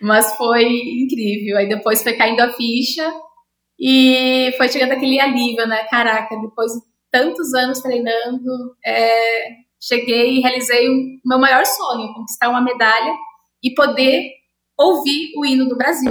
Mas foi incrível. Aí depois foi caindo a ficha e foi chegando aquele alívio, né? Caraca, depois de tantos anos treinando, é, cheguei e realizei o meu maior sonho, conquistar uma medalha e poder ouvir o hino do Brasil.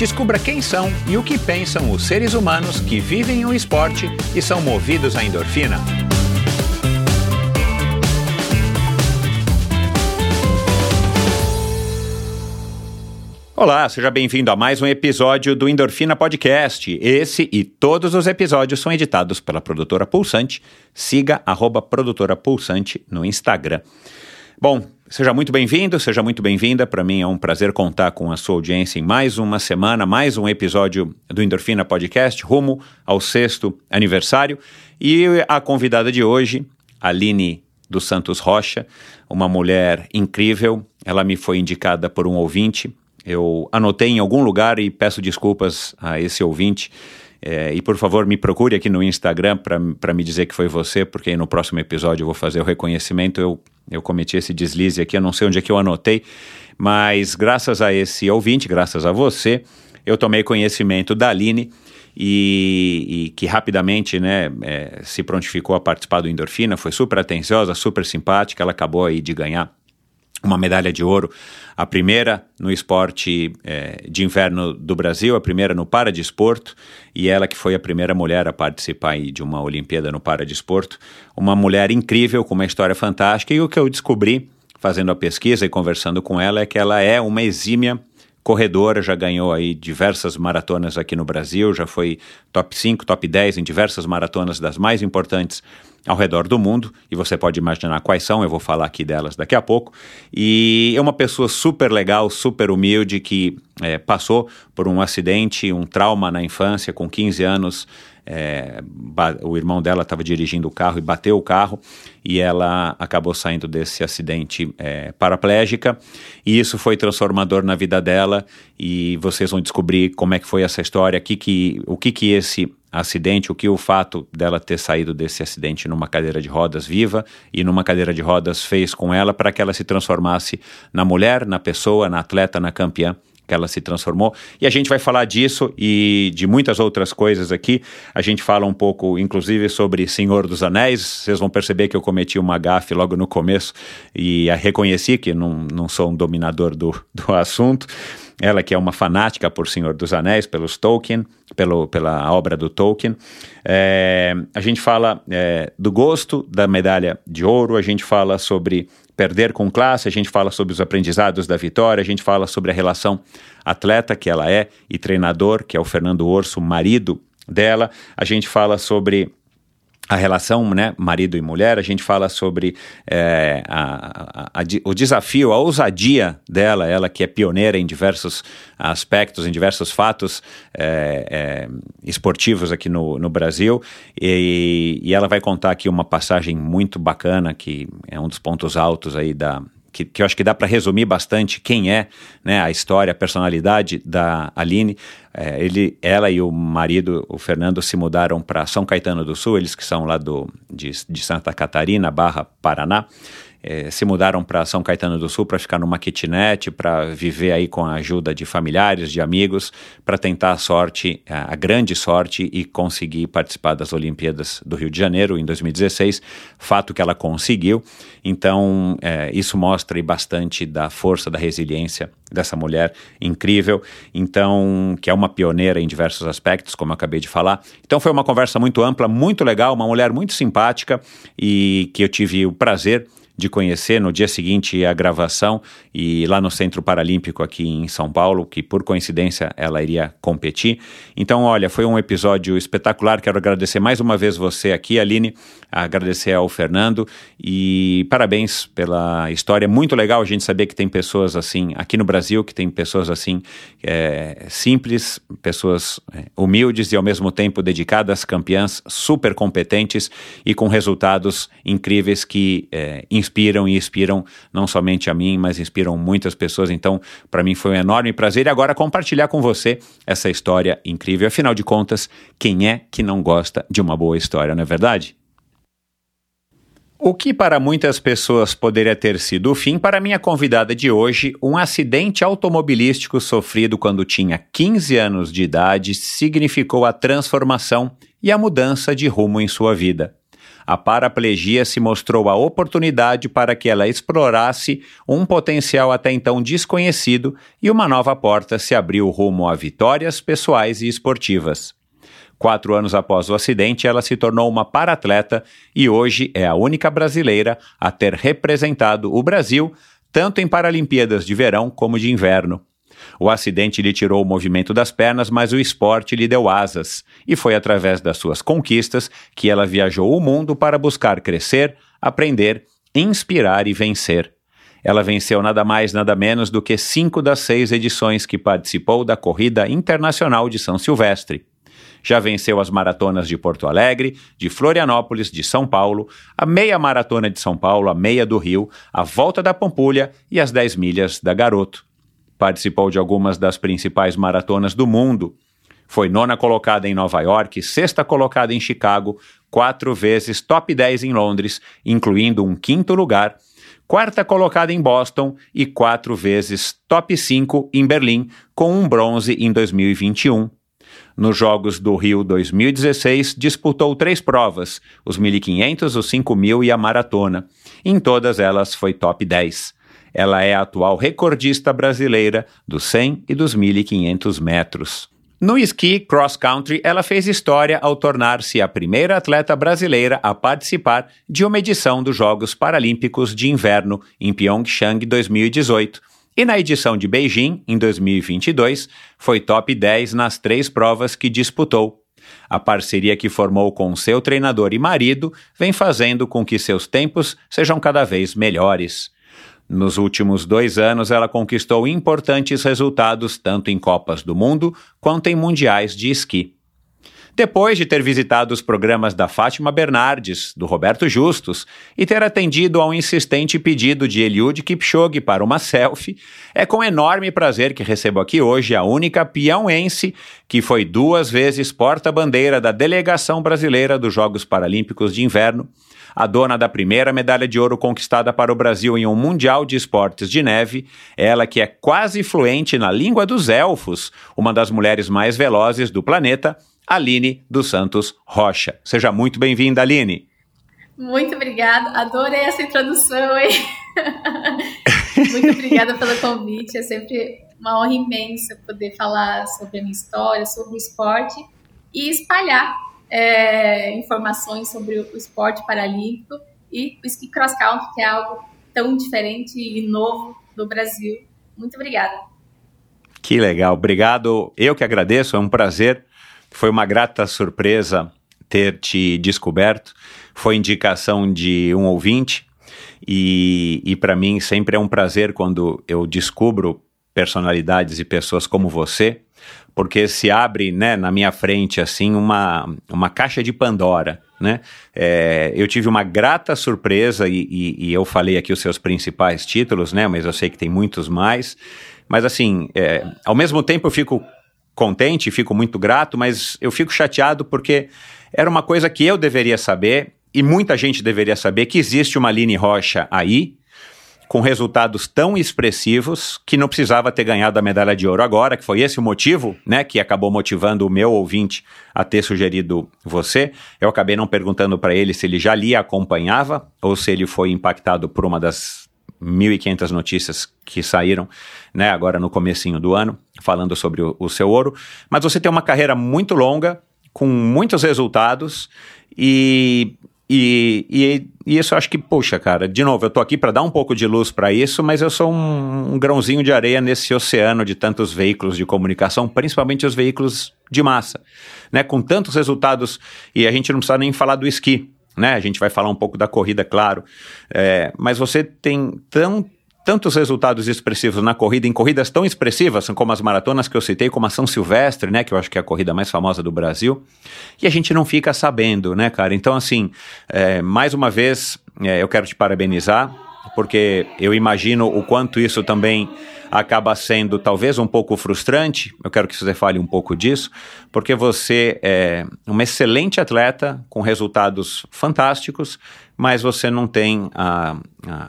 Descubra quem são e o que pensam os seres humanos que vivem o esporte e são movidos à endorfina. Olá, seja bem-vindo a mais um episódio do Endorfina Podcast. Esse e todos os episódios são editados pela produtora Pulsante. Siga arroba produtora Pulsante no Instagram. Bom, seja muito bem-vindo, seja muito bem-vinda. Para mim é um prazer contar com a sua audiência em mais uma semana, mais um episódio do Endorfina Podcast, rumo ao sexto aniversário. E a convidada de hoje, Aline dos Santos Rocha, uma mulher incrível. Ela me foi indicada por um ouvinte eu anotei em algum lugar e peço desculpas a esse ouvinte. É, e por favor, me procure aqui no Instagram para me dizer que foi você, porque no próximo episódio eu vou fazer o reconhecimento. Eu, eu cometi esse deslize aqui, eu não sei onde é que eu anotei, mas graças a esse ouvinte, graças a você, eu tomei conhecimento da Aline e, e que rapidamente né, é, se prontificou a participar do Endorfina, foi super atenciosa, super simpática, ela acabou aí de ganhar uma medalha de ouro, a primeira no esporte é, de inverno do Brasil, a primeira no paradesporto, e ela que foi a primeira mulher a participar de uma Olimpíada no paradesporto. Uma mulher incrível, com uma história fantástica, e o que eu descobri fazendo a pesquisa e conversando com ela é que ela é uma exímia corredora, já ganhou aí diversas maratonas aqui no Brasil, já foi top 5, top 10 em diversas maratonas das mais importantes ao redor do mundo, e você pode imaginar quais são, eu vou falar aqui delas daqui a pouco. E é uma pessoa super legal, super humilde, que é, passou por um acidente, um trauma na infância, com 15 anos. É, o irmão dela estava dirigindo o carro e bateu o carro e ela acabou saindo desse acidente é, paraplégica e isso foi transformador na vida dela e vocês vão descobrir como é que foi essa história, que que, o que que esse acidente, o que o fato dela ter saído desse acidente numa cadeira de rodas viva e numa cadeira de rodas fez com ela para que ela se transformasse na mulher, na pessoa, na atleta, na campeã que ela se transformou. E a gente vai falar disso e de muitas outras coisas aqui. A gente fala um pouco, inclusive, sobre Senhor dos Anéis. Vocês vão perceber que eu cometi uma gafe logo no começo e reconheci que não, não sou um dominador do, do assunto. Ela que é uma fanática por Senhor dos Anéis, pelos Tolkien, pelo, pela obra do Tolkien. É, a gente fala é, do gosto da medalha de ouro, a gente fala sobre perder com classe, a gente fala sobre os aprendizados da vitória, a gente fala sobre a relação atleta que ela é e treinador, que é o Fernando Orso, marido dela, a gente fala sobre a relação né, marido e mulher, a gente fala sobre é, a, a, a, o desafio, a ousadia dela, ela que é pioneira em diversos aspectos, em diversos fatos é, é, esportivos aqui no, no Brasil, e, e, ela vai contar aqui uma passagem muito bacana, que é um dos pontos altos aí da, que, que eu acho que dá para resumir bastante quem é né, a história, a personalidade da Aline. É, ele, ela e o marido, o Fernando, se mudaram para São Caetano do Sul, eles que são lá do, de, de Santa Catarina, barra Paraná é, se mudaram para São Caetano do Sul para ficar numa kitnet, para viver aí com a ajuda de familiares, de amigos, para tentar a sorte, a, grande sorte e conseguir participar das Olimpíadas do Rio de Janeiro em 2016, fato que ela conseguiu. Então, é, isso mostra bastante da força, da resiliência dessa mulher incrível, então, que é uma pioneira em diversos aspectos, como eu acabei de falar. Então, foi uma conversa muito ampla, muito legal, uma mulher muito simpática e que eu tive o prazer de conhecer no dia seguinte a gravação e lá no Centro Paralímpico aqui em São Paulo, que por coincidência ela iria competir. Então, olha, foi um episódio espetacular. Quero agradecer mais uma vez você aqui, Aline, agradecer ao Fernando e parabéns pela história. Muito legal a gente saber que tem pessoas assim aqui no Brasil, que tem pessoas assim é, simples, pessoas é, humildes e ao mesmo tempo dedicadas, campeãs, super competentes e com resultados incríveis que é, e inspiram não somente a mim, mas inspiram muitas pessoas. Então, para mim foi um enorme prazer e agora compartilhar com você essa história incrível. Afinal de contas, quem é que não gosta de uma boa história, não é verdade? O que para muitas pessoas poderia ter sido o fim, para minha convidada de hoje, um acidente automobilístico sofrido quando tinha 15 anos de idade significou a transformação e a mudança de rumo em sua vida. A paraplegia se mostrou a oportunidade para que ela explorasse um potencial até então desconhecido e uma nova porta se abriu rumo a vitórias pessoais e esportivas. Quatro anos após o acidente, ela se tornou uma paratleta e hoje é a única brasileira a ter representado o Brasil tanto em Paralimpíadas de verão como de inverno. O acidente lhe tirou o movimento das pernas, mas o esporte lhe deu asas, e foi através das suas conquistas que ela viajou o mundo para buscar crescer, aprender, inspirar e vencer. Ela venceu nada mais, nada menos do que cinco das seis edições que participou da Corrida Internacional de São Silvestre. Já venceu as maratonas de Porto Alegre, de Florianópolis, de São Paulo, a meia maratona de São Paulo, a meia do Rio, a volta da Pampulha e as 10 milhas da Garoto. Participou de algumas das principais maratonas do mundo. Foi nona colocada em Nova York, sexta colocada em Chicago, quatro vezes top 10 em Londres, incluindo um quinto lugar, quarta colocada em Boston e quatro vezes top 5 em Berlim, com um bronze em 2021. Nos Jogos do Rio 2016, disputou três provas: os 1.500, os 5.000 e a maratona. Em todas elas foi top 10. Ela é a atual recordista brasileira dos 100 e dos 1.500 metros. No esqui cross country, ela fez história ao tornar-se a primeira atleta brasileira a participar de uma edição dos Jogos Paralímpicos de Inverno em Pyeongchang 2018 e na edição de Beijing, em 2022, foi top 10 nas três provas que disputou. A parceria que formou com seu treinador e marido vem fazendo com que seus tempos sejam cada vez melhores. Nos últimos dois anos, ela conquistou importantes resultados tanto em Copas do Mundo quanto em Mundiais de Esqui. Depois de ter visitado os programas da Fátima Bernardes, do Roberto Justus e ter atendido a um insistente pedido de Eliud Kipchoge para uma selfie, é com enorme prazer que recebo aqui hoje a única piauense que foi duas vezes porta-bandeira da delegação brasileira dos Jogos Paralímpicos de Inverno, a dona da primeira medalha de ouro conquistada para o Brasil em um Mundial de Esportes de Neve, ela que é quase fluente na língua dos elfos, uma das mulheres mais velozes do planeta Aline dos Santos Rocha. Seja muito bem-vinda, Aline. Muito obrigada, adorei essa introdução, hein? muito obrigada pelo convite, é sempre uma honra imensa poder falar sobre a minha história, sobre o esporte e espalhar é, informações sobre o esporte paralímpico e o ski cross country, que é algo tão diferente e novo no Brasil. Muito obrigada. Que legal, obrigado. Eu que agradeço, é um prazer foi uma grata surpresa ter te descoberto. Foi indicação de um ouvinte e, e para mim sempre é um prazer quando eu descubro personalidades e pessoas como você, porque se abre né, na minha frente assim uma, uma caixa de Pandora. Né? É, eu tive uma grata surpresa e, e, e, eu falei aqui os seus principais títulos, né? mas eu sei que tem muitos mais. Mas assim, é, ao mesmo tempo eu fico contente, fico muito grato, mas eu fico chateado porque era uma coisa que eu deveria saber e muita gente deveria saber que existe uma Aline Rocha aí com resultados tão expressivos que não precisava ter ganhado a medalha de ouro agora, que foi esse o motivo, né, que acabou motivando o meu ouvinte a ter sugerido você. Eu acabei não perguntando para ele se ele já lhe acompanhava ou se ele foi impactado por uma das 1.500 notícias que saíram, né, agora no comecinho do ano, falando sobre o, o seu ouro. Mas você tem uma carreira muito longa, com muitos resultados, e e, e, e, isso eu acho que, puxa, cara, de novo, eu tô aqui para dar um pouco de luz para isso, mas eu sou um, um, grãozinho de areia nesse oceano de tantos veículos de comunicação, principalmente os veículos de massa, né? Com tantos resultados, e a gente não precisa nem falar do esqui, né? A gente vai falar um pouco da corrida, claro, é, mas você tem tão tantos resultados expressivos na corrida, em corridas tão expressivas como as maratonas que eu citei, como a São Silvestre, né, que eu acho que é a corrida mais famosa do Brasil, e a gente não fica sabendo, né, cara? Então, assim, é, mais uma vez, é, eu quero te parabenizar, porque eu imagino o quanto isso também acaba sendo talvez um pouco frustrante. Eu quero que você fale um pouco disso, porque você é uma excelente atleta com resultados fantásticos, mas você não tem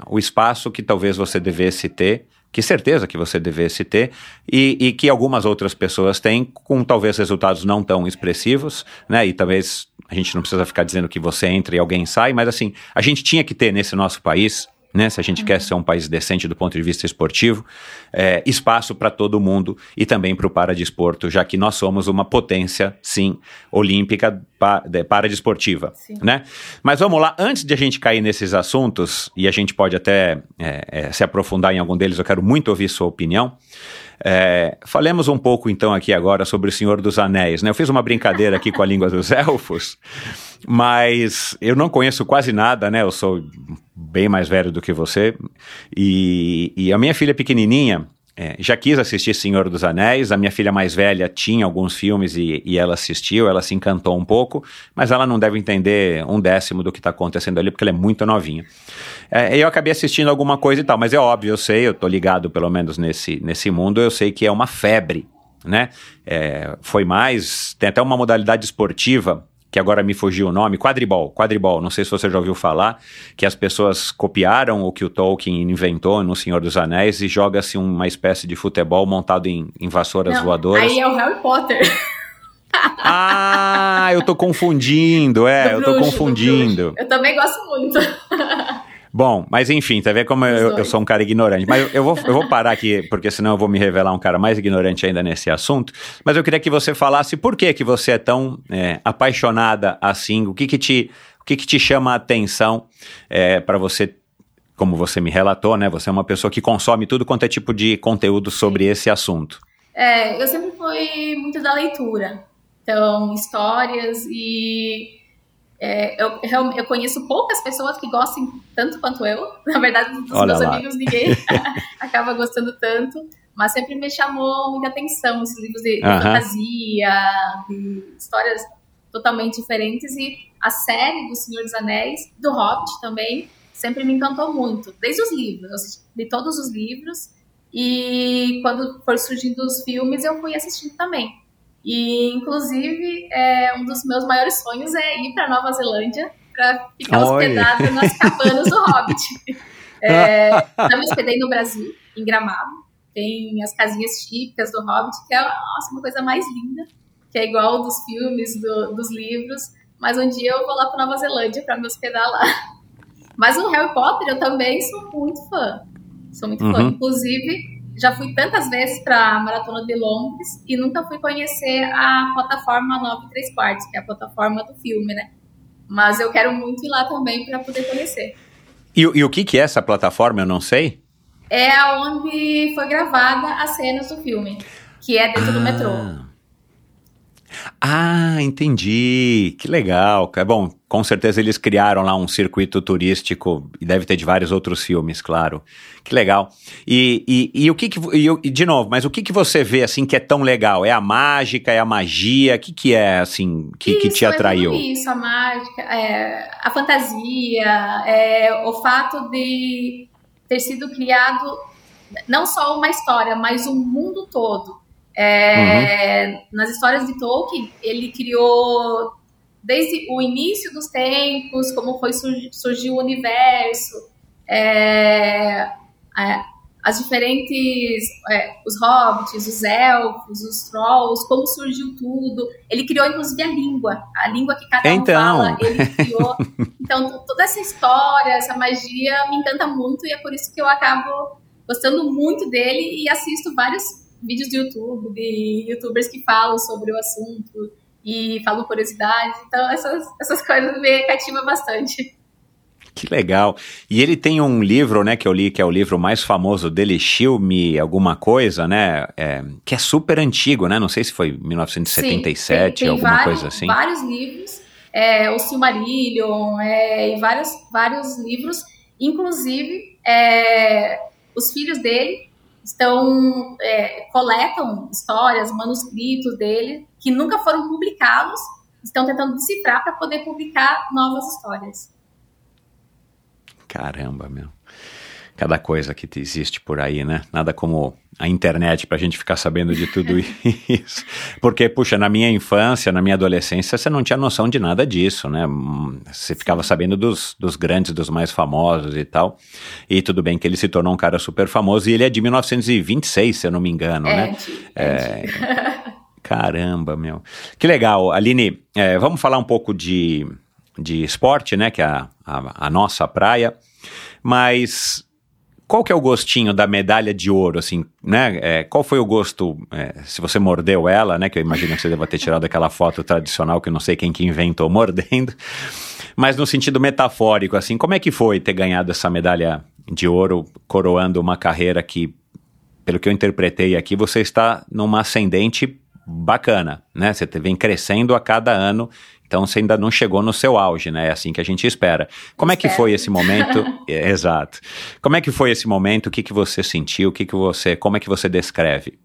o espaço que talvez você devesse ter que certeza que você devesse ter, e, e, que algumas outras pessoas têm, com talvez resultados não tão expressivos, né? E talvez a gente não precisa ficar dizendo que você entra e alguém sai, mas assim, a gente tinha que ter nesse nosso país né, se a gente uhum. quer ser um país decente do ponto de vista esportivo, é, espaço para todo mundo e também para o paradesporto, já que nós somos uma potência, sim, olímpica pa, de, paradesportiva, né? Mas vamos lá, antes de a gente cair nesses assuntos, e a gente pode até é, é, se aprofundar em algum deles, eu quero muito ouvir sua opinião, é, falemos um pouco então aqui agora sobre o Senhor dos Anéis. Né? Eu fiz uma brincadeira aqui com a língua dos elfos, mas eu não conheço quase nada, né? Eu sou bem mais velho do que você. E, e a minha filha pequenininha, é, já quis assistir Senhor dos Anéis, a minha filha mais velha tinha alguns filmes e, e, ela assistiu, ela se encantou um pouco, mas ela não deve entender um décimo do que está acontecendo ali, porque ela é muito novinha. É, eu acabei assistindo alguma coisa e tal, mas é óbvio, eu sei, eu tô ligado pelo menos nesse, nesse mundo, eu sei que é uma febre, né? É, foi mais, tem até uma modalidade esportiva que agora me fugiu o nome, quadribol, quadribol, não sei se você já ouviu falar, que as pessoas copiaram o que o Tolkien inventou no Senhor dos Anéis e joga-se uma espécie de futebol montado em, em vassouras não, voadoras. Aí é o Harry Potter. ah, eu tô confundindo, é, eu tô confundindo. Eu também gosto muito. Bom, mas enfim, tá vendo como eu, eu, sou um cara ignorante. Mas eu, vou, eu vou parar aqui, porque senão eu vou me revelar um cara mais ignorante ainda nesse assunto. Mas eu queria que você falasse por que, que você é tão é, apaixonada assim, o que que te, o que que te chama a atenção é, para você, como você me relatou, né? Você é uma pessoa que consome tudo quanto é tipo de conteúdo sobre esse assunto. É, eu sempre fui muito da leitura. Então, histórias e é, eu, eu conheço poucas pessoas que gostem tanto quanto eu. Na verdade, dos Olha meus lá. amigos, ninguém acaba gostando tanto. Mas sempre me chamou muita atenção esses livros de, de fantasia, de histórias totalmente diferentes. E a série do Senhor dos Anéis, do Hobbit também, sempre me encantou muito. Desde os livros, de todos os livros. E quando for surgindo os filmes, eu fui assistindo também. E, inclusive, é, um dos meus maiores sonhos é ir para Nova Zelândia para ficar hospedado nas cabanas do Hobbit. É, já me hospedei no Brasil, em Gramado. Tem as casinhas típicas do Hobbit, que é nossa, uma coisa mais linda, que é igual dos filmes, do, dos livros. Mas um dia eu vou lá para Nova Zelândia para me hospedar lá. Mas o Harry Potter eu também sou muito fã. Sou muito uhum. fã. Inclusive, já fui tantas vezes para a Maratona de Londres e nunca fui conhecer a plataforma 9 3 quartos, que é a plataforma do filme, né? Mas eu quero muito ir lá também para poder conhecer. E, e, o que, que é essa plataforma? Eu não sei. É onde foi gravada as cenas do filme, que é dentro ah. do metrô. Ah, entendi. Que legal. Bom, com certeza eles criaram lá um circuito turístico e deve ter de vários outros filmes, claro. Que legal. E, e, e o que, que e, de novo, mas o que, que você vê assim que é tão legal? É a mágica, é a magia? O que, que é assim que, isso, que te atraiu? É isso, a mágica, é, a fantasia, é, o fato de ter sido criado não só uma história, mas um mundo todo. É, uhum. Nas histórias de Tolkien, ele criou desde o início dos tempos, como foi surgir o universo, é, as diferentes, é, os hobbits, os elfos, os trolls, como surgiu tudo. Ele criou inclusive a língua, a língua que cada então. um fala, ele criou. Então toda essa história, essa magia me encanta muito e é por isso que eu acabo gostando muito dele e assisto vários vídeos do YouTube, de youtubers que falam sobre o assunto. e falo curiosidade. Então, essas, essas coisas me cativam bastante. Que legal. E ele tem um livro, né, que eu li, que é o livro mais famoso dele, Show Me alguma coisa, né, é, que é super antigo, né, não sei se foi 1977, Sim, tem, tem alguma vários, coisa assim. vários livros, é, o Silmarillion, é, e vários, vários livros, inclusive é, os filhos dele estão é, coletam histórias, manuscritos dele que nunca foram publicados, estão tentando decifrar para poder publicar novas histórias. Caramba, meu. Cada coisa que existe por aí, né? Nada como a internet para a gente ficar sabendo de tudo isso. Porque, puxa, na minha infância, na minha adolescência, você não tinha noção de nada disso, né? Você ficava sabendo dos, dos grandes, dos mais famosos e tal. E tudo bem que ele se tornou um cara super famoso e ele é de 1926, se eu não me engano, é, né? É. é... Caramba, meu. Que legal. Aline, é, vamos falar um pouco de de esporte, né? Que é a, a, a nossa praia. Mas qual que é o gostinho da medalha de ouro, assim, né? É, qual foi o gosto, é, se você mordeu ela, né? Que eu imagino que você deva ter tirado aquela foto tradicional que eu não sei quem que inventou mordendo. Mas no sentido metafórico, assim, como é que foi ter ganhado essa medalha de ouro, coroando uma carreira que, pelo que eu interpretei aqui, você está numa ascendente bacana, né? Você vem crescendo a cada ano então você ainda não chegou no seu auge, né? É assim que a gente espera. Como é que foi esse momento? é, exato. Como é que foi esse momento? O que, que você sentiu? O que, que você. Como é que você descreve?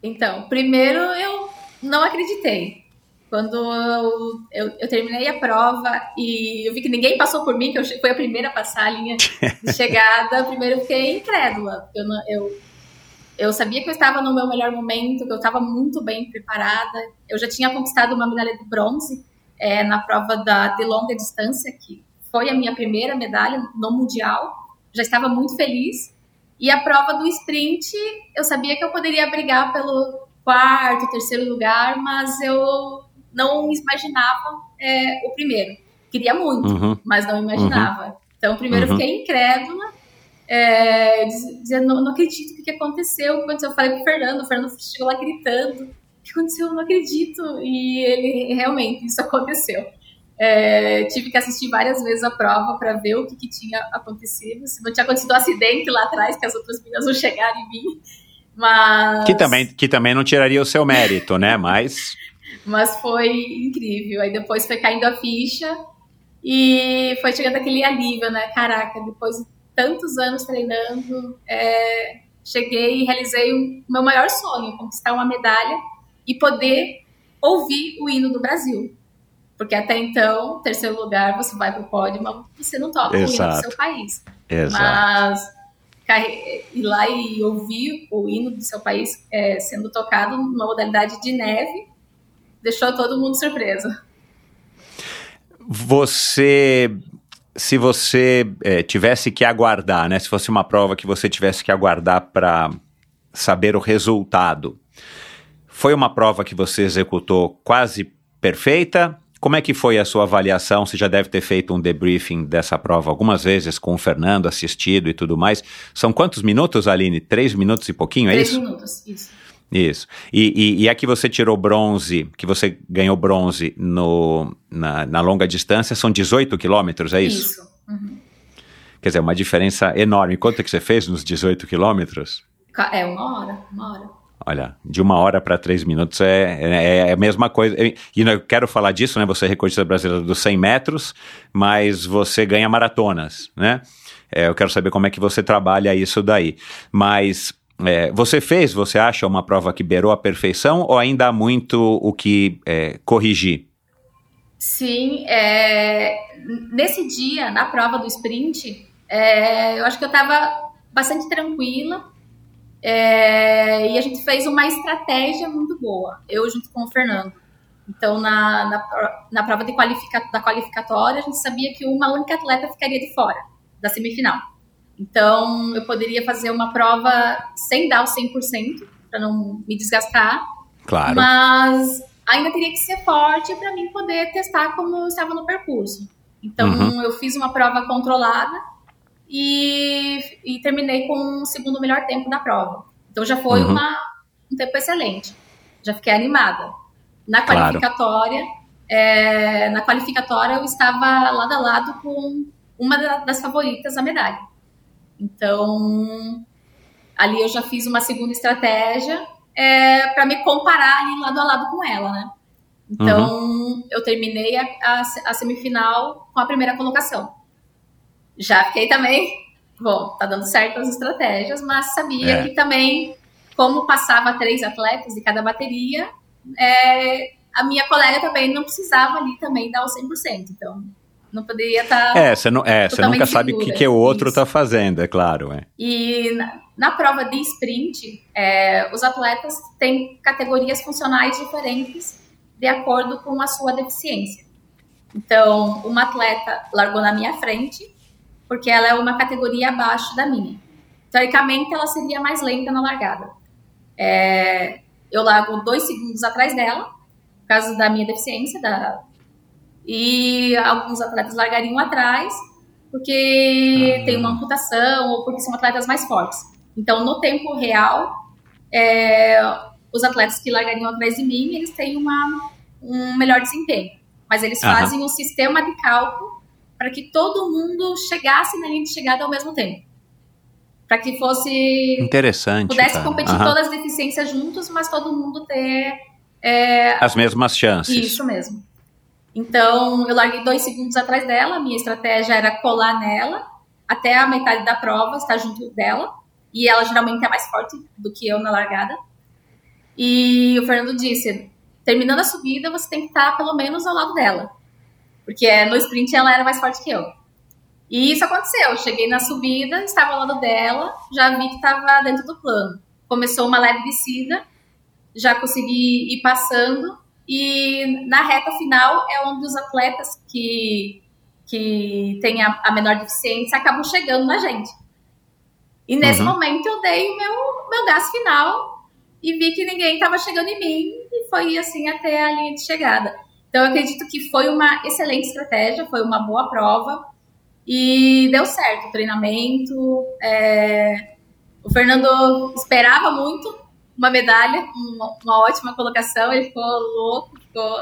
Então, primeiro eu não acreditei. Quando eu, eu, eu, terminei a prova e eu vi que ninguém passou por mim, que eu fui a primeira a passar a linha de chegada, primeiro eu fiquei incrédula. Eu, eu, eu sabia que eu estava no meu melhor momento, que eu estava muito bem preparada. Eu já tinha conquistado uma medalha de bronze é, na prova da, de longa distância, que foi a minha primeira medalha no Mundial. Já estava muito feliz. E a prova do sprint, eu sabia que eu poderia brigar pelo quarto, terceiro lugar, mas eu não imaginava é, o primeiro. Queria muito, uhum. mas não imaginava. Uhum. Então, primeiro uhum. fiquei incrédula, é, dizendo, não, não acredito o que aconteceu. O que aconteceu? Eu falei pro Fernando, o Fernando chegou lá gritando que aconteceu? Eu não acredito. E ele realmente, isso aconteceu. É, tive que assistir várias vezes a prova para ver o que, que, tinha acontecido. Se não tinha acontecido um acidente lá atrás, que as outras meninas não chegaram em mim. Mas. Que também, que também não tiraria o seu mérito, né? Mas. Mas foi incrível. Aí depois foi caindo a ficha e foi chegando aquele alívio, né? Caraca, depois de tantos anos treinando, é, cheguei e realizei o meu maior sonho, conquistar uma medalha e poder ouvir o hino do Brasil. Porque até então, terceiro lugar, você vai para o pódio, mas você não toca Exato. o hino do seu país. Exato. Mas ir lá e ouvir o hino do seu país é, sendo tocado numa modalidade de neve deixou todo mundo surpreso. Você se você é, tivesse que aguardar, né? Se fosse uma prova que você tivesse que aguardar para saber o resultado, foi uma prova que você executou quase perfeita? Como é que foi a sua avaliação? Você já deve ter feito um debriefing dessa prova algumas vezes com o Fernando, assistido e tudo mais. São quantos minutos, Aline? Três minutos e pouquinho, é Três isso? Três minutos, isso. Isso. E, e, e a que você tirou bronze, que você ganhou bronze no, na, na longa distância, são 18 quilômetros, é isso? Isso. Uhum. Quer dizer, uma diferença enorme. Quanto é que você fez nos 18 quilômetros? É uma hora, uma hora. Olha, de uma hora para três minutos é, é, é, a mesma coisa. E eu quero falar disso, né? Você é recordista brasileiro dos 100 metros, mas você ganha maratonas, né? É, eu quero saber como é que você trabalha isso daí. Mas é, você fez, você acha, uma prova que beirou a perfeição ou ainda há muito o que é, corrigir? Sim, é, nesse dia, na prova do sprint, é, eu acho que eu estava bastante tranquila é, e a gente fez uma estratégia muito boa, eu junto com o Fernando. Então, na, na, na prova de qualifica, da qualificatória, a gente sabia que uma única atleta ficaria de fora da semifinal. Então, eu poderia fazer uma prova sem dar o 100%, para não me desgastar. Claro. Mas ainda teria que ser forte para mim poder testar como eu estava no percurso. Então, uhum. eu fiz uma prova controlada e, e terminei com o segundo melhor tempo da prova. Então já foi uhum. uma, um tempo excelente. Já fiquei animada. Na Claro. qualificatória, é, na qualificatória eu estava lado a lado com uma da- das favoritas da medalha. Então, ali eu já fiz uma segunda estratégia para me comparar ali lado a lado com ela, né? Então, eu terminei a, a, a semifinal com a primeira colocação. Já fiquei também, bom, tá dando certo as estratégias, mas sabia É. que também, como passava três atletas de cada bateria, é, a minha colega também não precisava ali também dar o 100%. Então, não poderia estar. É, você não, é, você nunca sabe o que, que o outro isso. tá fazendo, é claro. É. E na, na prova de sprint, é, os atletas têm categorias funcionais diferentes de acordo com a sua deficiência. Então, uma atleta largou na minha frente, porque ela é uma categoria abaixo da minha. Teoricamente, ela seria mais lenta na largada. É, eu largo dois segundos atrás dela, por causa da minha deficiência, da, e alguns atletas largariam atrás, porque tem uma amputação ou porque são atletas mais fortes. Então, no tempo real, é, os atletas que largariam atrás de mim, eles têm uma, um melhor desempenho. Mas eles Aham. fazem um sistema de cálculo para que todo mundo chegasse na linha de chegada ao mesmo tempo. Para que fosse Interessante. pudesse cara. competir Aham. todas as deficiências juntos, mas todo mundo ter é, As mesmas chances. isso mesmo. Então, eu larguei dois segundos atrás dela. Minha estratégia era colar nela até a metade da prova, estar junto dela. E ela geralmente é mais forte do que eu na largada. E o Fernando disse: terminando a subida, você tem que estar pelo menos ao lado dela. Porque no sprint ela era mais forte que eu. E isso aconteceu. Eu cheguei na subida, estava ao lado dela, já vi que estava dentro do plano. Começou uma leve descida, já consegui ir passando e na reta final é onde os atletas que, que têm a, a menor deficiência acabam chegando na gente. E nesse Uhum. momento eu dei o meu, meu gás final e vi que ninguém estava chegando em mim e foi assim até a linha de chegada. Então eu acredito que foi uma excelente estratégia, foi uma boa prova e deu certo o treinamento. é, O Fernando esperava muito uma medalha, uma, uma ótima colocação, ele ficou louco, ficou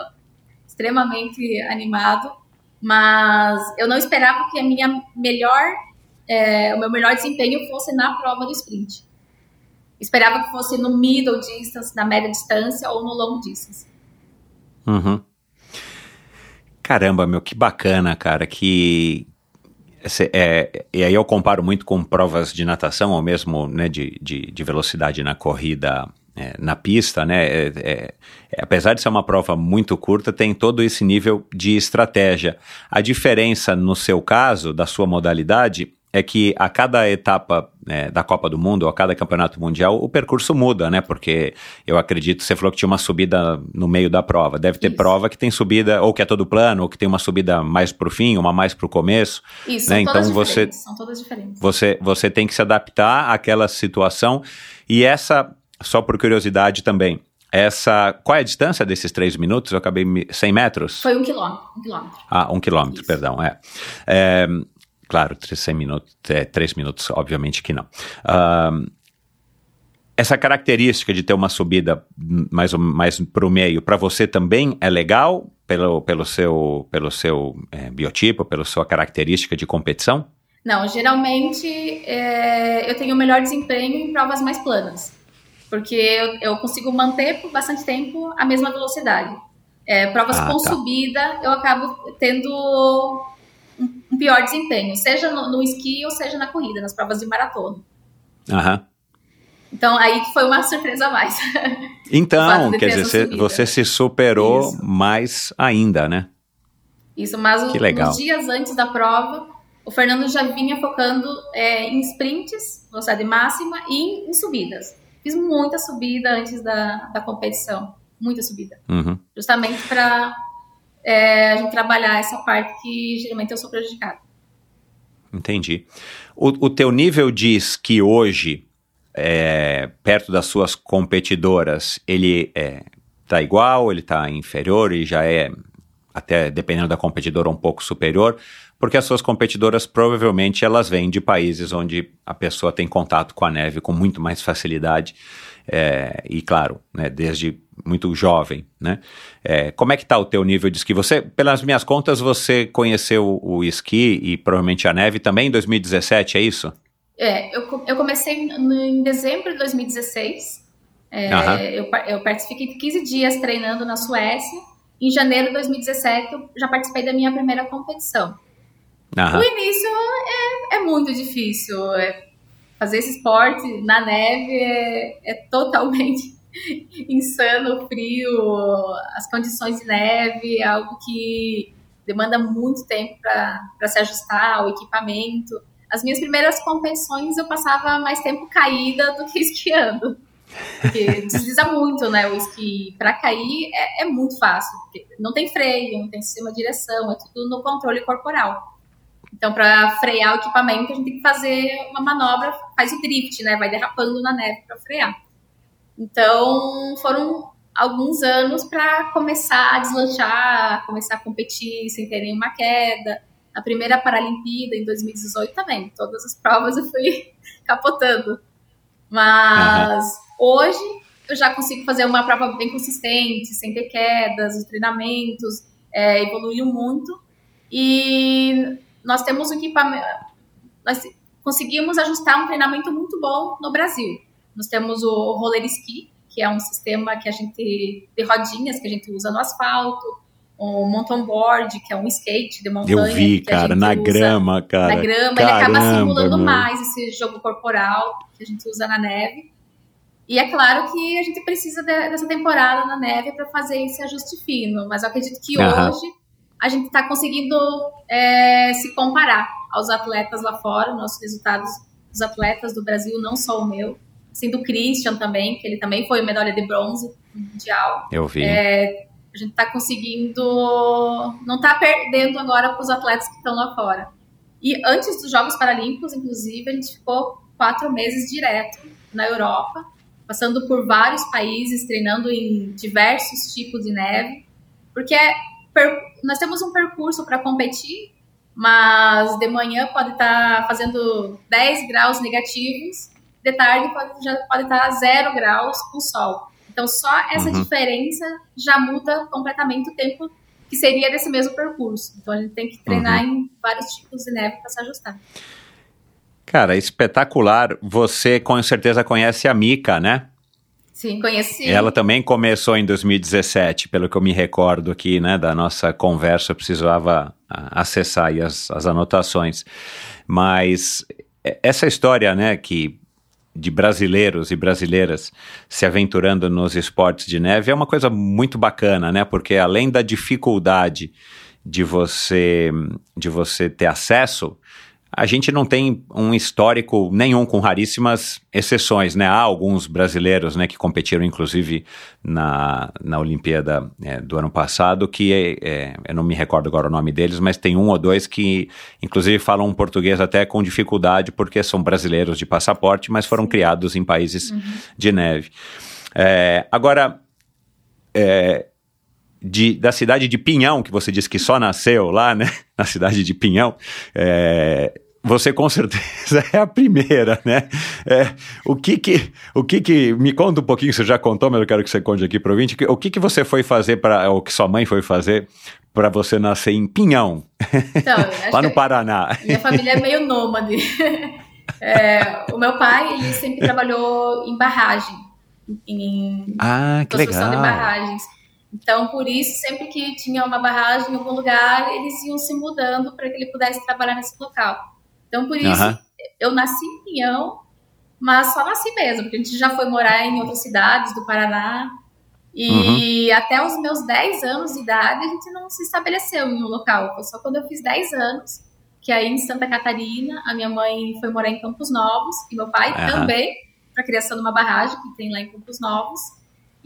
extremamente animado, mas eu não esperava que a minha melhor, é, o meu melhor desempenho fosse na prova do sprint. Esperava que fosse no middle distance, na média distância ou no long distance. Uhum. Caramba, meu, que bacana, cara, que... é, e aí eu comparo muito com provas de natação ou mesmo né, de, de, de velocidade na corrida é, na pista, né? é- é- é, apesar de ser uma prova muito curta, tem todo esse nível de estratégia. A diferença no seu caso, da sua modalidade, é que a cada etapa né, da Copa do Mundo, ou a cada campeonato mundial, o percurso muda, né? Porque eu acredito, você falou que tinha uma subida no meio da prova. Deve ter Isso. prova que tem subida, ou que é todo plano, ou que tem uma subida mais pro fim, uma mais pro começo. Isso, Né, então você-. São todas diferentes. Você, você tem que se adaptar àquela situação. E essa, só por curiosidade também, essa. Qual é a distância desses três minutos? Eu acabei. me- 100 metros? Foi um quilômetro. Um quilômetro. Ah, um quilômetro, Isso. perdão, é. É, claro, 100 minutos, é, três minutos, obviamente que não. Ahn, essa característica de ter uma subida mais, ou- mais para o meio, para você também é legal pelo, pelo seu, pelo seu é, biotipo, pela sua característica de competição? Não, geralmente é, eu tenho o melhor desempenho em provas mais planas, porque eu, eu consigo manter por bastante tempo a mesma velocidade. É, provas Ah, com tá. subida, eu acabo tendo um, pior desempenho, seja no, no esqui ou seja na corrida, nas provas de maratona. Aham. Então, aí foi uma surpresa a mais. Então, quer dizer, você, você se superou Isso. mais ainda, né? Isso, mas Que legal. nos dias antes da prova, o Fernando já vinha focando é, em sprints, velocidade máxima, e em, em subidas. Fiz muita subida antes da, da competição, muita subida, Uhum. justamente para a gente trabalhar essa parte que geralmente eu sou prejudicada. Entendi. O, o teu nível de esqui hoje, é, perto das suas competidoras, ele é, tá igual, ele tá inferior e já é, até dependendo da competidora, um pouco superior? Porque as suas competidoras provavelmente elas vêm de países onde a pessoa tem contato com a neve com muito mais facilidade. É, e claro, né, desde muito jovem, né? É, como é que tá o teu nível de esqui? Você, pelas minhas contas, você conheceu o esqui e provavelmente a neve também em 2017, é isso? É, eu, eu comecei em dezembro de 2016. É, uhum. eu, eu participei de 15 dias treinando na Suécia. Em janeiro de 2017, eu já participei da minha primeira competição. Uhum. O início é, é muito difícil. É, fazer esse esporte na neve é, é totalmente insano, frio, as condições de neve, é algo que demanda muito tempo para se ajustar ao equipamento. As minhas primeiras competições eu passava mais tempo caída do que esquiando. Porque desliza muito, né? O esqui para cair é, é, muito fácil. não tem freio, não tem sistema de direção, é tudo no controle corporal. Então, para frear o equipamento, a gente tem que fazer uma manobra, faz o drift, né? Vai derrapando na neve para frear. Então, foram alguns anos para começar a deslanchar, começar a competir sem ter nenhuma queda. A primeira Paralimpíada, em 2018, também. Todas as provas eu fui capotando. Mas uhum. hoje eu já consigo fazer uma prova bem consistente, sem ter quedas, os treinamentos é, evoluiu muito. E nós temos um equipamento. Nós conseguimos ajustar um treinamento muito bom no Brasil. Nós temos o roller ski, que é um sistema que a gente de rodinhas que a gente usa no asfalto, o mountain board, que é um skate de montanha. Eu vi, cara, na grama, cara. Na grama, Caramba, ele acaba simulando meu. mais esse jogo corporal que a gente usa na neve. E é claro que a gente precisa de, dessa temporada na neve para fazer esse ajuste fino, mas eu acredito que hoje a gente está conseguindo é, se comparar aos atletas lá fora, nossos resultados dos atletas do Brasil, não só o meu, assim, do Christian também, que ele também foi medalha de bronze mundial. Eu vi. É, a gente está conseguindo, não está perdendo agora para os atletas que estão lá fora. E antes dos Jogos Paralímpicos, inclusive, a gente ficou quatro meses direto na Europa, passando por vários países, treinando em diversos tipos de neve, porque nós temos um percurso para competir, mas de manhã pode estar tá fazendo 10 graus negativos, de tarde pode, já pode estar tá 0 graus com sol. Então, só essa uhum. diferença já muda completamente o tempo que seria desse mesmo percurso. Então, a gente tem que treinar uhum. em vários tipos de neve para se ajustar. Cara, espetacular. Você com certeza conhece a Mika, né? Sim, conheci. Ela também começou em 2017, pelo que eu me recordo aqui, né, da nossa conversa, eu precisava acessar aí as, as anotações. Mas essa história, né, que de brasileiros e brasileiras se aventurando nos esportes de neve é uma coisa muito bacana, né? Porque além da dificuldade de você de você ter acesso, a gente não tem um histórico nenhum com raríssimas exceções, né? Há alguns brasileiros, né, que competiram inclusive na, na Olimpíada é, do ano passado, que é, é, eu não me recordo agora o nome deles, mas tem um ou dois que inclusive falam português até com dificuldade porque são brasileiros de passaporte, mas foram criados em países uhum. de neve. É, agora, é, de, da cidade de Pinhão, que você disse que só nasceu lá, né? Na cidade de Pinhão. É, você com certeza é a primeira, né? É, o que que, o que que, me conta um pouquinho, você já contou, mas eu quero que você conte aqui para o ouvinte, o que que você foi fazer para, o que sua mãe foi fazer para você nascer em Pinhão, então, lá no Paraná? Minha família é meio nômade. É, o meu pai, ele sempre trabalhou em barragem, em ah, que construção legal. de barragens. Então, por isso, sempre que tinha uma barragem em algum lugar, eles iam se mudando para que ele pudesse trabalhar nesse local. Então, por isso, uhum. eu nasci em Pinhão, mas só nasci mesmo, porque a gente já foi morar em outras cidades do Paraná. E uhum. até os meus 10 anos de idade, a gente não se estabeleceu em um local. Foi só quando eu fiz 10 anos, que aí em Santa Catarina, a minha mãe foi morar em Campos Novos, e meu pai uhum. também, para a criação de uma barragem que tem lá em Campos Novos.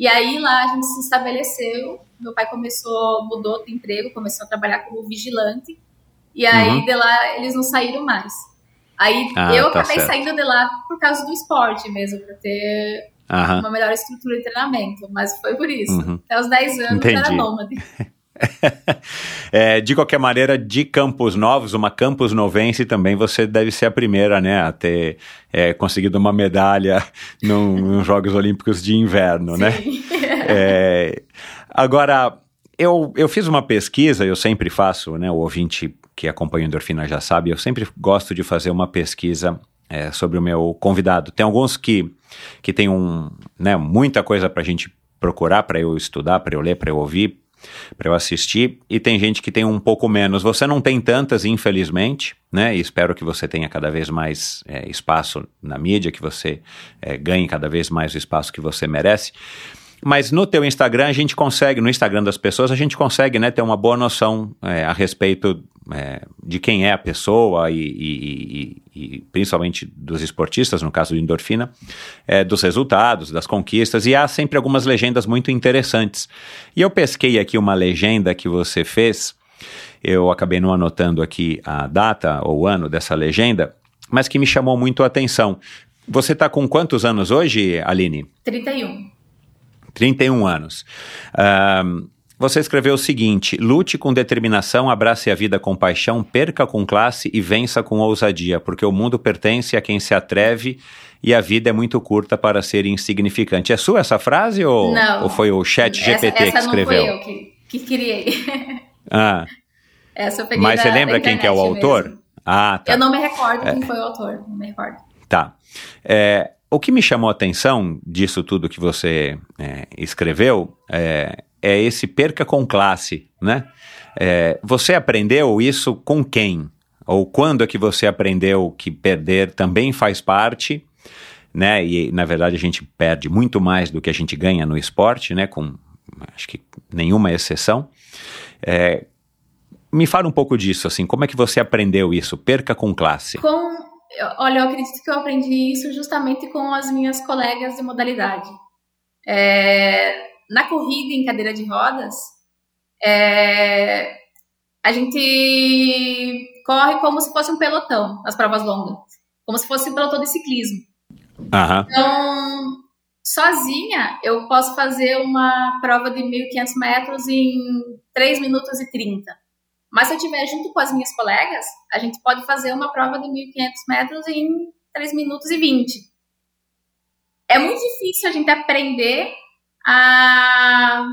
E aí lá a gente se estabeleceu. Meu pai começou, mudou de emprego, começou a trabalhar como vigilante. E aí uhum. de lá eles não saíram mais. Aí ah, eu tá acabei certo. saindo de lá por causa do esporte mesmo, para ter uhum. uma melhor estrutura de treinamento. Mas foi por isso. Uhum. Até os 10 anos Entendi. era nômade. É, de qualquer maneira, de Campos Novos, uma Campos Novense também, você deve ser a primeira, né, a ter é, conseguido uma medalha num, nos Jogos Olímpicos de Inverno, né? É, agora, eu, eu fiz uma pesquisa, eu sempre faço, né, o ouvinte que acompanha o Endorfina já sabe, eu sempre gosto de fazer uma pesquisa é, sobre o meu convidado. Tem alguns que, que tem um, né, muita coisa para a gente procurar, para eu estudar, para eu ler, para eu ouvir, para eu assistir, e tem gente que tem um pouco menos. Você não tem tantas, infelizmente, né? E espero que você tenha cada vez mais é, espaço na mídia, que você é, ganhe cada vez mais o espaço que você merece. Mas no teu Instagram a gente consegue, no Instagram das pessoas, a gente consegue né, ter uma boa noção é, a respeito é, de quem é a pessoa e, e, e, e, principalmente dos esportistas, no caso do endorfina, é, dos resultados, das conquistas, e há sempre algumas legendas muito interessantes. E eu pesquei aqui uma legenda que você fez, eu acabei não anotando aqui a data ou ano dessa legenda, mas que me chamou muito a atenção. Você está com quantos anos hoje, Aline? 31. 31 anos. Um, você escreveu o seguinte: lute com determinação, abrace a vida com paixão, perca com classe e vença com ousadia, porque o mundo pertence a quem se atreve e a vida é muito curta para ser insignificante. É sua essa frase ou, não, ou foi o chat GPT essa, essa que escreveu? Não foi eu que, que criei. Ah. Essa eu peguei Mas da, você lembra quem que é o autor? Mesmo. Ah, tá. Eu não me recordo é. quem foi o autor, não me recordo. Tá. É, o que me chamou a atenção disso tudo que você é, escreveu é, é, esse perca com classe, né? É, você aprendeu isso com quem? Ou quando é que você aprendeu que perder também faz parte, né? E na verdade a gente perde muito mais do que a gente ganha no esporte, né? Com acho que nenhuma exceção. É, me fala um pouco disso, assim, como é que você aprendeu isso? Perca com classe. Com olha, eu acredito que eu aprendi isso justamente com as minhas colegas de modalidade. É, na corrida em cadeira de rodas, é, a gente corre como se fosse um pelotão nas provas longas, como se fosse um pelotão de ciclismo. Uhum. Então, sozinha, eu posso fazer uma prova de 1.500 metros em 3 minutos e 30. Mas se eu estiver junto com as minhas colegas, a gente pode fazer uma prova de 1.500 metros em 3 minutos e 20. É muito difícil a gente aprender a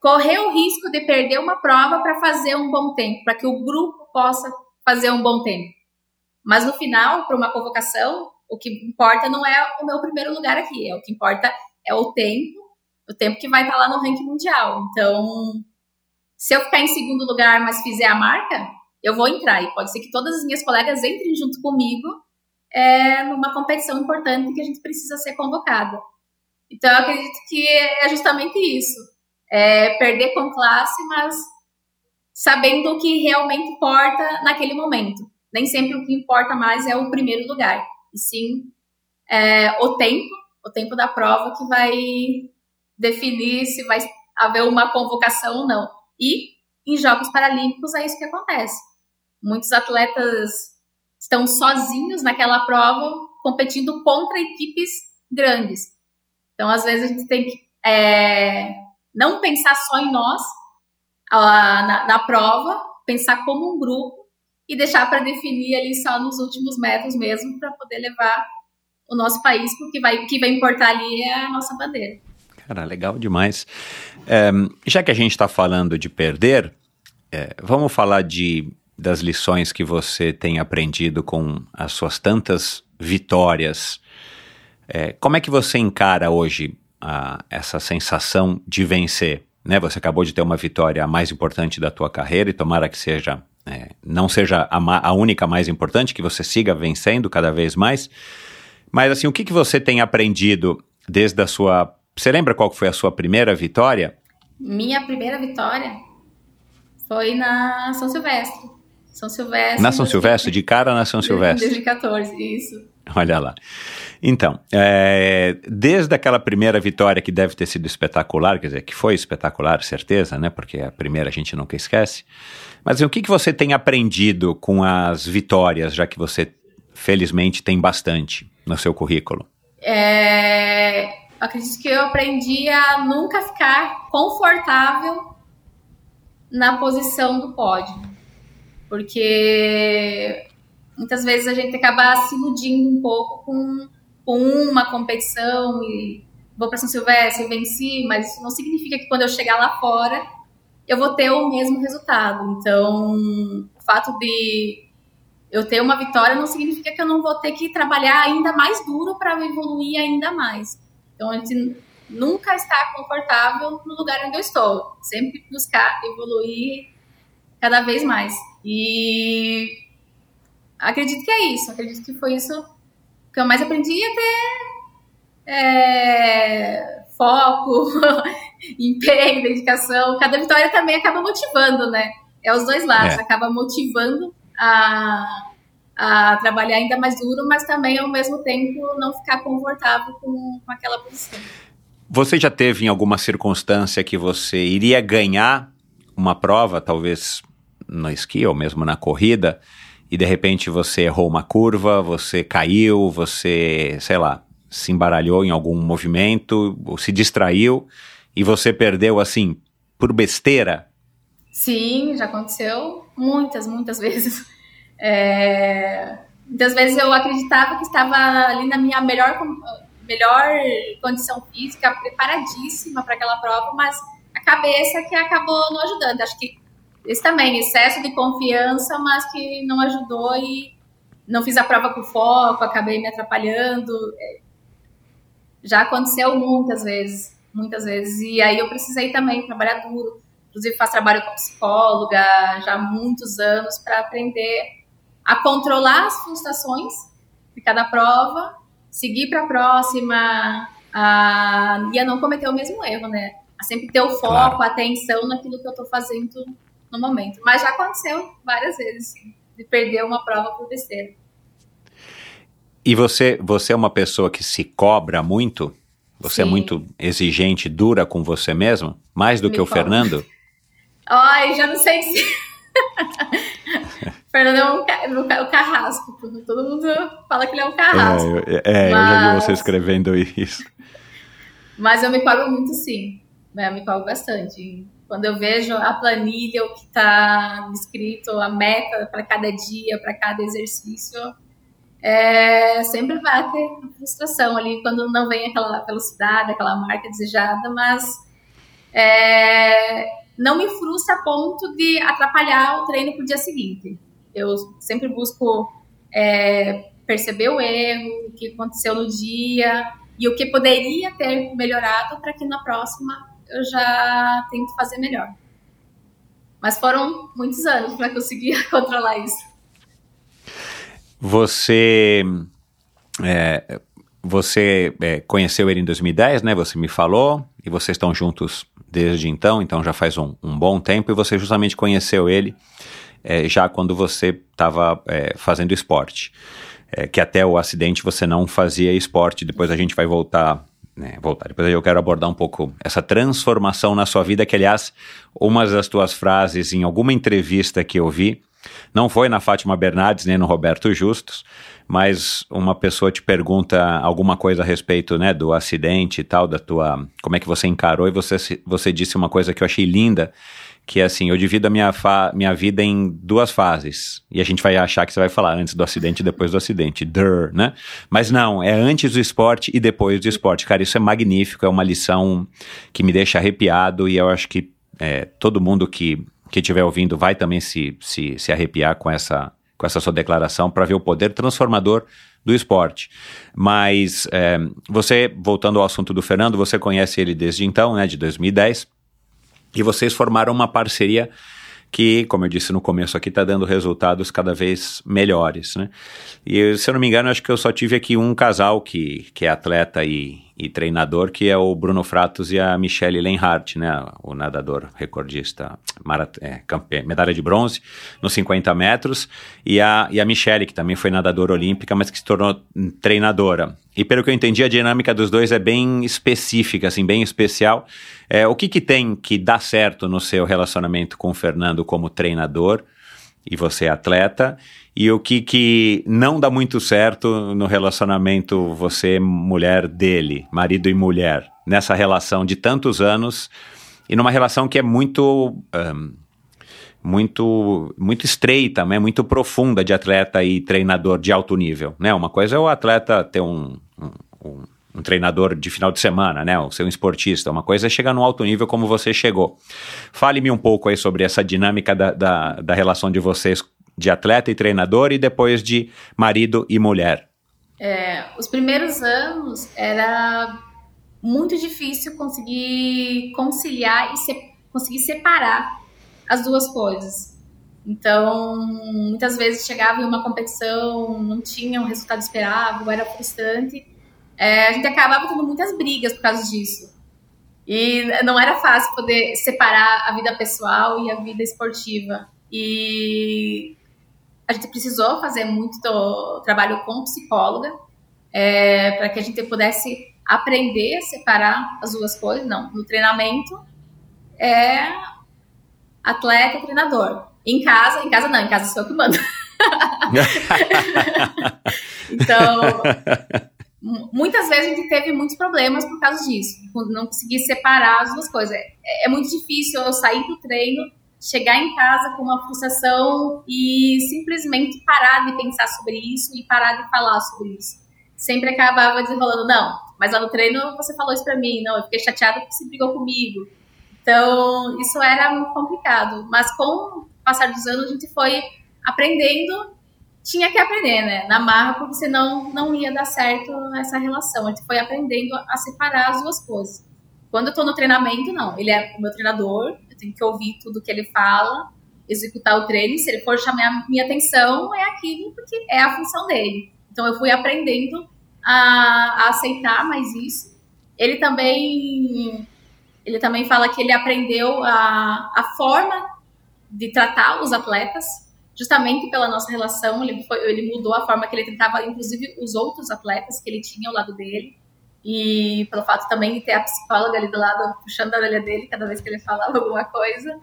correr o risco de perder uma prova para fazer um bom tempo, para que o grupo possa fazer um bom tempo. Mas no final, para uma convocação, o que importa não é o meu primeiro lugar aqui, é o que importa é o tempo, o tempo que vai estar lá no ranking mundial. Então, se eu ficar em segundo lugar, mas fizer a marca, eu vou entrar. E pode ser que todas as minhas colegas entrem junto comigo é, numa competição importante que a gente precisa ser convocada. Então, eu acredito que é justamente isso. É perder com classe, mas sabendo o que realmente importa naquele momento. Nem sempre o que importa mais é o primeiro lugar, e sim é, o tempo, o tempo da prova que vai definir se vai haver uma convocação ou não. E em Jogos Paralímpicos é isso que acontece. Muitos atletas estão sozinhos naquela prova, competindo contra equipes grandes. Então, às vezes, a gente tem que é, não pensar só em nós na, na prova, pensar como um grupo e deixar para definir ali só nos últimos metros mesmo, para poder levar o nosso país, porque vai, o que vai importar ali é a nossa bandeira. Cara, legal demais. É, já que a gente está falando de perder, é, vamos falar de, das lições que você tem aprendido com as suas tantas vitórias. É, como é que você encara hoje a, essa sensação de vencer? Né? Você acabou de ter uma vitória mais importante da tua carreira e tomara que seja é, não seja a, a, única mais importante, que você siga vencendo cada vez mais. Mas assim, o que, que você tem aprendido desde a sua você lembra qual foi a sua primeira vitória? Minha primeira vitória foi na São Silvestre. São Silvestre. Na São Silvestre? De cara na São Silvestre? 2014, isso. Olha lá. Então, é, desde aquela primeira vitória que deve ter sido espetacular, quer dizer, que foi espetacular, certeza, né? Porque a primeira a gente nunca esquece. Mas o que, que você tem aprendido com as vitórias, já que você, felizmente, tem bastante no seu currículo? É, acredito que eu aprendi a nunca ficar confortável na posição do pódio, porque muitas vezes a gente acaba se iludindo um pouco com, com uma competição e vou para São Silvestre, venci, mas isso não significa que quando eu chegar lá fora eu vou ter o mesmo resultado. Então, o fato de eu ter uma vitória não significa que eu não vou ter que trabalhar ainda mais duro para evoluir ainda mais. Então, a gente nunca está confortável no lugar onde eu estou. Sempre buscar evoluir cada vez mais. E acredito que é isso. Acredito que foi isso que eu mais aprendi a ter é, foco, empenho, dedicação. Cada vitória também acaba motivando, né? É os dois lados. É. Acaba motivando a, a trabalhar ainda mais duro, mas também ao mesmo tempo não ficar confortável com, com aquela posição. Você já teve em alguma circunstância que você iria ganhar uma prova, talvez no esqui ou mesmo na corrida, e de repente você errou uma curva, você caiu, você, sei lá, se embaralhou em algum movimento, ou se distraiu e você perdeu assim por besteira? Sim, já aconteceu muitas, muitas vezes. É... Muitas vezes eu acreditava que estava ali na minha melhor melhor condição física, preparadíssima para aquela prova, mas a cabeça que acabou não ajudando. Acho que esse também, excesso de confiança, mas que não ajudou e não fiz a prova com foco, acabei me atrapalhando. É, já aconteceu muitas vezes, muitas vezes. E aí eu precisei também trabalhar duro. Inclusive faço trabalho com psicóloga já há muitos anos para aprender a controlar as frustrações de cada prova seguir para a próxima a, e a não cometer o mesmo erro, né? A sempre ter o foco, claro. a atenção naquilo que eu estou fazendo no momento. Mas já aconteceu várias vezes, sim, de perder uma prova por besteira. E você, você é uma pessoa que se cobra muito? Você é sim. é muito exigente, dura com você mesmo? Mais do Me que o Fernando? Ai, já não sei se... Fernando é um, o carrasco. Todo mundo fala que ele é um carrasco. É, é, mas... eu já vi você escrevendo isso. Mas eu me cobro muito sim. Né? Eu me cobro bastante. Quando eu vejo a planilha, o que está escrito, a meta para cada dia, para cada exercício, é, sempre vai ter frustração ali quando não vem aquela velocidade, aquela marca desejada, mas é, não me frustra a ponto de atrapalhar o treino para o dia seguinte. Eu sempre busco é, perceber o erro, o que aconteceu no dia e o que poderia ter melhorado para que na próxima eu já tento fazer melhor. Mas foram muitos anos para conseguir controlar isso. Você é, você é, conheceu ele em 2010, né? Você me falou e vocês estão juntos desde então, então já faz um, um bom tempo e você justamente conheceu ele é, já quando você estava é, fazendo esporte. É, que até o acidente você não fazia esporte, depois a gente vai voltar. Né, voltar. Depois eu quero abordar um pouco essa transformação na sua vida, que aliás, uma das tuas frases em alguma entrevista que eu vi, não foi na Fátima Bernardes nem no Roberto Justus, mas uma pessoa te pergunta alguma coisa a respeito né, do acidente e tal, da tua. como é que você encarou, e você, você disse uma coisa que eu achei linda, que é assim, eu divido a minha, minha vida em duas fases. E a gente vai achar que você vai falar antes do acidente e depois do acidente. Dur, né? Mas não, é antes do esporte e depois do esporte. Cara, isso é magnífico, é uma lição que me deixa arrepiado e eu acho que é, todo mundo que que estiver ouvindo vai também se, se, se arrepiar com essa, com essa sua declaração para ver o poder transformador do esporte. Mas é, você, voltando ao assunto do Fernando, você conhece ele desde então, né, de 2010. E vocês formaram uma parceria que, como eu disse no começo aqui, está dando resultados cada vez melhores, né? E se eu não me engano, acho que eu só tive aqui um casal que, que é atleta e, e treinador, que é o Bruno Fratos e a Michelle Lenhart, né? O nadador recordista, marat é, medalha de bronze nos 50 metros, e a, e a Michelle, que também foi nadadora olímpica, mas que se tornou treinadora. E pelo que eu entendi, a dinâmica dos dois é bem específica, assim, bem especial. É, o que, que tem que dar certo no seu relacionamento com o Fernando como treinador e você atleta? E o que, que não dá muito certo no relacionamento você mulher dele, marido e mulher, nessa relação de tantos anos e numa relação que é muito um, muito muito estreita, né? muito profunda de atleta e treinador de alto nível, né? Uma coisa é o atleta ter um, um, um, treinador de final de semana, né? O ser um esportista. Uma coisa é chegar no alto nível como você chegou. Fale-me um pouco aí sobre essa dinâmica da, da, da relação de vocês de atleta e treinador e depois de marido e mulher. É, os primeiros anos era muito difícil conseguir conciliar e se, conseguir separar as duas coisas. Então, muitas vezes chegava em uma competição, não tinha um resultado esperado, era frustrante. É, a gente acabava tendo muitas brigas por causa disso. E não era fácil poder separar a vida pessoal e a vida esportiva. E a gente precisou fazer muito trabalho com psicóloga é, para que a gente pudesse aprender a separar as duas coisas. Não, no treinamento é atleta, treinador. Em casa, em casa não, em casa sou eu que mando. então, muitas vezes a gente teve muitos problemas por causa disso, não conseguir separar as duas coisas. É, é muito difícil eu sair do treino, chegar em casa com uma frustração e simplesmente parar de pensar sobre isso e parar de falar sobre isso. Sempre acabava desenrolando, não, mas lá no treino você falou isso pra mim, não, eu fiquei chateada porque você brigou comigo. Então, isso era muito complicado. Mas com o passar dos anos, a gente foi aprendendo. Tinha que aprender, né? Na marra, porque senão não ia dar certo essa relação. A gente foi aprendendo a separar as duas coisas. Quando eu tô no treinamento, não. Ele é o meu treinador, eu tenho que ouvir tudo que ele fala, executar o treino. Se ele for chamar minha atenção, é aquilo, porque é a função dele. Então, eu fui aprendendo a, a aceitar mais isso. Ele também ele também fala que ele aprendeu a, a forma de tratar os atletas, justamente pela nossa relação. Ele, foi, ele mudou a forma que ele tratava, inclusive, os outros atletas que ele tinha ao lado dele. E pelo fato também de ter a psicóloga ali do lado, puxando a orelha dele cada vez que ele falava alguma coisa.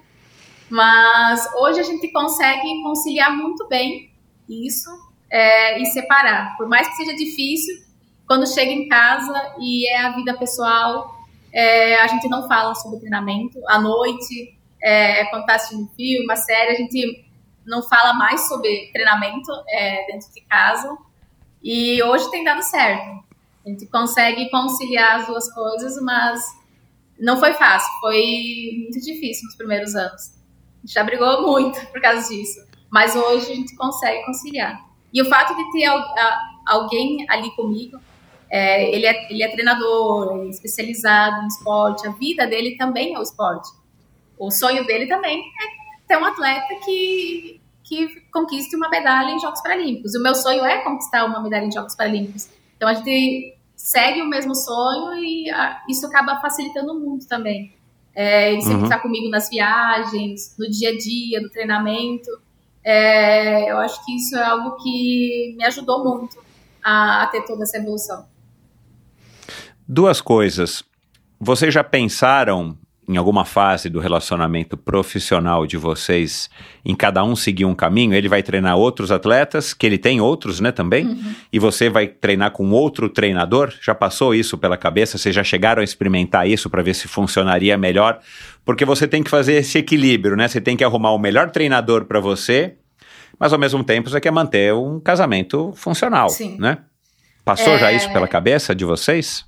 Mas hoje a gente consegue conciliar muito bem isso é, e separar. Por mais que seja difícil, quando chega em casa e é a vida pessoal, é, a gente não fala sobre treinamento. À noite, é, quando está assistindo um filme, uma série, a gente não fala mais sobre treinamento é, dentro de casa. E hoje tem dado certo. A gente consegue conciliar as duas coisas, mas não foi fácil, foi muito difícil nos primeiros anos. A gente já brigou muito por causa disso, mas hoje a gente consegue conciliar. E o fato de ter alguém ali comigo é, ele, é, ele é treinador, é especializado em esporte, a vida dele também é o esporte. O sonho dele também é ter um atleta que, que conquiste uma medalha em Jogos Paralímpicos. O meu sonho é conquistar uma medalha em Jogos Paralímpicos. Então a gente segue o mesmo sonho e a, isso acaba facilitando muito também. É, ele sempre uhum. está comigo nas viagens, no dia a dia, no treinamento. É, eu acho que isso é algo que me ajudou muito a, a ter toda essa evolução. Duas coisas. Vocês já pensaram em alguma fase do relacionamento profissional de vocês em cada um seguir um caminho? Ele vai treinar outros atletas, que ele tem outros, né, também? Uhum. E você vai treinar com outro treinador? Já passou isso pela cabeça? Vocês já chegaram a experimentar isso para ver se funcionaria melhor? Porque você tem que fazer esse equilíbrio, né? Você tem que arrumar o melhor treinador para você, mas ao mesmo tempo você quer manter um casamento funcional, Sim. né? Passou é... já isso pela cabeça de vocês?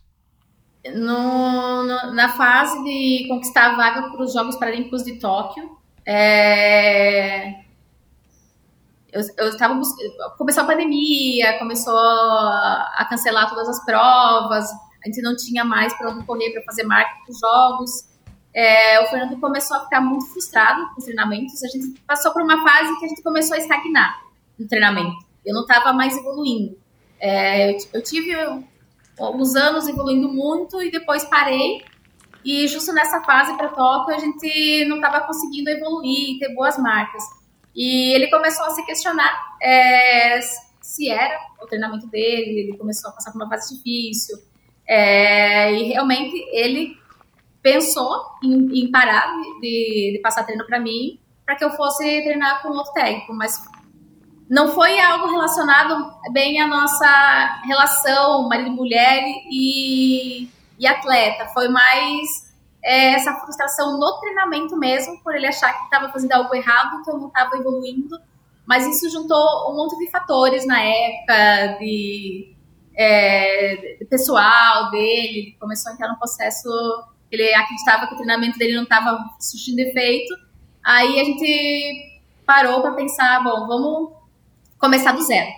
No, no, na fase de conquistar a vaga para os Jogos Paralímpicos de Tóquio, é, eu, estava começou a pandemia, começou a cancelar todas as provas, a gente não tinha mais para onde correr para fazer marca para os jogos. É, o Fernando começou a ficar muito frustrado com os treinamentos. A gente passou por uma fase que a gente começou a estagnar no treinamento. Eu não estava mais evoluindo. É, eu, eu tive alguns anos evoluindo muito e depois parei. E justo nessa fase para Tóquio a gente não estava conseguindo evoluir, ter boas marcas. E ele começou a se questionar é, se era o treinamento dele, ele começou a passar por uma fase difícil. É, e realmente ele pensou em, em parar de, de, passar treino para mim, para que eu fosse treinar com outro técnico, mas não foi algo relacionado bem à nossa relação marido-mulher e, e atleta. Foi mais é, essa frustração no treinamento mesmo, por ele achar que estava fazendo algo errado, que eu não estava evoluindo. Mas isso juntou um monte de fatores na época, de, é, de pessoal dele, ele começou a entrar num processo, ele acreditava que o treinamento dele não estava surtindo efeito. Aí a gente parou para pensar, bom, vamos começar do zero.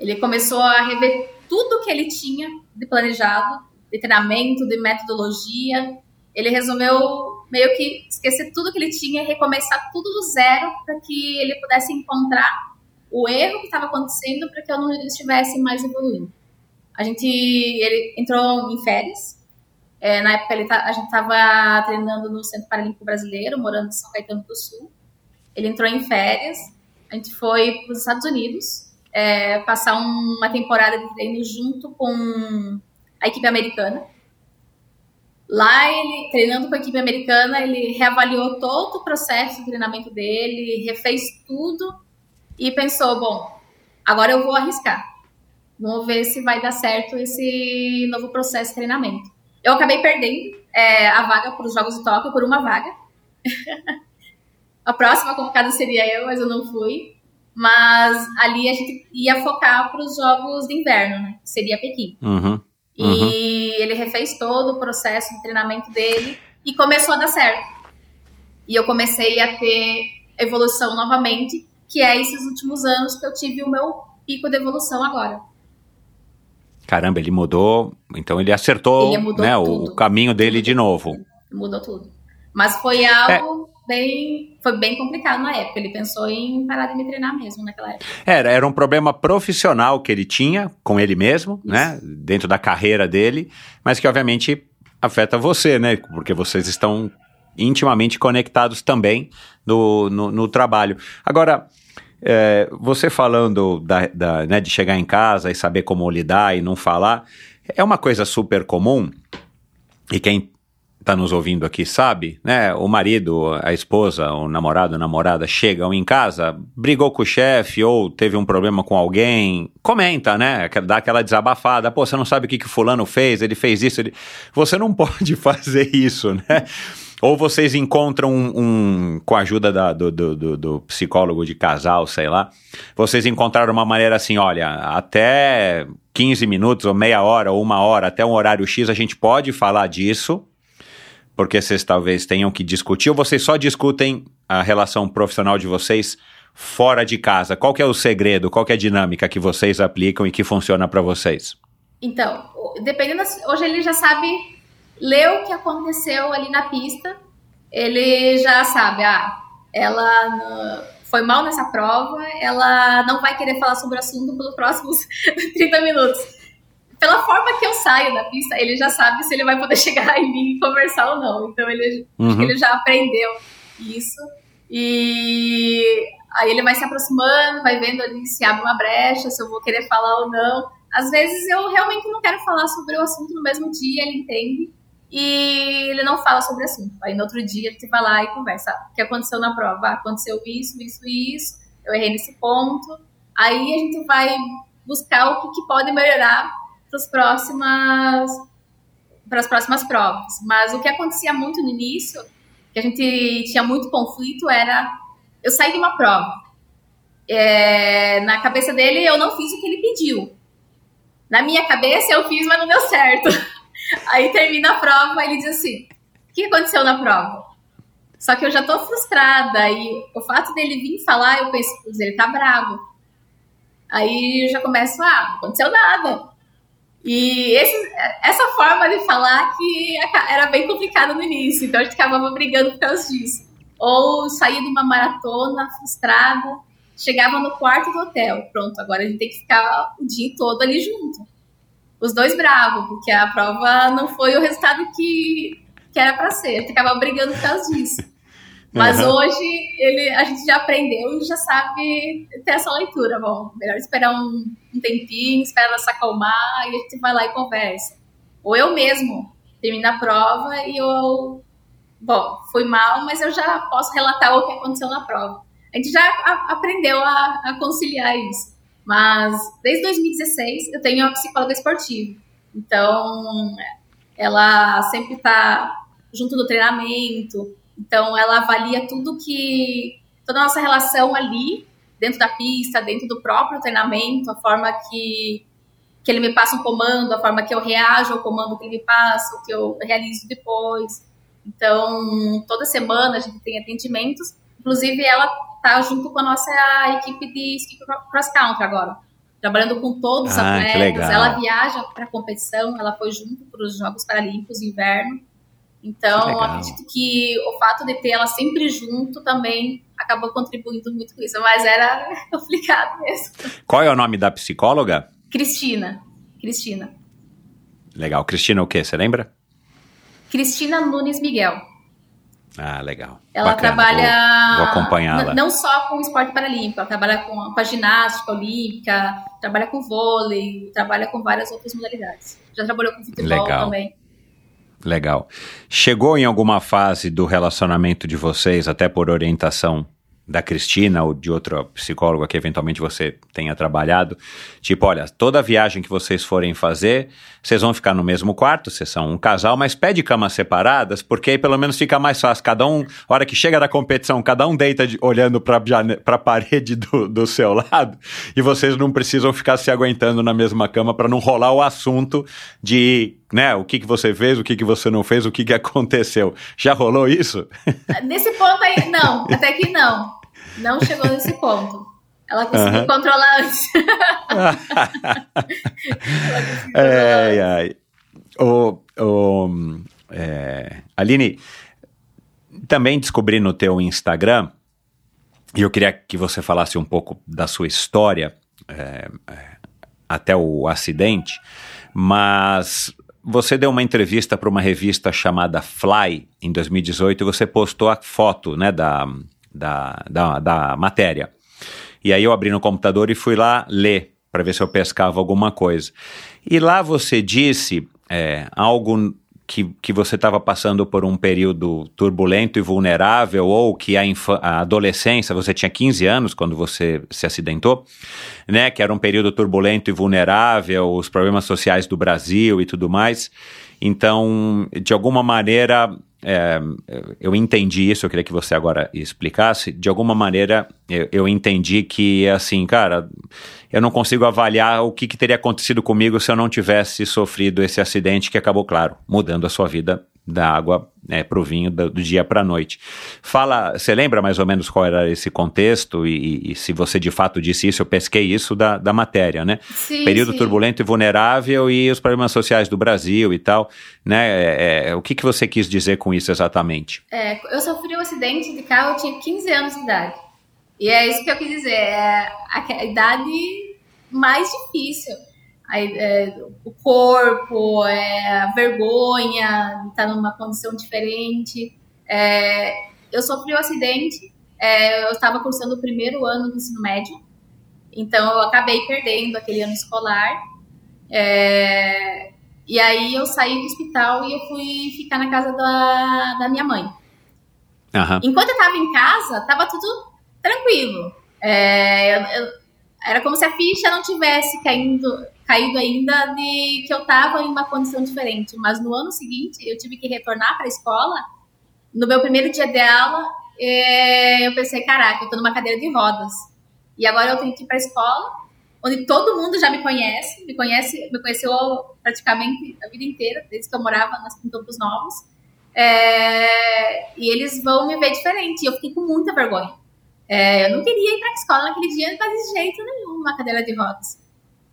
Ele começou a rever tudo que ele tinha de planejado, de treinamento, de metodologia. Ele resolveu meio que esquecer tudo que ele tinha e recomeçar tudo do zero para que ele pudesse encontrar o erro que estava acontecendo para que eu não estivesse mais evoluindo. A gente, ele entrou em férias. É, na época ele tá, a gente estava treinando no Centro Paralímpico Brasileiro, morando em São Caetano do Sul. Ele entrou em férias. A gente foi para os Estados Unidos é, passar uma temporada de treino junto com a equipe americana. Lá, ele, treinando com a equipe americana, ele reavaliou todo o processo de treinamento dele, refez tudo e pensou: bom, agora eu vou arriscar. Vamos ver se vai dar certo esse novo processo de treinamento. Eu acabei perdendo é, a vaga para os Jogos de Tóquio por uma vaga. a próxima convocada seria eu, mas eu não fui. Mas ali a gente ia focar para os Jogos de Inverno, né? Seria Pequim. Uhum. E Uhum. ele refez todo o processo de treinamento dele e começou a dar certo. E eu comecei a ter evolução novamente, que é esses últimos anos que eu tive o meu pico de evolução agora. Caramba, ele mudou, então ele acertou Ele né, o- caminho dele de novo. Mudou tudo. Mas foi algo bem. Foi bem complicado na época. Ele pensou em parar de me treinar mesmo naquela época. Era, era um problema profissional que ele tinha com ele mesmo, né? Dentro da carreira dele, mas que obviamente afeta você, né? Porque vocês estão intimamente conectados também no, no, no trabalho. Agora, é, você falando da, da, né, de chegar em casa e saber como lidar e não falar, é uma coisa super comum, e quem está nos ouvindo aqui sabe, né? O marido, a esposa, o namorado, a namorada chegam em casa, brigou com o chefe ou teve um problema com alguém, comenta, né? Dá aquela desabafada, pô, você não sabe o que, que o fulano fez, ele fez isso, ele... Você não pode fazer isso, né? Ou vocês encontram um, um- com a ajuda da- do, do- do- psicólogo de casal, sei lá, vocês encontraram uma maneira assim, olha, até 15 minutos ou meia hora ou uma hora, até um horário X, a gente pode falar disso, porque vocês talvez tenham que discutir, ou vocês só discutem a relação profissional de vocês fora de casa? Qual é o segredo, qual é a dinâmica que vocês aplicam e que funciona para vocês? Então, dependendo. Hoje ele já sabe ler o que aconteceu ali na pista. Ele já sabe, ah, ela foi mal nessa prova, ela não vai querer falar sobre o assunto pelos próximos 30 minutos. Pela forma que eu saio da pista, ele já sabe se ele vai poder chegar em mim e conversar ou não. Então ele, acho que Uhum. ele já aprendeu isso. E aí ele vai se aproximando, vai vendo ali se abre uma brecha, se eu vou querer falar ou não. Às vezes eu realmente não quero falar sobre o assunto no mesmo dia, ele entende. E ele não fala sobre o assunto. Aí no outro dia gente vai lá e conversa. Ah, O que aconteceu na prova? Ah, aconteceu isso, isso e isso. Eu errei nesse ponto. Aí a gente vai buscar o que, que pode melhorar para as próximas para as próximas provas. Mas o que acontecia muito no início, que a gente tinha muito conflito, era eu saí de uma prova. É, na cabeça dele eu não fiz o que ele pediu. Na minha cabeça eu fiz, mas não deu certo. Aí termina a prova ele diz assim: O que aconteceu na prova? Só que eu já tô frustrada e o fato dele vir falar, eu penso, "Putz, ele tá bravo. Aí já começo, ah, não aconteceu nada. E esse- essa forma de falar que era bem complicada no início, então a gente acabava brigando por causa disso. Ou saía de uma maratona frustrada, chegava no quarto do hotel, pronto, agora a gente tem que ficar o dia todo ali junto. Os dois bravos, porque a prova não foi o resultado que, que era para ser, a gente acabava brigando por causa disso. Mas Uhum. hoje ele, a gente já aprendeu e já sabe ter essa leitura. Bom, melhor esperar um, um tempinho, esperar ela se acalmar e a gente vai lá e conversa. Ou eu mesmo termino a prova e eu. Bom, fui mal, mas eu já posso relatar o que aconteceu na prova. A gente já a- aprendeu a, a conciliar isso. Mas desde 2016 eu tenho uma psicóloga esportiva. Então ela sempre está junto do treinamento. Então, ela avalia tudo que. toda a nossa relação ali, dentro da pista, dentro do próprio treinamento, a forma que, que ele me passa um comando, a forma que eu reajo ao comando que ele me passa, o que eu realizo depois. Então, toda semana a gente tem atendimentos. Inclusive, ela tá junto com a nossa equipe de ski cross country agora, trabalhando com todos os Ah, atletas. legal. Ela viaja para competição, ela foi junto para os Jogos Paralímpicos de Inverno. Então, acredito que o fato de ter ela sempre junto também acabou contribuindo muito com isso. Mas era complicado mesmo. Qual é o nome da psicóloga? Cristina. Cristina. Legal. Cristina o quê? Você lembra? Cristina Nunes Miguel. Ah, legal. Ela Bacana, trabalha Vou, vou acompanhá-la. não só com esporte paralímpico, ela trabalha com, com a ginástica olímpica, trabalha com vôlei, trabalha com várias outras modalidades. Já trabalhou com futebol Legal. também. Legal. Chegou em alguma fase do relacionamento de vocês, até por orientação da Cristina ou de outra psicóloga que eventualmente você tenha trabalhado, tipo, olha, toda viagem que vocês forem fazer, vocês vão ficar no mesmo quarto, vocês são um casal, mas pede camas separadas, porque aí pelo menos fica mais fácil. Cada um, hora que chega da competição, cada um deita de- olhando para a parede do, do seu lado e vocês não precisam ficar se aguentando na mesma cama para não rolar o assunto de, né, o que, que você fez, o que, que você não fez, o que, que aconteceu. Já rolou isso? Nesse ponto aí, não, até que não. Não chegou nesse ponto. Ela conseguiu Aham. controlar antes. Ai, ai. O, o, é, Aline, também descobri no teu Instagram, e eu queria que você falasse um pouco da sua história é, é, até o acidente, mas você deu uma entrevista para uma revista chamada Fly em 2018 e você postou a foto né, da, da, da, da matéria. E aí eu abri no computador e fui lá ler para ver se eu pescava alguma coisa. E lá você disse é, algo que, que você estava passando por um período turbulento e vulnerável, ou que a, a adolescência, você tinha 15 anos quando você se acidentou, né? Que era um período turbulento e vulnerável, os problemas sociais do Brasil e tudo mais. Então, de alguma maneira, é, eu entendi isso, eu queria que você agora explicasse. De alguma maneira, eu, eu entendi que, assim, cara, eu não consigo avaliar o que, que teria acontecido comigo se eu não tivesse sofrido esse acidente que acabou, claro, mudando a sua vida da água né, para o vinho do, do dia para a noite. Fala, você lembra mais ou menos qual era esse contexto e, e se você de fato disse isso, eu pesquei isso da, da matéria, né? Sim, Período sim. turbulento e vulnerável e os problemas sociais do Brasil e tal, né? É, é, o que, que você quis dizer com isso exatamente? É, eu sofri um acidente de carro, eu tinha 15 anos de idade. E é isso que eu quis dizer, é a, a idade mais difícil. A- é, o corpo, é, a vergonha estar numa condição diferente. É, eu sofri um acidente, é, eu estava cursando o primeiro ano do ensino médio, então eu acabei perdendo aquele ano escolar. É, e aí eu saí do hospital e eu fui ficar na casa da, da minha mãe. Aham. Enquanto eu tava em casa, tava tudo tranquilo. É, eu- eu- era como se a ficha não tivesse caindo, caído ainda de que eu tava em uma condição diferente. Mas no ano seguinte, eu tive que retornar para a escola. No meu primeiro dia de aula, é, eu pensei, caraca, eu tô numa cadeira de rodas. E agora eu tenho que ir para a escola, onde todo mundo já me conhece, me conhece, me conheceu praticamente a vida inteira, desde que eu morava em Campos Novos. É, e eles vão me ver diferente. E eu fiquei com muita vergonha. É, eu não queria ir para a escola naquele dia, mas de jeito nenhum, uma cadeira de rodas.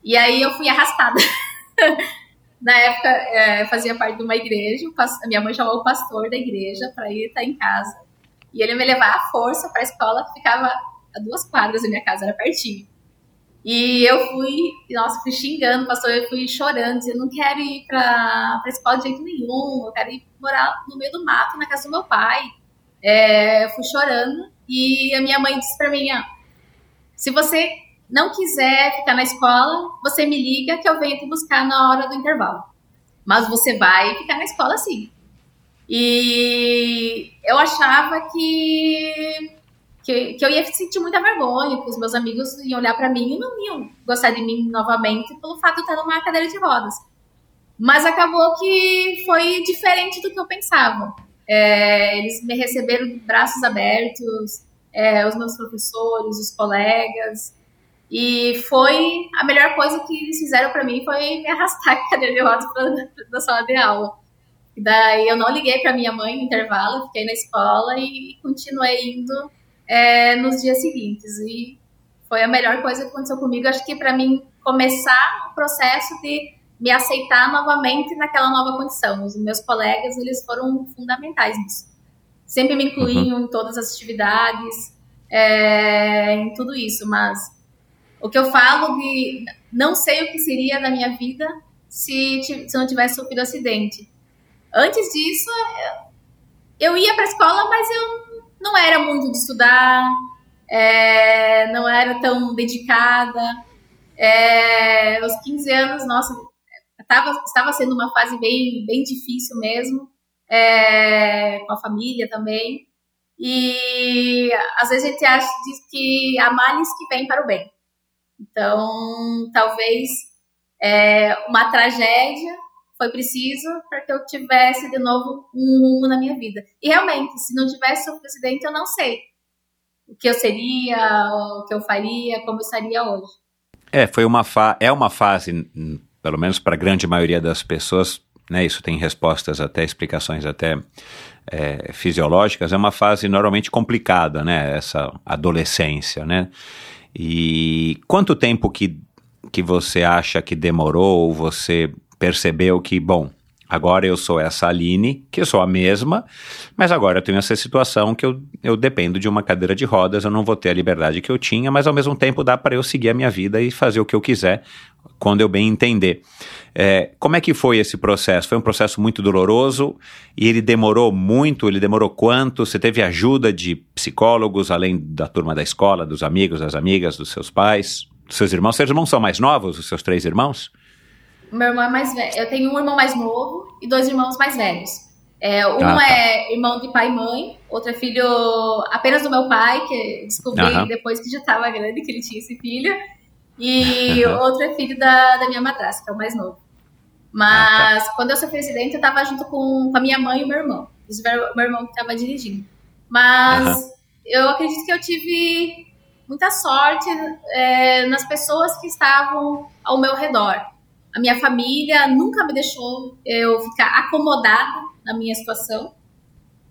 E aí eu fui arrastada. Na época, é, fazia parte de uma igreja, a minha mãe chamou o pastor da igreja para ir estar em casa. E ele me levar à força para a escola, que ficava a duas quadras da minha casa, era pertinho. E eu fui, nossa, fui xingando o pastor, eu fui chorando, dizendo, não quero ir para a escola de jeito nenhum, eu quero ir morar no meio do mato, na casa do meu pai. É, eu fui chorando e a minha mãe disse para mim, ah, se você não quiser ficar na escola, você me liga que eu venho te buscar na hora do intervalo. Mas você vai ficar na escola sim. E eu achava que, que, que eu ia sentir muita vergonha, que os meus amigos iam olhar para mim e não iam gostar de mim novamente pelo fato de estar numa cadeira de rodas. Mas acabou que foi diferente do que eu pensava. É, eles me receberam de braços abertos, é, os meus professores, os colegas. E foi a melhor coisa que eles fizeram para mim foi me arrastar a cadeira de rodas para a sala de aula. E daí eu não liguei para minha mãe no intervalo, fiquei na escola e continuei indo é, nos dias seguintes. E foi a melhor coisa que aconteceu comigo. Acho que para mim começar o processo de me aceitar novamente naquela nova condição. Os meus colegas, eles foram fundamentais nisso. Sempre me incluíam uhum. em todas as atividades, é, em tudo isso, mas o que eu falo de não sei o que seria da minha vida se, se não tivesse sofrido acidente. Antes disso, eu ia para a escola, mas eu não era muito de estudar, é, não era tão dedicada. É, aos 15 anos, nossa, tava, estava sendo uma fase bem, bem difícil mesmo, é, com a família também. E às vezes a gente acha que há males que vêm para o bem. Então, talvez é, uma tragédia foi preciso para que eu tivesse de novo um rumo na minha vida. E realmente, se não tivesse o presidente, eu não sei o que eu seria, o que eu faria, como eu estaria hoje. É, foi uma fa é uma fase, pelo menos para a grande maioria das pessoas, né, isso tem respostas até, explicações até é, fisiológicas, é uma fase normalmente complicada, né, essa adolescência, né, e quanto tempo que, que você acha que demorou ou você percebeu que, bom, agora eu sou essa Aline, que sou a mesma, mas agora eu tenho essa situação que eu, eu dependo de uma cadeira de rodas, eu não vou ter a liberdade que eu tinha, mas ao mesmo tempo dá para eu seguir a minha vida e fazer o que eu quiser quando eu bem entender. É, como é que foi esse processo? Foi um processo muito doloroso e ele demorou muito? Ele demorou quanto? Você teve ajuda de psicólogos, além da turma da escola, dos amigos, das amigas, dos seus pais, dos seus irmãos? Seus irmãos são mais novos, os seus três irmãos? Meu irmão é mais velho. Eu tenho um irmão mais novo e dois irmãos mais velhos. É, um ah, tá. é irmão de pai e mãe, outro é filho apenas do meu pai, que descobri depois que já estava grande que ele tinha esse filho. E outro é filho da, da minha madrasta, que é o mais novo. Mas ah, tá. quando eu sou presidente, eu tava junto com, com a minha mãe e o meu irmão. O meu irmão que tava dirigindo. Mas uhum. eu acredito que eu tive muita sorte é, nas pessoas que estavam ao meu redor. A minha família nunca me deixou eu ficar acomodada na minha situação.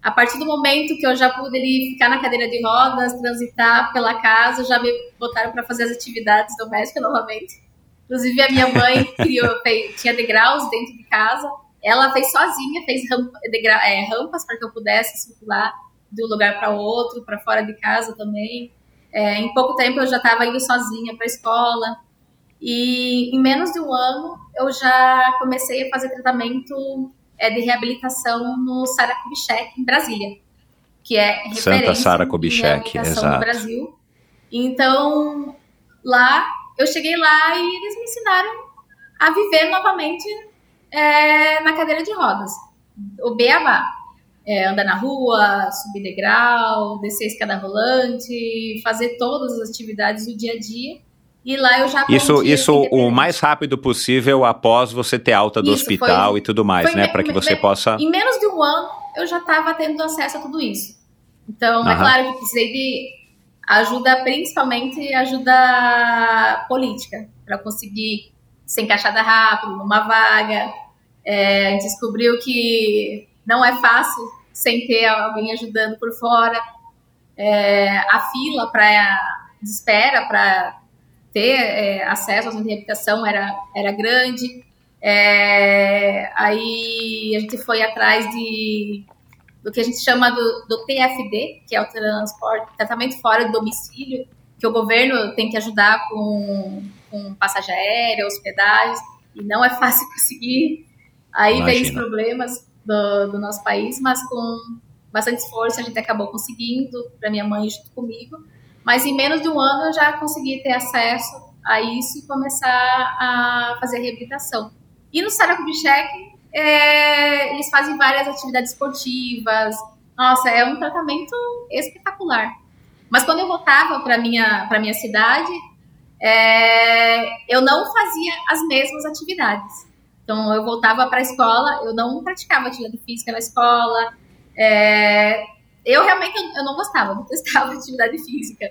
A partir do momento que eu já pude ficar na cadeira de rodas, transitar pela casa, já me botaram para fazer as atividades domésticas novamente. Inclusive, a minha mãe criou, fez, tinha degraus dentro de casa. Ela fez sozinha, fez rampa, degra, é, rampas para que eu pudesse circular de um lugar para outro, para fora de casa também. É, em pouco tempo eu já estava indo sozinha para a escola. E em menos de um ano eu já comecei a fazer tratamento é, de reabilitação no Sara Kubitschek, em Brasília, que é referência Santa Sara Kubitschek, exato. no Brasil. Então, lá, eu cheguei lá e eles me ensinaram a viver novamente é, na cadeira de rodas. O beabá. É, andar na rua, subir degrau, descer escada rolante, fazer todas as atividades do dia a dia e lá eu já Isso, isso o mais rápido possível após você ter alta do isso, hospital foi, e tudo mais, né? Para que você possa. Em menos de um ano eu já estava tendo acesso a tudo isso. Então, uhum. é claro que precisei de ajuda, principalmente ajuda política, para conseguir ser encaixada rápido numa vaga. É, descobriu que não é fácil sem ter alguém ajudando por fora. É, a fila para de espera para ter é, acesso à de reabilitação era, era grande. É, aí a gente foi atrás de do que a gente chama do, do TFD, que é o transporte, tratamento fora do domicílio, que o governo tem que ajudar com, com passagem aérea, hospedagem, e não é fácil conseguir. Aí Imagina. vem os problemas do, do nosso país, mas com bastante esforço a gente acabou conseguindo, para minha mãe junto comigo. Mas em menos de um ano eu já consegui ter acesso a isso e começar a fazer reabilitação. E no Sara Kubitschek, é, eles fazem várias atividades esportivas. Nossa, é um tratamento espetacular. Mas quando eu voltava para minha para minha cidade, é, eu não fazia as mesmas atividades. Então eu voltava para a escola, eu não praticava atividade física na escola, É, eu realmente eu não gostava, não testava atividade física.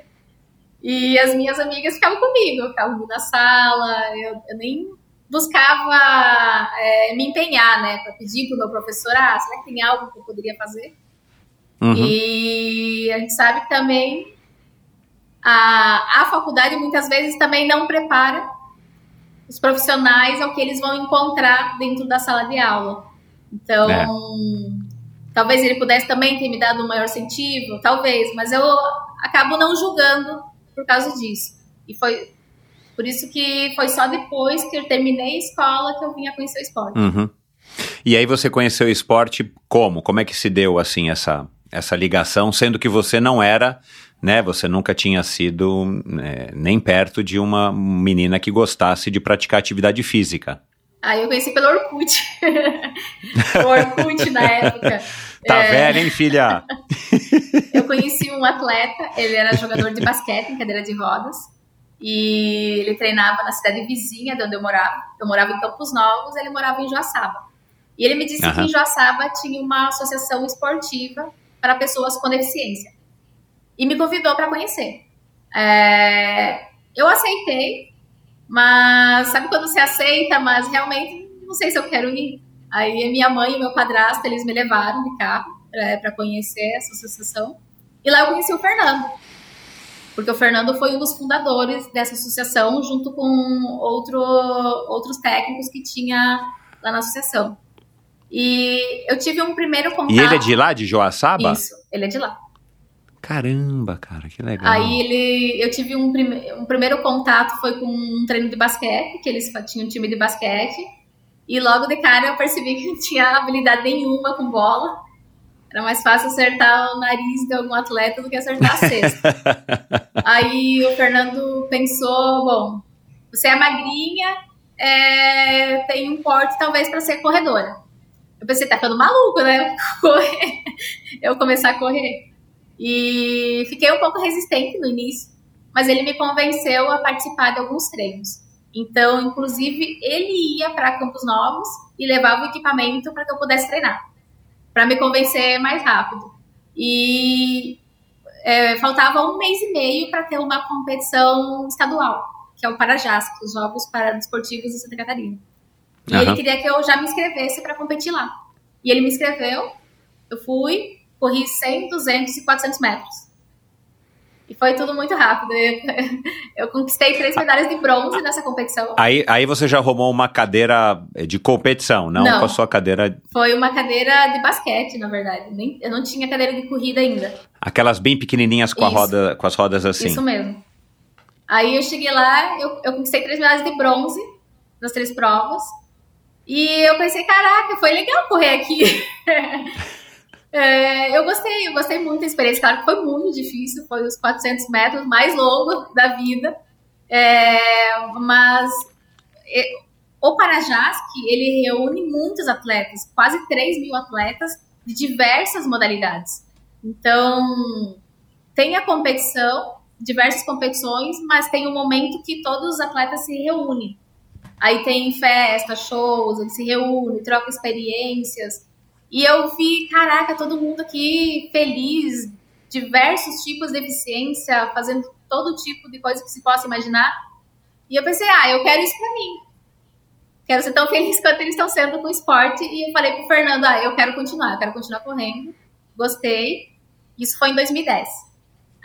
E as minhas amigas ficavam comigo, ficavam na sala, eu, eu nem buscava é, me empenhar, né, para pedir para o meu professor, ah, será que tem algo que eu poderia fazer? Uhum. E a gente sabe que também a, a faculdade muitas vezes também não prepara os profissionais ao que eles vão encontrar dentro da sala de aula. Então, é. Talvez ele pudesse também ter me dado um maior incentivo, talvez, mas eu acabo não julgando por causa disso. E foi por isso que foi só depois que eu terminei a escola que eu vinha conhecer o esporte. Uhum. E aí você conheceu o esporte como? Como é que se deu assim essa essa ligação, sendo que você não era, né? Você nunca tinha sido né, nem perto de uma menina que gostasse de praticar atividade física. Aí eu conheci pelo Orkut. o Orkut na época. Tá é... velha, hein, filha? eu conheci um atleta, ele era jogador de basquete em cadeira de rodas. E ele treinava na cidade vizinha de onde eu morava. Eu morava em Campos Novos, ele morava em Joaçaba. E ele me disse uhum. que em Joaçaba tinha uma associação esportiva para pessoas com deficiência. E me convidou para conhecer. É, eu aceitei, mas sabe quando você aceita, mas realmente não sei se eu quero ir. Aí minha mãe e meu padrasto, eles me levaram de carro para conhecer essa associação. E lá eu conheci o Fernando. Porque o Fernando foi um dos fundadores dessa associação, junto com outro, outros técnicos que tinha lá na associação. E eu tive um primeiro contato. E ele é de lá, de Joaçaba? Isso, ele é de lá. Caramba, cara, que legal. Aí ele, eu tive um, prime, um primeiro contato foi com um treino de basquete, que eles tinham um time de basquete. E logo de cara eu percebi que não tinha habilidade nenhuma com bola. Era mais fácil acertar o nariz de algum atleta do que acertar a cesta. Aí o Fernando pensou, bom, você é magrinha, é, tem um porte talvez para ser corredora. Eu pensei, tá ficando maluco, né? Correr. Eu começar a correr. E fiquei um pouco resistente no início, mas ele me convenceu a participar de alguns treinos. Então, inclusive, ele ia para Campos Novos e levava o equipamento para que eu pudesse treinar, para me convencer mais rápido. E é, faltava um mês e meio para ter uma competição estadual, que é o Parajasc, os Jogos Paradesportivos de Santa Catarina. E uhum. ele queria que eu já me inscrevesse para competir lá. E ele me inscreveu, eu fui, corri 100, 200 e 400 metros. E foi tudo muito rápido. Eu, conquistei três medalhas de bronze nessa competição. Aí, aí você já arrumou uma cadeira de competição, não, não com a sua cadeira. Foi uma cadeira de basquete, na verdade. Nem, eu não tinha cadeira de corrida ainda. Aquelas bem pequenininhas com, a roda, com as rodas assim. Isso mesmo. Aí eu cheguei lá, eu, eu conquistei três medalhas de bronze nas três provas. E eu pensei, caraca, foi legal correr aqui. é, eu gostei, eu gostei muito da experiência. Claro que foi muito difícil, foi os 400 metros mais longos da vida. É, mas é, o Parajasc, ele reúne muitos atletas, quase 3 mil atletas de diversas modalidades. Então, tem a competição, diversas competições, mas tem um momento que todos os atletas se reúnem. Aí tem festa, shows, eles se reúnem, trocam experiências. E eu vi, caraca, todo mundo aqui feliz, diversos tipos de deficiência, fazendo todo tipo de coisa que se possa imaginar. E eu pensei, ah, eu quero isso pra mim. Quero ser tão feliz quanto eles estão sendo com o esporte. E eu falei pro Fernando, ah, eu quero continuar, eu quero continuar correndo. Gostei. Isso foi em 2010.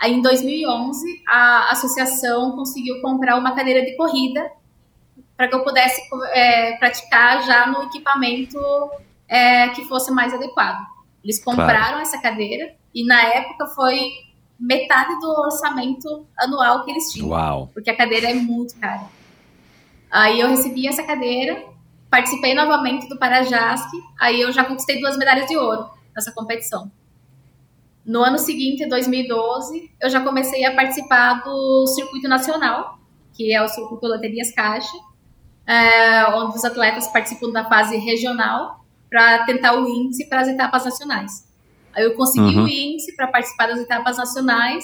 Aí, em 2011, a associação conseguiu comprar uma cadeira de corrida para que eu pudesse é, praticar já no equipamento é, que fosse mais adequado. Eles compraram claro. essa cadeira e na época foi metade do orçamento anual que eles tinham. Uau. Porque a cadeira é muito cara. Aí eu recebi essa cadeira, participei novamente do Parajasc, aí eu já conquistei duas medalhas de ouro nessa competição. No ano seguinte, 2012, eu já comecei a participar do circuito nacional, que é o circuito Loterias Caixa, é, onde os atletas participam da fase regional para tentar o índice para as etapas nacionais. Aí eu consegui uhum. o índice para participar das etapas nacionais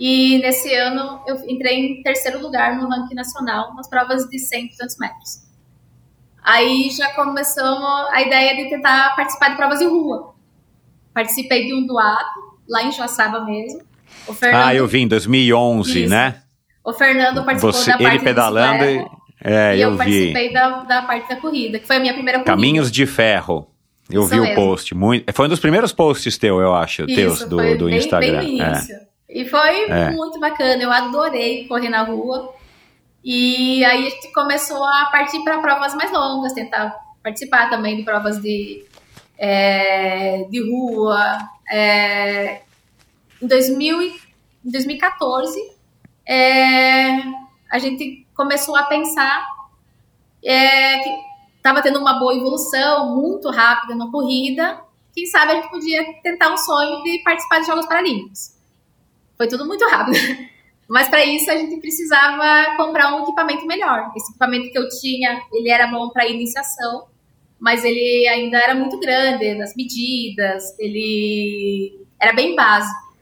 e nesse ano eu entrei em terceiro lugar no ranking nacional nas provas de 100 e 200 metros. Aí já começou a ideia de tentar participar de provas de rua. participei de um duato lá em Joaçaba mesmo. Fernando, Ah, eu vi em 2011, Isso. né? O Fernando participou Você, da parte ele da pedalando e, é, e eu, eu vi. participei da, da parte da corrida, que foi a minha primeira corrida. Caminhos de Ferro. Eu Isso vi o post. Muito, foi um dos primeiros posts teu, eu acho, teus Isso, do, foi do bem, Instagram. Bem no É. E foi É. muito bacana, eu adorei correr na rua. E aí a gente começou a partir para provas mais longas, tentar participar também de provas de, é, de rua. É, em, 2000, e- em 2014, é, a gente começou a pensar é, que estava tendo uma boa evolução, muito rápida na corrida. Quem sabe a gente podia tentar um sonho de participar de Jogos Paralímpicos. Foi tudo muito rápido. Mas para isso a gente precisava comprar um equipamento melhor. Esse equipamento que eu tinha, ele era bom para iniciação, mas ele ainda era muito grande nas medidas, ele era bem básico.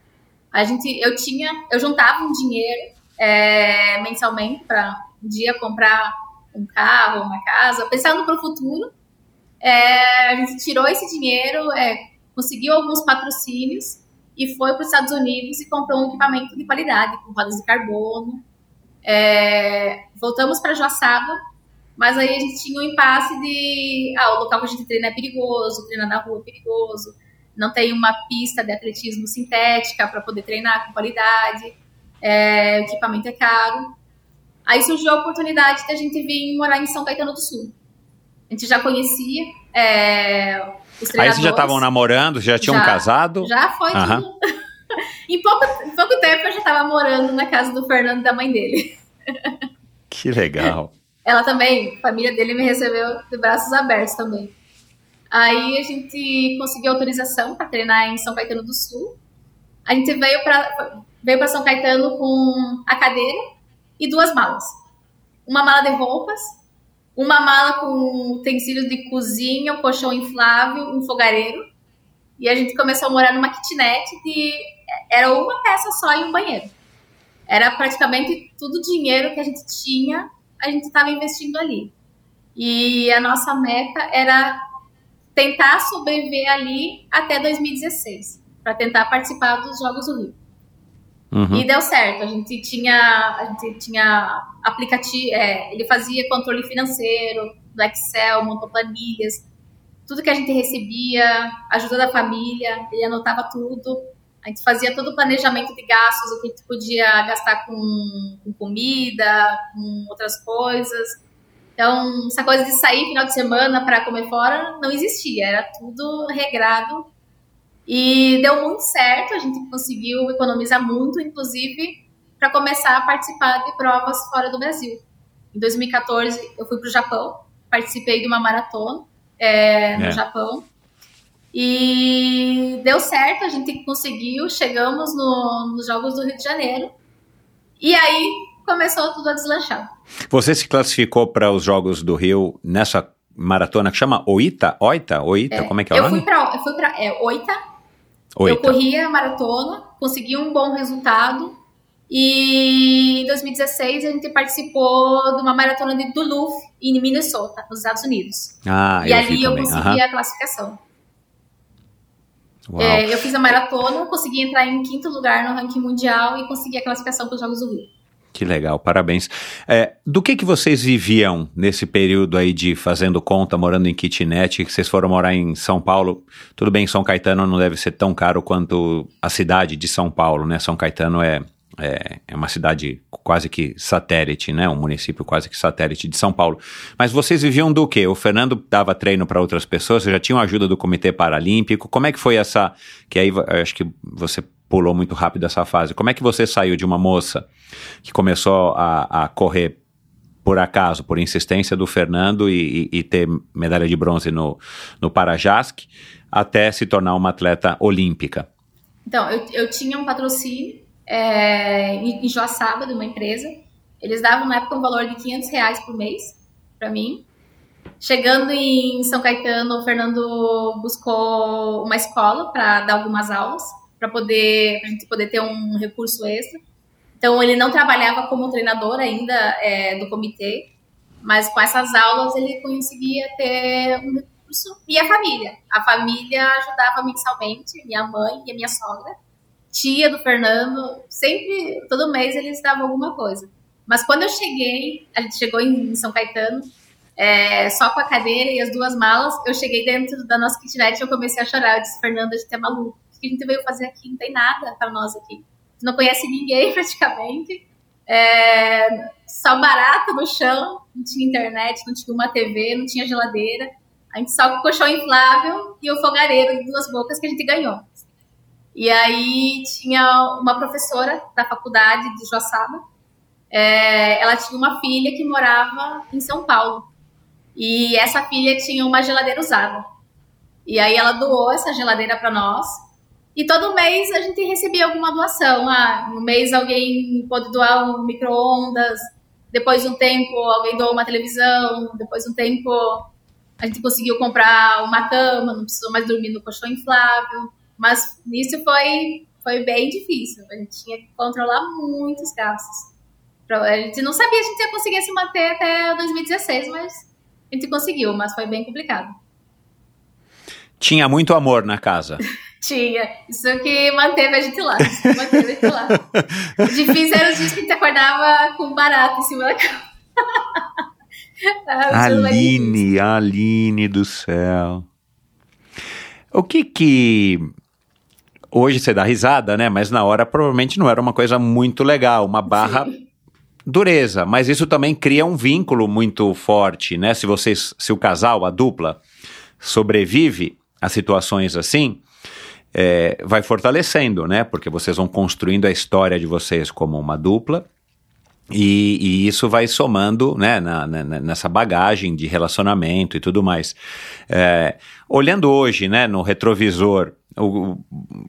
A gente, eu tinha, eu juntava um dinheiro é, mensalmente para um dia comprar um carro, uma casa, pensando para o futuro. É, a gente tirou esse dinheiro, é, conseguiu alguns patrocínios e foi para os Estados Unidos e comprou um equipamento de qualidade, com rodas de carbono. É, voltamos para Joaçaba, mas aí a gente tinha um impasse de ah, o local que a gente treina é perigoso, treinar na rua é perigoso, não tem uma pista de atletismo sintética para poder treinar com qualidade, é, o equipamento é caro. Aí surgiu a oportunidade de a gente vir morar em São Caetano do Sul. A gente já conhecia é, os Aí vocês já treinadores. estavam namorando, já tinham Já. casado? Já foi Aham. tudo. em, pouco, em pouco tempo eu já estava morando na casa do Fernando e da mãe dele. Que legal. Ela também, a família dele me recebeu de braços abertos também. Aí a gente conseguiu autorização para treinar em São Caetano do Sul. A gente veio para veio para São Caetano com a cadeira e duas malas. Uma mala de roupas, uma mala com utensílios de cozinha, um colchão inflável, um fogareiro. E a gente começou a morar numa kitnet de era uma peça só e um banheiro. Era praticamente tudo o dinheiro que a gente tinha, a gente estava investindo ali. E a nossa meta era tentar sobreviver ali até 2016, para tentar participar dos Jogos do. Uhum. E deu certo. A gente tinha, a gente tinha aplicativo, é, ele fazia controle financeiro, do Excel, montou planilhas, tudo que a gente recebia, ajuda da família, ele anotava tudo. A gente fazia todo o planejamento de gastos, o que a gente podia gastar com, com comida, com outras coisas. Então, essa coisa de sair final de semana para comer fora não existia, era tudo regrado. E deu muito certo, a gente conseguiu economizar muito, inclusive, para começar a participar de provas fora do Brasil. Em 2014, eu fui para o Japão, participei de uma maratona é, no É. Japão. E deu certo, a gente conseguiu, chegamos no- nos Jogos do Rio de Janeiro. E aí começou tudo a deslanchar. Você se classificou para os Jogos do Rio nessa maratona que chama Oita? Oita? Oita? Como é que é o eu nome? fui para eu fui pra, é, Oita, eu Oita. corri a maratona, consegui um bom resultado. E em 2016 a gente participou de uma maratona de Duluth, em Minnesota, nos Estados Unidos. Ah, e eu ali eu consegui Aham. a classificação. É, eu fiz a maratona, consegui entrar em quinto lugar no ranking mundial e consegui a classificação para os Jogos do Rio. Que legal, parabéns. É, do que que vocês viviam nesse período aí de fazendo conta, morando em kitnet, que vocês foram morar em São Paulo? Tudo bem, São Caetano não deve ser tão caro quanto a cidade de São Paulo, né? São Caetano é, é, é uma cidade quase que satélite, né? Um município quase que satélite de São Paulo. Mas vocês viviam do quê? O Fernando dava treino para outras pessoas, vocês já tinham ajuda do Comitê Paralímpico. Como é que foi essa... Que aí acho que você pulou muito rápido essa fase. Como é que você saiu de uma moça que começou a, a correr por acaso, por insistência do Fernando e, e- e ter medalha de bronze no, no Parajask, até se tornar uma atleta olímpica? Então, eu, eu tinha um patrocínio é, em Joaçaba, de uma empresa. Eles davam, na época, um valor de 500 reais por mês para mim. Chegando em São Caetano, o Fernando buscou uma escola para dar algumas aulas, para poder a gente poder ter um recurso extra. Então, ele não trabalhava como treinador ainda é, do comitê, mas com essas aulas ele conseguia ter um curso, e a família. A família ajudava mensalmente, minha mãe e a minha sogra. Tia do Fernando, sempre, todo mês eles davam alguma coisa. Mas quando eu cheguei, a gente chegou em São Caetano, é, só com a cadeira e as duas malas, eu cheguei dentro da nossa kitnet e eu comecei a chorar. Eu disse, Fernando, a gente é maluco. Que a gente veio fazer aqui? Não tem nada para nós aqui. Não conhece ninguém praticamente. É, só barato no chão, não tinha internet, não tinha uma TV, não tinha geladeira. A gente só com o colchão inflável e o fogareiro de duas bocas que a gente ganhou. E aí tinha uma professora da faculdade de Joaçaba. É, ela tinha uma filha que morava em São Paulo. E essa filha tinha uma geladeira usada. E aí ela doou essa geladeira para nós. E todo mês a gente recebia alguma doação. Ah, no mês alguém pode doar um micro-ondas, depois de um tempo alguém doou uma televisão, depois de um tempo a gente conseguiu comprar uma cama, não precisou mais dormir no colchão inflável. Mas nisso foi, foi bem difícil. A gente tinha que controlar muitos gastos. A gente não sabia se a gente ia conseguir se manter até 2016, mas a gente conseguiu, mas foi bem complicado. Tinha muito amor na casa. Tinha. Isso que manteve a gente lá. Manteve a gente lá. Difícil era os dias que a gente acordava com barato em cima da cama. ah, Aline, Aline do céu. O que que. Hoje você dá risada, né? Mas na hora provavelmente não era uma coisa muito legal, uma barra Sim. dureza. Mas isso também cria um vínculo muito forte, né? Se vocês, se o casal, a dupla, sobrevive a situações assim, é, vai fortalecendo, né? Porque vocês vão construindo a história de vocês como uma dupla. E, e isso vai somando né, na, na, nessa bagagem de relacionamento e tudo mais. É, olhando hoje né, no retrovisor, o,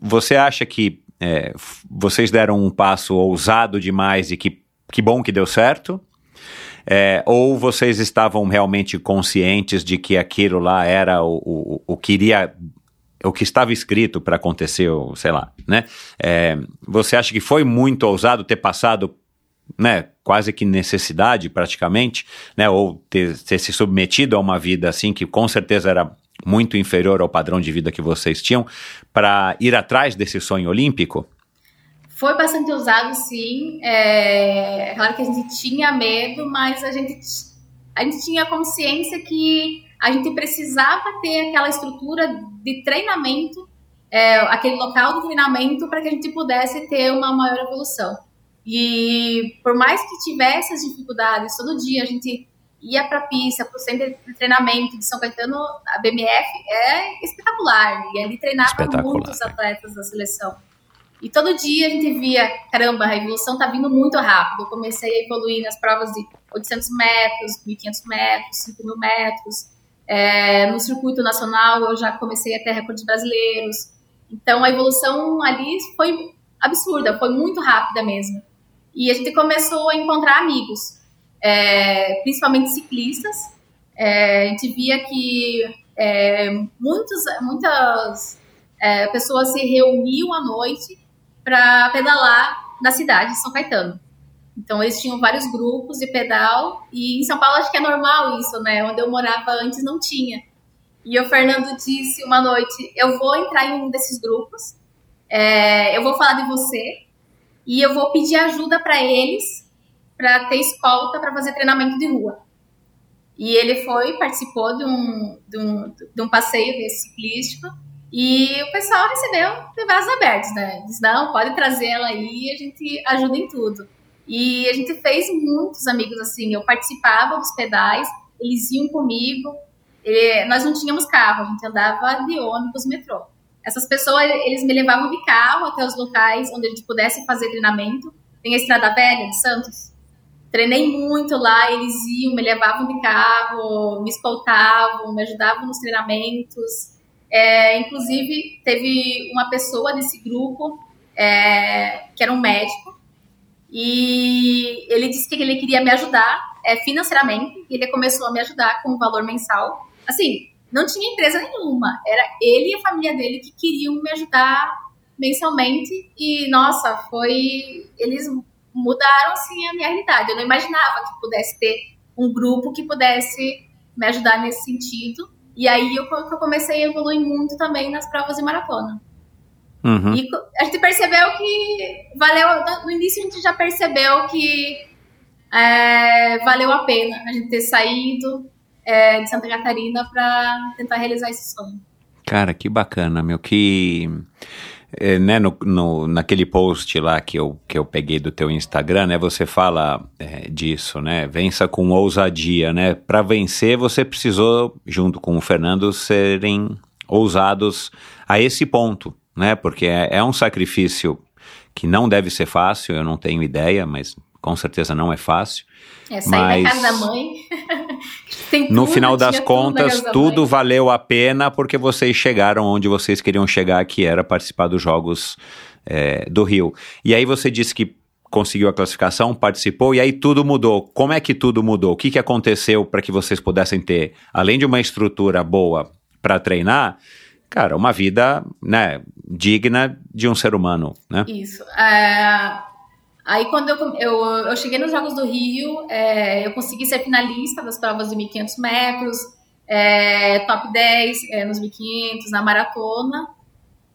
você acha que é, vocês deram um passo ousado demais e que, que bom que deu certo? É, ou vocês estavam realmente conscientes de que aquilo lá era o, o, o que iria o que estava escrito para acontecer, sei lá, né? É, você acha que foi muito ousado ter passado, né, quase que necessidade praticamente, né, ou ter, ter se submetido a uma vida assim que com certeza era muito inferior ao padrão de vida que vocês tinham, para ir atrás desse sonho olímpico? Foi bastante ousado, sim. É, claro que a gente tinha medo, mas a gente, a gente tinha consciência que a gente precisava ter aquela estrutura de treinamento, é, aquele local de treinamento para que a gente pudesse ter uma maior evolução. E por mais que tivesse as dificuldades, todo dia a gente ia para a pista, para o centro de treinamento de São Caetano, a BMF é espetacular. E ali treinava muitos atletas da seleção. E todo dia a gente via, caramba, a evolução tá vindo muito rápido. Eu comecei a evoluir nas provas de 800 metros, 1.500 metros, 5.000 metros. É, no circuito nacional eu já comecei a ter recordes brasileiros. Então a evolução ali foi absurda, foi muito rápida mesmo. E a gente começou a encontrar amigos, é, principalmente ciclistas. É, a gente via que é, muitos, muitas é, pessoas se reuniam à noite para pedalar na cidade de São Caetano. Então eles tinham vários grupos de pedal e em São Paulo acho que é normal isso, né? Onde eu morava antes não tinha. E o Fernando disse uma noite: eu vou entrar em um desses grupos, é, eu vou falar de você e eu vou pedir ajuda para eles para ter escolta para fazer treinamento de rua. E ele foi, participou de um, de um, de um passeio desse ciclístico e o pessoal recebeu de braços abertos, né? Diz, não, pode trazer ela aí, a gente ajuda em tudo. E a gente fez muitos amigos assim. Eu participava dos pedais, eles iam comigo. nós não tínhamos carro, a gente andava de ônibus, metrô. Essas pessoas, eles me levavam de carro até os locais onde a gente pudesse fazer treinamento. Tem a Estrada Velha de Santos. Treinei muito lá, eles iam, me levavam de carro, me escoltavam, me ajudavam nos treinamentos. É, inclusive, teve uma pessoa desse grupo é, que era um médico e ele disse que ele queria me ajudar é, financeiramente e ele começou a me ajudar com um valor mensal. Assim, não tinha empresa nenhuma, era ele e a família dele que queriam me ajudar mensalmente e, nossa, foi... Eles mudaram, assim, a minha realidade. Eu não imaginava que pudesse ter um grupo que pudesse me ajudar nesse sentido E aí eu, eu comecei a evoluir muito também nas provas de maratona. Uhum. E a gente percebeu que valeu. No início a gente já percebeu que é, valeu a pena a gente ter saído é, de Santa Catarina para tentar realizar esse sonho. Cara, que bacana, meu. Que. é, né, no, no- naquele post lá que eu, que eu peguei do teu Instagram, né, você fala é, disso, né, vença com ousadia, né, para vencer você precisou, junto com o Fernando, serem ousados a esse ponto, né, porque é, é um sacrifício que não deve ser fácil, eu não tenho ideia, mas com certeza não é fácil, É sair Mas- da casa da mãe. No tudo, final das tudo contas, casa da tudo valeu a pena porque vocês chegaram onde vocês queriam chegar, que era participar dos Jogos é, do Rio. E aí você disse que conseguiu a classificação, participou, e aí tudo mudou. Como é que tudo mudou? O que, que aconteceu para que vocês pudessem ter, além de uma estrutura boa para treinar, cara, uma vida né, digna de um ser humano, né? Isso. É, aí quando eu, eu, eu cheguei nos Jogos do Rio, é, eu consegui ser finalista das provas de 1.500 metros, é, top 10 é, nos 1.500, na maratona.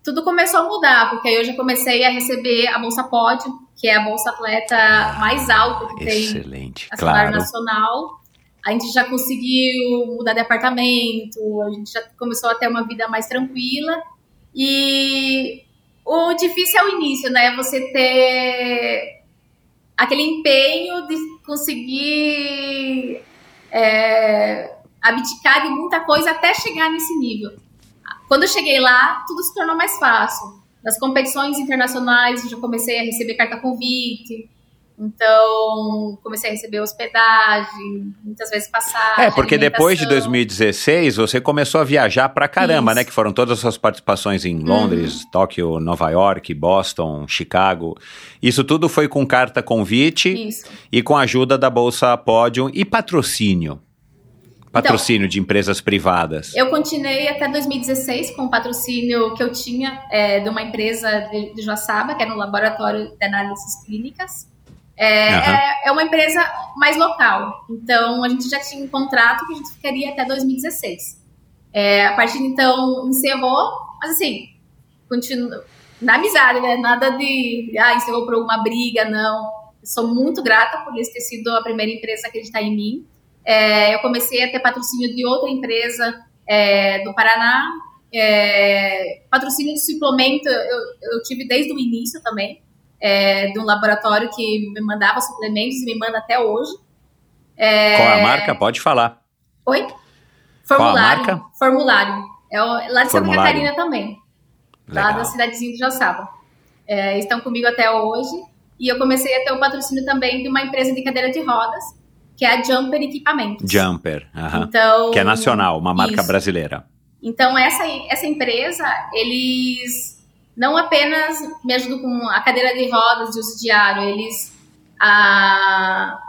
Tudo começou a mudar, porque aí eu já comecei a receber a Bolsa Pódio, que é a bolsa atleta mais alta que tem a claro. nacional. A gente já conseguiu mudar de apartamento, a gente já começou a ter uma vida mais tranquila. E o difícil é o início, né? Você ter aquele empenho de conseguir é, abdicar de muita coisa até chegar nesse nível. Quando eu cheguei lá, tudo se tornou mais fácil. Nas competições internacionais, eu já comecei a receber carta convite. Então, comecei a receber hospedagem, muitas vezes passagem. É, porque depois de alimentação. 2016 você começou a viajar pra caramba, Isso. né? Que foram todas as suas participações em Londres, Tóquio, Nova York, Boston, Chicago. Isso tudo foi com carta convite Isso. e com a ajuda da Bolsa Pódio e patrocínio. Patrocínio de empresas privadas. Eu continuei até 2016 com o patrocínio que eu tinha é, de uma empresa de, de Joaçaba, que era no Laboratório de Análises Clínicas. É, Aham. é, é uma empresa mais local. Então, a gente já tinha um contrato que a gente ficaria até 2016. É, a partir de então, encerrou, mas assim, continua na amizade, né? Nada de, ah, encerrou por alguma briga, não. Eu sou muito grata por eles ter sido a primeira empresa a acreditar em mim. É, eu comecei a ter patrocínio de outra empresa é, do Paraná. É, patrocínio de suplemento eu, eu tive desde o início também, é, de um laboratório que me mandava suplementos e me manda até hoje. É, Qual a marca? Pode falar. Oi? Qual a Formulário. marca? Formulário. É o- lá de Santa Formulário. Catarina também. Lá Legal. da cidadezinha de Joaçaba. É, estão comigo até hoje. E eu comecei a ter o patrocínio também de uma empresa de cadeira de rodas, que é a Jumper Equipamentos. Jumper, aham. Então, que é nacional, uma marca isso. brasileira. Então, essa, essa empresa, eles não apenas me ajudam com a cadeira de rodas de uso diário, eles. A...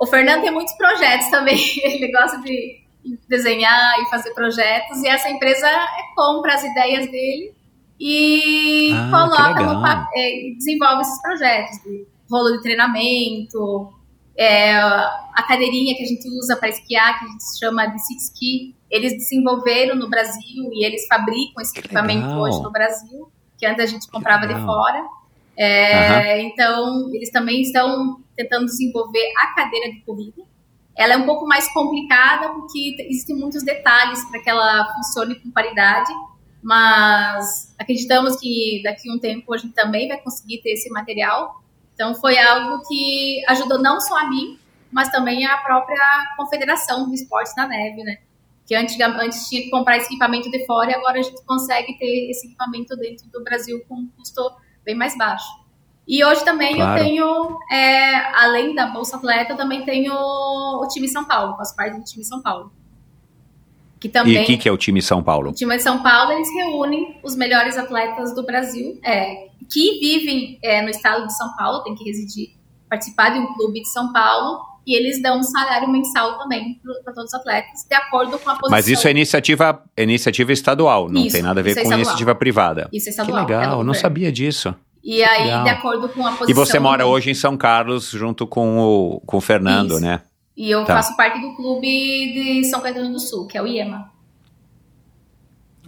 O Fernando tem muitos projetos também, ele gosta de desenhar e fazer projetos, e essa empresa compra as ideias dele e Ah, coloca no pa- é, desenvolve esses projetos de rolo de treinamento, é, a cadeirinha que a gente usa para esquiar, que a gente chama de sit ski, eles desenvolveram no Brasil e eles fabricam esse Que equipamento legal. hoje no Brasil, que antes a gente comprava de fora. É, Então, eles também estão tentando desenvolver a cadeira de corrida. Ela é um pouco mais complicada porque existem muitos detalhes para que ela funcione com qualidade, mas acreditamos que daqui a um tempo a gente também vai conseguir ter esse material. Então, foi algo que ajudou não só a mim, mas também a própria Confederação do Esportes na Neve, né? Que antes, antes tinha que comprar esse equipamento de fora e agora a gente consegue ter esse equipamento dentro do Brasil com um custo bem mais baixo. E hoje também Claro. eu tenho, é, além da Bolsa Atleta, eu também tenho o time São Paulo, faço parte do time São Paulo. Que também, E o que, que é o time São Paulo? o time de São Paulo, eles reúnem os melhores atletas do Brasil, é, que vivem é, no estado de São Paulo, tem que residir, participar de um clube de São Paulo, e eles dão um salário mensal também para todos os atletas, de acordo com a posição. Mas isso é iniciativa, é iniciativa estadual, não Isso, tem nada a ver é com estadual. iniciativa privada. Isso é Que estadual. é do legal, eu não sabia disso. E aí, Legal. de acordo com a posição. E você mora hoje em São Carlos junto com o, com o Fernando, Isso. né? E eu Tá. faço parte do clube de São Caetano do Sul, que é o IEMA.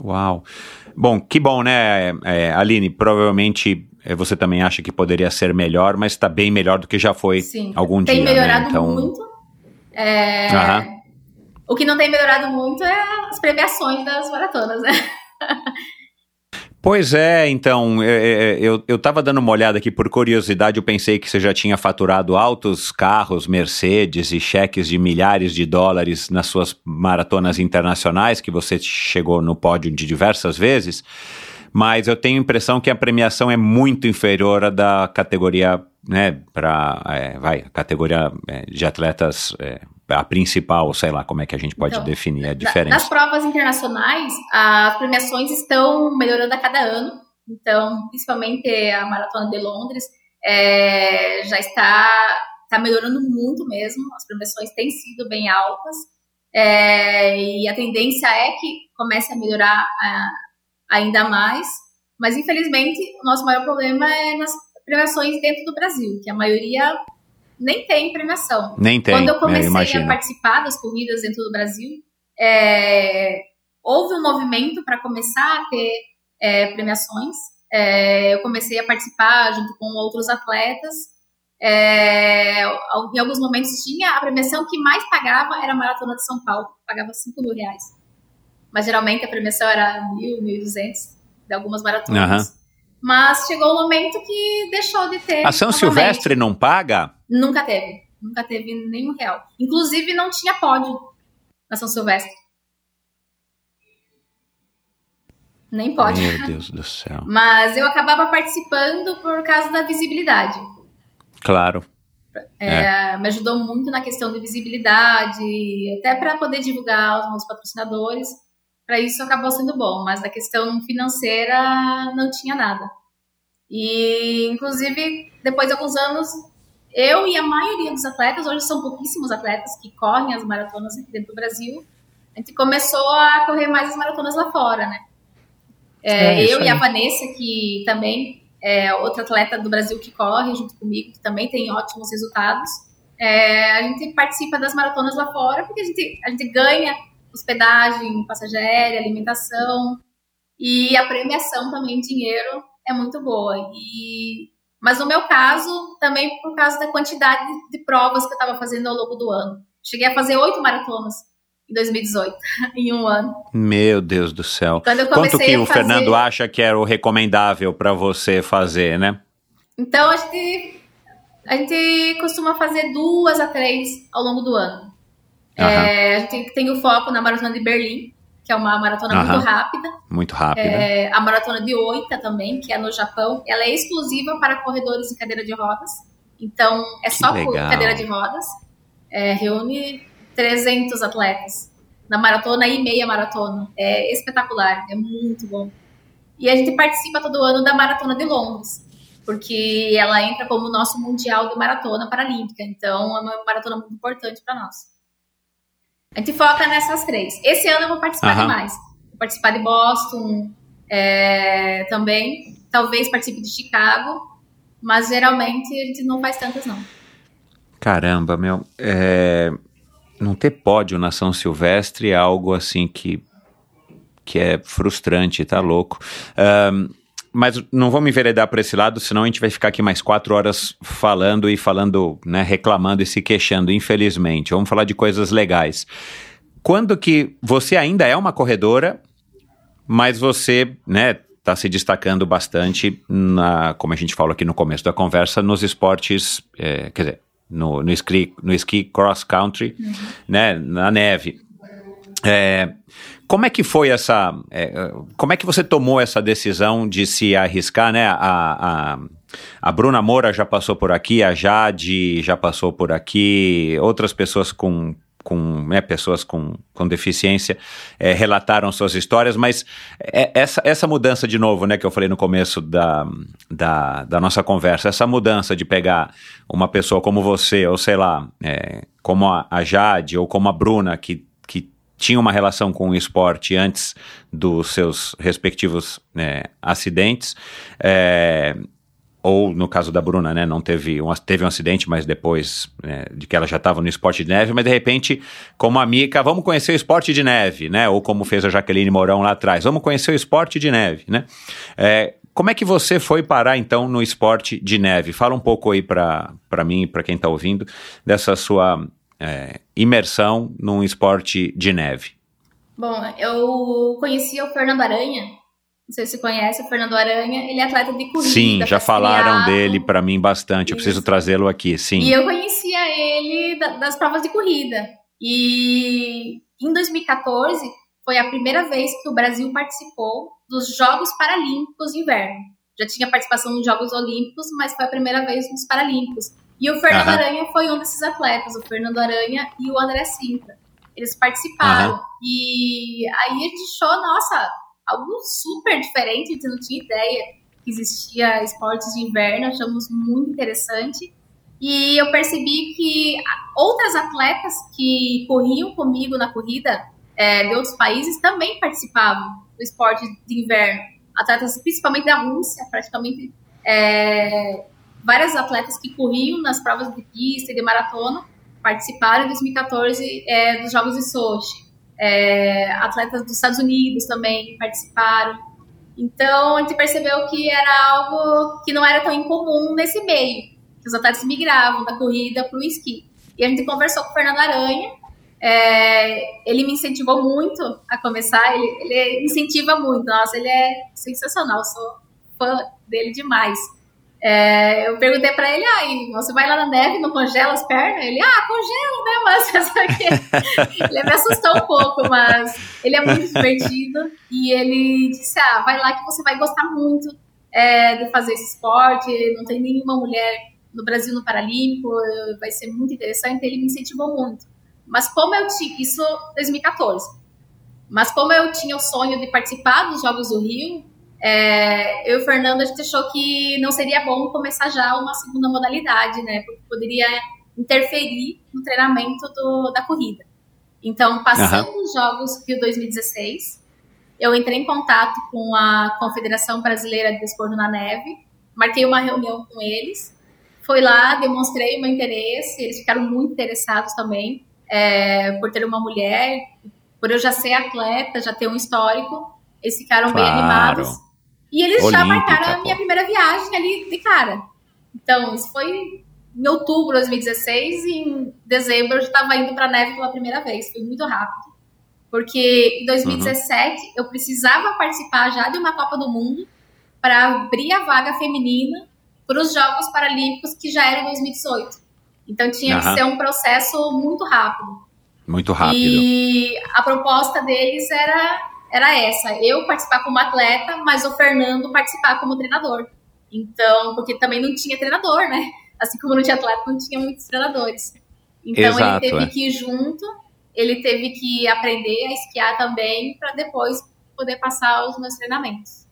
Uau. Bom, que bom, né, é, Aline? Provavelmente é, você também acha que poderia ser melhor, mas está bem melhor do que já foi Sim. algum tem dia. melhorado né? Então, muito. É. O que não tem melhorado muito é as premiações das maratonas, né? Pois é, então, é, é, eu, eu tava dando uma olhada aqui por curiosidade, eu pensei que você já tinha faturado altos carros, Mercedes e cheques de milhares de dólares nas suas maratonas internacionais, que você chegou no pódio de diversas vezes, mas eu tenho a impressão que a premiação é muito inferior à da categoria, né, para, vai, a categoria é, de atletas, é, a principal, sei lá como é que a gente pode Então, definir a Na- diferença. Nas provas internacionais, as premiações estão melhorando a cada ano. Então, principalmente a Maratona de Londres é, já está, está melhorando muito mesmo. As premiações têm sido bem altas. É, e a tendência é que comece a melhorar ah, ainda mais. Mas, infelizmente, o nosso maior problema é nas premiações dentro do Brasil, que a maioria nem tem premiação. Nem tem, Quando eu né, comecei a imagino. participar das corridas dentro do Brasil, é, houve um movimento para começar a ter é, premiações. É, eu comecei a participar junto com outros atletas. É, em alguns momentos tinha a premiação que mais pagava era a Maratona de São Paulo, pagava 5 mil reais. Mas geralmente a premiação era mil, mil e duzentos de algumas maratonas. Aham. Mas chegou um momento que deixou de ter. A São novamente. Silvestre não paga? Nunca teve. Nunca teve nenhum real. Inclusive, não tinha pódio na São Silvestre. Nem pode. Meu Deus do céu. Mas eu acabava participando por causa da visibilidade. Claro. É, Me ajudou muito na questão de visibilidade, até para poder divulgar os meus patrocinadores. Para isso acabou sendo bom, mas na questão financeira não tinha nada. E, inclusive, depois de alguns anos, eu e a maioria dos atletas, hoje são pouquíssimos atletas que correm as maratonas aqui dentro do Brasil, a gente começou a correr mais as maratonas lá fora, né? É, É, eu e a. Vanessa, que também é outra atleta do Brasil que corre junto comigo, que também tem ótimos resultados. É, a gente participa das maratonas lá fora porque a gente, a gente ganha hospedagem, passagem aérea, alimentação e a premiação também, dinheiro, é muito boa. E, mas no meu caso, também por causa da quantidade de provas que eu estava fazendo ao longo do ano. Cheguei a fazer oito maratonas em 2018, em um ano. Meu Deus do céu. Quanto que o fazer- Fernando acha que era o recomendável para você fazer, né? Então a gente, a gente costuma fazer duas a três ao longo do ano. Aham. É, a gente tem o foco na maratona de Berlim, que é uma maratona Aham. muito rápida. Muito rápida. É, a maratona de Oita também, que é no Japão, ela é exclusiva para corredores em cadeira de rodas. Então é Que só cadeira de rodas. É, reúne 300 atletas na maratona e meia maratona. É espetacular, é muito bom. E a gente participa todo ano da maratona de Londres, porque ela entra como o nosso mundial de maratona paralímpica. Então é uma maratona muito importante para nós. A gente foca nessas três. Esse ano eu vou participar Aham. de mais. Vou participar de Boston é, também. Talvez participe de Chicago. Mas geralmente a gente não faz tantas, não. Caramba, meu. é, Não ter pódio na São Silvestre é algo assim que, que é frustrante, tá louco. Ahn, mas não vamos enveredar por esse lado, senão a gente vai ficar aqui mais quatro horas falando e falando, né, reclamando e se queixando, infelizmente. Vamos falar de coisas legais. Quando que você ainda é uma corredora, mas você, né, está se destacando bastante, na, como a gente falou aqui no começo da conversa, nos esportes, é, quer dizer, no, no, esqui, no esqui cross country, né, na neve. É, como é que foi essa, é, como é que você tomou essa decisão de se arriscar, né, a, a, a Bruna Moura já passou por aqui, a Jade já passou por aqui, outras pessoas com com né, pessoas com, com deficiência é, relataram suas histórias, mas é, essa, essa mudança de novo, né, que eu falei no começo da, da, da nossa conversa, essa mudança de pegar uma pessoa como você, ou sei lá, é, como a, a Jade ou como a Bruna, que, tinha uma relação com o esporte antes dos seus respectivos né, acidentes, é, ou no caso da Bruna, né, não teve um, teve um acidente, mas depois né, de que ela já estava no esporte de neve, mas de repente, como a Mica, vamos conhecer o esporte de neve, né? Ou como fez a Jaqueline Mourão lá atrás, vamos conhecer o esporte de neve, né? É, como é que você foi parar então no esporte de neve? Fala um pouco aí para mim e para quem está ouvindo dessa sua é, imersão num esporte de neve. Bom, eu conheci o Fernando Aranha. Não sei se você conhece o Fernando Aranha. Ele é atleta de corrida. Sim, já falaram dele para mim bastante. Eu preciso trazê-lo aqui, sim. E eu conhecia ele das provas de corrida. E em 2014 foi a primeira vez que o Brasil participou dos Jogos Paralímpicos de Inverno. Já tinha participação nos Jogos Olímpicos, mas foi a primeira vez nos Paralímpicos. E o Fernando Aranha foi um desses atletas, o Fernando Aranha e o André Sintra. Eles participaram. E aí a gente achou, nossa, algo super diferente, a gente não tinha ideia que existia esportes de inverno, achamos muito interessante. E eu percebi que outras atletas que corriam comigo na corrida é, de outros países também participavam do esporte de inverno. Atletas, principalmente da Rússia, praticamente é, várias atletas que corriam nas provas de pista e de maratona participaram em 2014 é, dos Jogos de Sochi. É, atletas dos Estados Unidos também participaram. Então a gente percebeu que era algo que não era tão incomum nesse meio, que os atletas migravam da corrida para o esqui. E a gente conversou com o Fernando Aranha, é, ele me incentivou muito a começar, ele, ele incentiva muito, nossa, ele é sensacional, sou fã dele demais. É, eu perguntei para ele, ah, você vai lá na neve, não congela as pernas? Ele, ah, congela, né, mas ele me assustou um pouco, mas ele é muito divertido e ele disse, ah, vai lá que você vai gostar muito é, de fazer esse esporte, não tem nenhuma mulher no Brasil no Paralímpico, vai ser muito interessante, ele me incentivou muito. Mas como eu tinha. Isso 2014. Mas como eu tinha o sonho de participar dos Jogos do Rio, é, eu e o Fernando a gente achou que não seria bom começar já uma segunda modalidade, né? Porque poderia interferir no treinamento do, da corrida. Então, passando uhum. os Jogos Rio 2016, eu entrei em contato com a Confederação Brasileira de Desporto na Neve, marquei uma reunião com eles, fui lá, demonstrei meu interesse, eles ficaram muito interessados também é, por ter uma mulher, por eu já ser atleta, já ter um histórico, eles ficaram claro. bem animados. E eles Olímpica, já marcaram a minha primeira viagem ali de cara. Então, isso foi em outubro de 2016 e em dezembro eu já estava indo para neve pela primeira vez. Foi muito rápido. Porque em 2017 uhum. eu precisava participar já de uma Copa do Mundo para abrir a vaga feminina para os Jogos Paralímpicos que já eram em 2018. Então tinha uhum. que ser um processo muito rápido. Muito rápido. E a proposta deles era, era essa: eu participar como atleta, mas o Fernando participar como treinador. Então, porque também não tinha treinador, né? Assim como não tinha atleta, não tinha muitos treinadores. Então Exato, ele teve é. que ir junto, ele teve que aprender a esquiar também, para depois poder passar os meus treinamentos.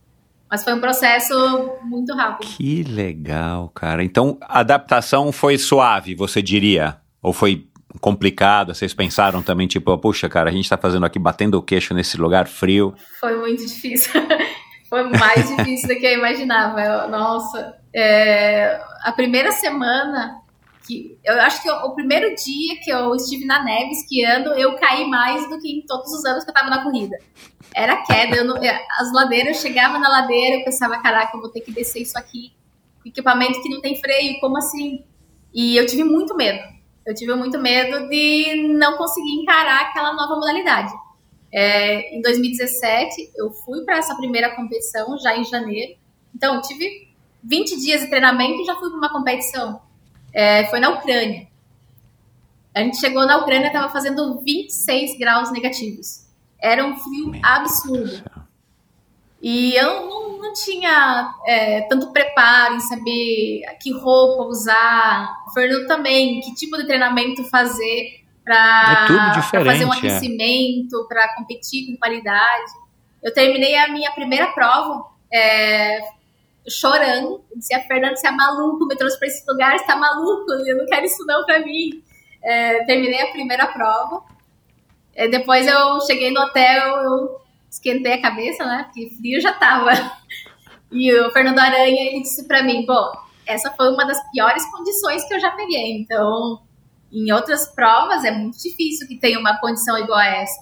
Mas foi um processo muito rápido. Que legal, cara. Então, a adaptação foi suave, você diria? Ou foi complicado? Vocês pensaram também, tipo, puxa, cara, a gente tá fazendo aqui, batendo o queixo nesse lugar frio? Foi muito difícil. foi mais difícil do que eu imaginava. Eu, nossa, é, a primeira semana que eu acho que o primeiro dia que eu estive na neve esquiando, eu caí mais do que em todos os anos que eu tava na corrida era queda. Não, as ladeiras, eu chegava na ladeira, eu pensava, caraca, eu vou ter que descer isso aqui. Equipamento que não tem freio, como assim? E eu tive muito medo. Eu tive muito medo de não conseguir encarar aquela nova modalidade. É, em 2017, eu fui para essa primeira competição, já em janeiro. Então, tive 20 dias de treinamento e já fui para uma competição. É, foi na Ucrânia. A gente chegou na Ucrânia, estava fazendo 26 graus negativos. Era um frio absurdo. E eu não, não tinha é, tanto preparo em saber que roupa usar. O Fernando também, que tipo de treinamento fazer para é fazer um é. aquecimento, é. para competir com qualidade. Eu terminei a minha primeira prova é, chorando. Eu disse, a Fernanda, você é maluco, me trouxe para esse lugar, você tá maluco, eu não quero isso não para mim. É, terminei a primeira prova. É, depois eu cheguei no hotel, eu esquentei a cabeça, né? Porque frio já tava. E o Fernando Aranha, ele disse pra mim, bom, essa foi uma das piores condições que eu já peguei. Então, em outras provas é muito difícil que tenha uma condição igual a essa.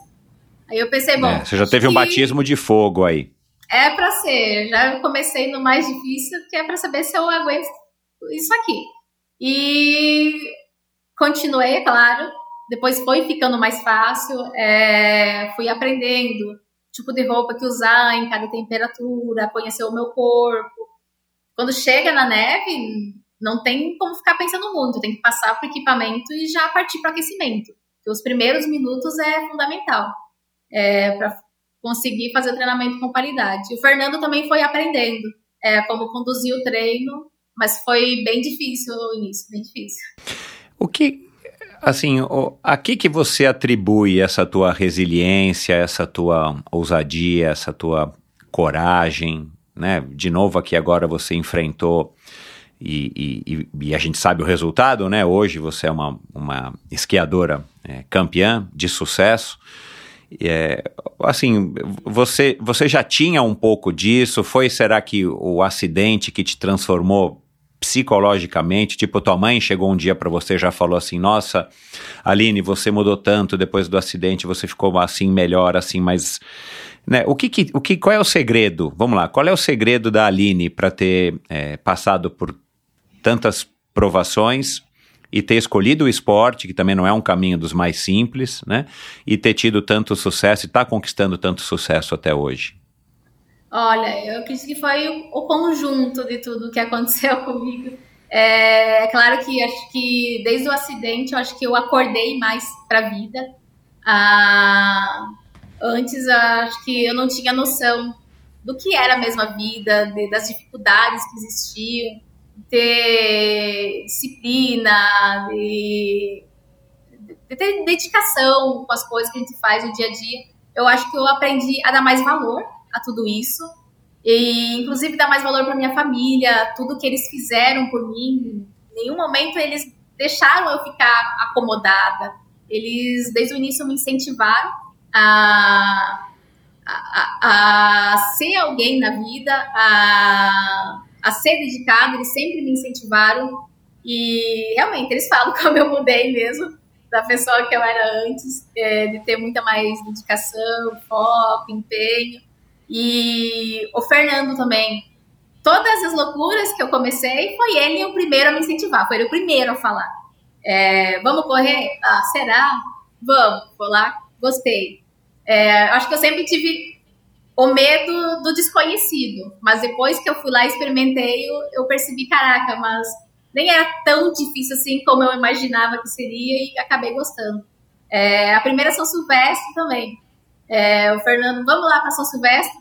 Aí eu pensei, bom. É, você já teve um batismo de fogo aí. É para ser. Já comecei no mais difícil, que é para saber se eu aguento isso aqui. E continuei, é claro. Depois foi ficando mais fácil. É, fui aprendendo tipo de roupa que usar em cada temperatura, conhecer o meu corpo. Quando chega na neve, não tem como ficar pensando muito, tem que passar para o equipamento e já partir para aquecimento. Porque os primeiros minutos é fundamental é, para conseguir fazer o treinamento com qualidade. O Fernando também foi aprendendo é, como conduzir o treino, mas foi bem difícil no início, bem difícil. O que, assim, a que que você atribui essa tua resiliência, essa tua ousadia, essa tua coragem, né? De novo aqui agora você enfrentou e, e, e, a gente sabe o resultado, né? Hoje você é uma, uma esquiadora é, campeã de sucesso. É, assim, você, você já tinha um pouco disso? Foi, será que o acidente que te transformou psicologicamente? Tipo, tua mãe chegou um dia para você já falou assim: Nossa, Aline, você mudou tanto depois do acidente, você ficou assim melhor, assim, mas. Né, o que, que, o que, qual é o segredo? Vamos lá, qual é o segredo da Aline para ter é, passado por tantas provações e ter escolhido o esporte, que também não é um caminho dos mais simples, né? E ter tido tanto sucesso e estar tá conquistando tanto sucesso até hoje? Olha, eu acredito que foi o, conjunto de tudo que aconteceu comigo. É, é, claro que acho que desde o acidente eu acho que eu acordei mais para a vida. Ah, antes acho que eu não tinha noção do que era a mesma vida, de, das dificuldades que existiam ter disciplina, de, de, ter dedicação com as coisas que a gente faz no dia a dia. Eu acho que eu aprendi a dar mais valor a tudo isso. E, inclusive, dar mais valor para minha família, tudo que eles fizeram por mim. Em nenhum momento eles deixaram eu ficar acomodada. Eles, desde o início, me incentivaram a, a, a ser alguém na vida, a a ser dedicado, eles sempre me incentivaram. E realmente, eles falam como eu mudei mesmo da pessoa que eu era antes, é, de ter muita mais dedicação, foco, empenho. E o Fernando também. Todas as loucuras que eu comecei, foi ele o primeiro a me incentivar, foi ele o primeiro a falar. É, vamos correr? Ah, será? Vamos, vou lá, gostei. É, acho que eu sempre tive o medo do desconhecido. Mas depois que eu fui lá e experimentei, eu, eu percebi, caraca, mas nem era tão difícil assim como eu imaginava que seria e acabei gostando. É, a primeira São Silvestre também. É, o Fernando, vamos lá para São Silvestre?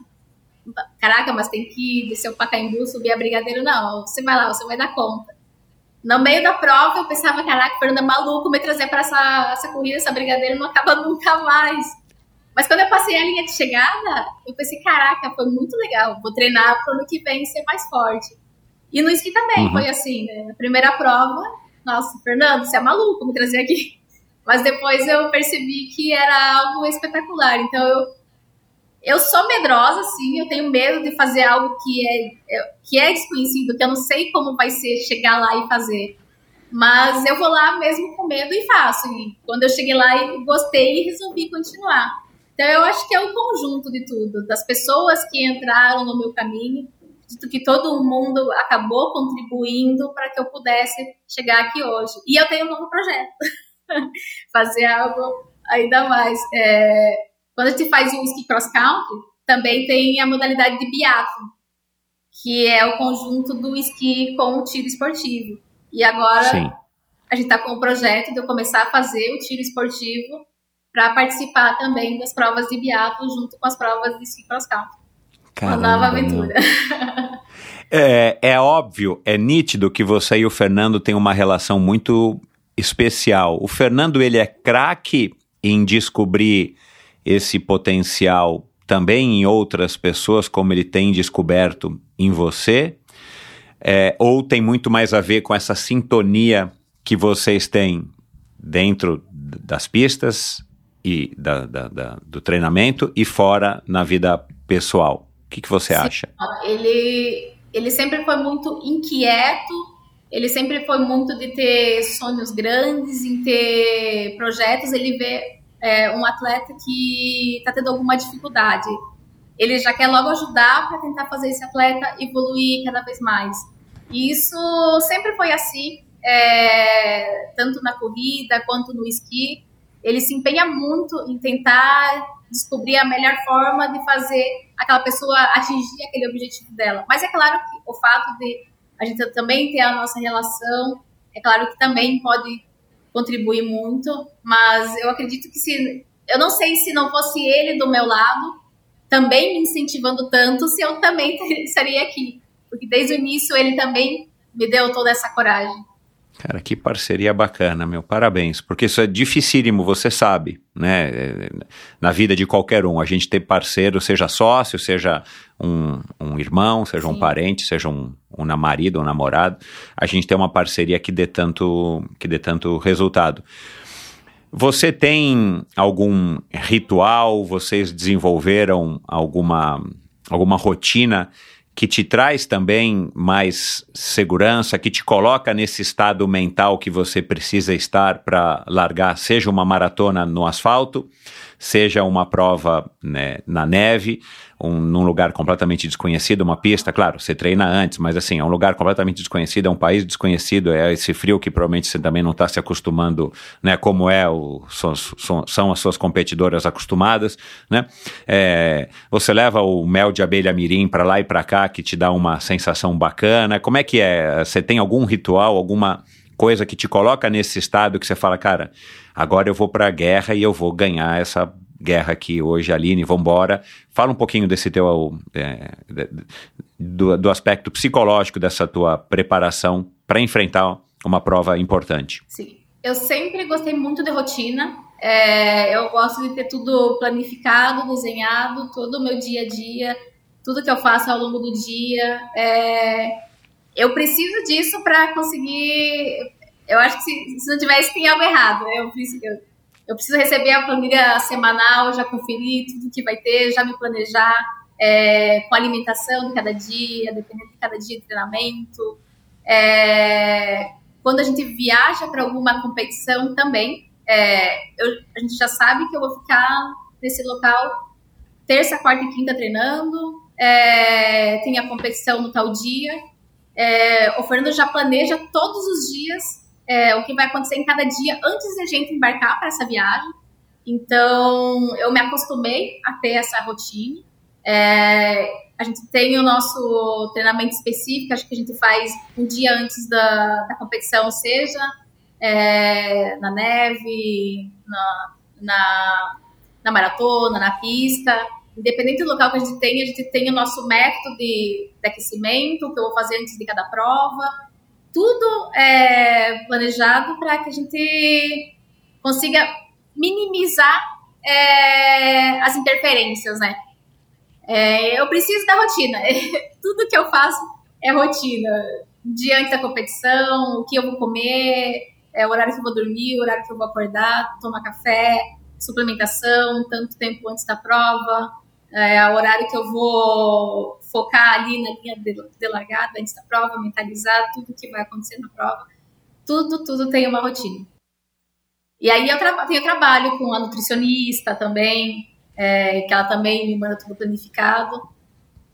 Caraca, mas tem que descer o Pacaembu, subir a Brigadeiro. Não, você vai lá, você vai dar conta. No meio da prova, eu pensava, caraca, o Fernando é maluco me trazer para essa, essa corrida, essa Brigadeiro não acaba nunca mais. Mas quando eu passei a linha de chegada, eu pensei, caraca, foi muito legal. Vou treinar para o ano que vem ser mais forte. E no esqui também uhum. foi assim, né? A primeira prova, nossa, Fernando, você é maluco me trazer aqui. Mas depois eu percebi que era algo espetacular. Então eu, eu sou medrosa, sim, eu tenho medo de fazer algo que é, que é desconhecido, que eu não sei como vai ser chegar lá e fazer. Mas eu vou lá mesmo com medo e faço. E quando eu cheguei lá, eu gostei e resolvi continuar. Então, eu acho que é o conjunto de tudo, das pessoas que entraram no meu caminho, que todo mundo acabou contribuindo para que eu pudesse chegar aqui hoje. E eu tenho um novo projeto, fazer algo ainda mais. É, quando a gente faz o ski cross country, também tem a modalidade de biathlon, que é o conjunto do esqui com o tiro esportivo. E agora Sim. a gente está com o projeto de eu começar a fazer o tiro esportivo para participar também das provas de biatlo junto com as provas de ski cross country. Uma nova aventura. É, é óbvio, é nítido que você e o Fernando têm uma relação muito especial. O Fernando, ele é craque em descobrir esse potencial também em outras pessoas, como ele tem descoberto em você? É, ou tem muito mais a ver com essa sintonia que vocês têm dentro das pistas, e da, da, da, do treinamento e fora na vida pessoal. O que, que você Sim, acha? Ele, ele sempre foi muito inquieto ele sempre foi muito de ter sonhos grandes, em ter projetos. Ele vê é, um atleta que está tendo alguma dificuldade. Ele já quer logo ajudar para tentar fazer esse atleta evoluir cada vez mais. E isso sempre foi assim, é, tanto na corrida quanto no esqui. Ele se empenha muito em tentar descobrir a melhor forma de fazer aquela pessoa atingir aquele objetivo dela. Mas é claro que o fato de a gente também ter a nossa relação, é claro que também pode contribuir muito, mas eu acredito que se eu não sei se não fosse ele do meu lado, também me incentivando tanto, se eu também estaria aqui, porque desde o início ele também me deu toda essa coragem. Cara, que parceria bacana, meu. Parabéns. Porque isso é dificílimo, você sabe, né? Na vida de qualquer um, a gente ter parceiro, seja sócio, seja um, um irmão, seja Sim. um parente, seja um, um marido, um namorado, a gente tem uma parceria que dê tanto, que dê tanto resultado. Você tem algum ritual? Vocês desenvolveram alguma, alguma rotina que te traz também mais segurança, que te coloca nesse estado mental que você precisa estar para largar, seja uma maratona no asfalto, seja uma prova né, na neve, um, num lugar completamente desconhecido, uma pista, claro, você treina antes, mas assim, é um lugar completamente desconhecido, é um país desconhecido, é esse frio que provavelmente você também não está se acostumando, né, como é, o, são, são, as suas competidoras acostumadas, né, é, você leva o mel de abelha mirim para lá e para cá, que te dá uma sensação bacana, como é que é, você tem algum ritual, alguma coisa que te coloca nesse estado que você fala, cara, agora eu vou para a guerra e eu vou ganhar essa guerra aqui hoje, Aline, vambora. Fala um pouquinho desse teu, é, do, do aspecto psicológico dessa tua preparação para enfrentar uma prova importante. Sim, eu sempre gostei muito de rotina. É, eu gosto de ter tudo planificado, desenhado, todo o meu dia a dia, tudo que eu faço ao longo do dia. É, eu preciso disso para conseguir. Eu acho que se, se não tivesse, tem algo errado. Eu, eu, eu preciso receber a planilha semanal, já conferir tudo que vai ter, já me planejar é, com a alimentação de cada dia, dependendo de cada dia de treinamento. É, quando a gente viaja para alguma competição também, é, eu, a gente já sabe que eu vou ficar nesse local terça, quarta e quinta treinando, tem a competição no tal dia. O Fernando já planeja todos os dias é, o que vai acontecer em cada dia antes da gente embarcar para essa viagem. Então, eu me acostumei a ter essa rotina. É, a gente tem o nosso treinamento específico, acho que a gente faz um dia antes da, da competição, seja é, na neve, na, na, na, maratona, na pista. Independente do local que a gente tem, a gente tem o nosso método de, de aquecimento, que eu vou fazer antes de cada prova tudo é planejado para que a gente consiga minimizar é, as interferências, né? É, eu preciso da rotina. tudo que eu faço é rotina. Diante da competição, o que eu vou comer, é, o horário que eu vou dormir, o horário que eu vou acordar, tomar café, suplementação, tanto tempo antes da prova, é, o horário que eu vou focar ali na linha de, de largada antes da prova, mentalizar tudo que vai acontecer na prova. Tudo, tudo tem uma rotina. E aí eu tra tenho trabalho com a nutricionista também, é, que ela também me manda tudo planificado.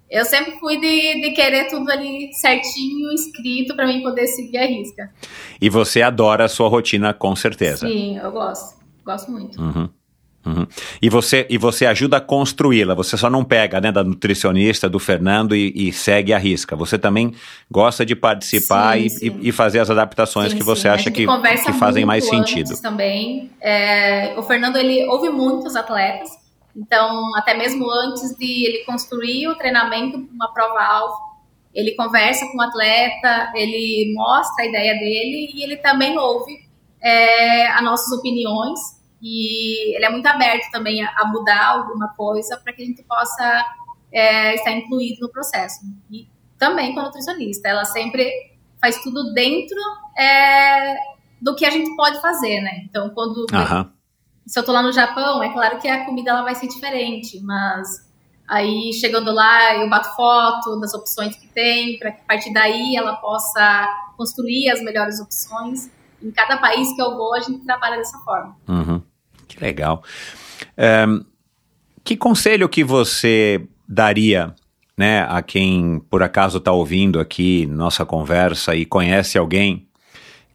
Eu sempre fui de, de querer tudo ali certinho, escrito, para mim poder seguir a risca. E você adora a sua rotina, com certeza. Sim, eu gosto. Gosto muito. Uhum. Uhum. E, você, e você ajuda a construí-la, você só não pega né, da nutricionista, do Fernando e, e, segue a risca. Você também gosta de participar sim, e, sim. e, fazer as adaptações sim, que você acha que, que fazem mais sentido. também. É, o Fernando ele ouve muitos atletas, então até mesmo antes de ele construir o treinamento uma prova-alvo, ele conversa com o atleta, ele mostra a ideia dele e ele também ouve é, as nossas opiniões e ele é muito aberto também a, a mudar alguma coisa para que a gente possa é, estar incluído no processo. E também com a nutricionista, ela sempre faz tudo dentro é, do que a gente pode fazer, né? Então, quando se eu tô lá no Japão, é claro que a comida ela vai ser diferente, mas Aí, chegando lá, eu bato foto das opções que tem, para que a partir daí ela possa construir as melhores opções. Em cada país que eu vou, a gente trabalha dessa forma. Uhum. Legal. Um, que conselho que você daria né, a quem por acaso está ouvindo aqui nossa conversa e conhece alguém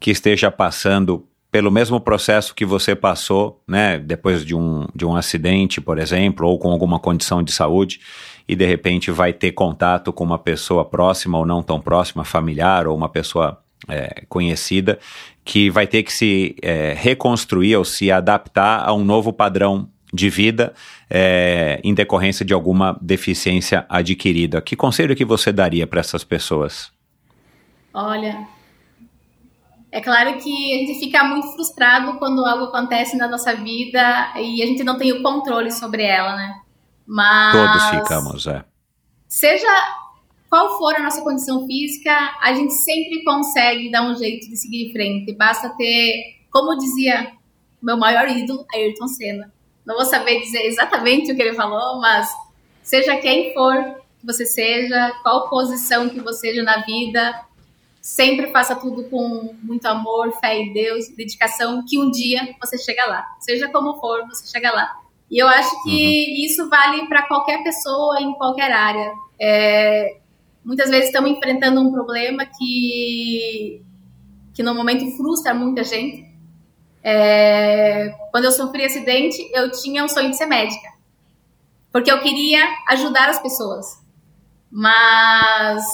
que esteja passando pelo mesmo processo que você passou, né, depois de um, de um acidente, por exemplo, ou com alguma condição de saúde, e de repente vai ter contato com uma pessoa próxima ou não tão próxima, familiar, ou uma pessoa é, conhecida, que vai ter que se é, reconstruir ou se adaptar a um novo padrão de vida é, em decorrência de alguma deficiência adquirida. Que conselho que você daria para essas pessoas? Olha, é claro que a gente fica muito frustrado quando algo acontece na nossa vida e a gente não tem o controle sobre ela, né? Mas todos ficamos, é. Seja qual for a nossa condição física, a gente sempre consegue dar um jeito de seguir em frente. Basta ter, como dizia meu maior ídolo, Ayrton Senna, não vou saber dizer exatamente o que ele falou, mas seja quem for que você seja, qual posição que você seja na vida, sempre faça tudo com muito amor, fé em Deus, dedicação, que um dia você chega lá. Seja como for, você chega lá. E eu acho que uhum. isso vale para qualquer pessoa em qualquer área. É, muitas vezes estamos enfrentando um problema que, que no momento frustra muita gente. É, quando eu sofri acidente, eu tinha um sonho de ser médica. Porque eu queria ajudar as pessoas. Mas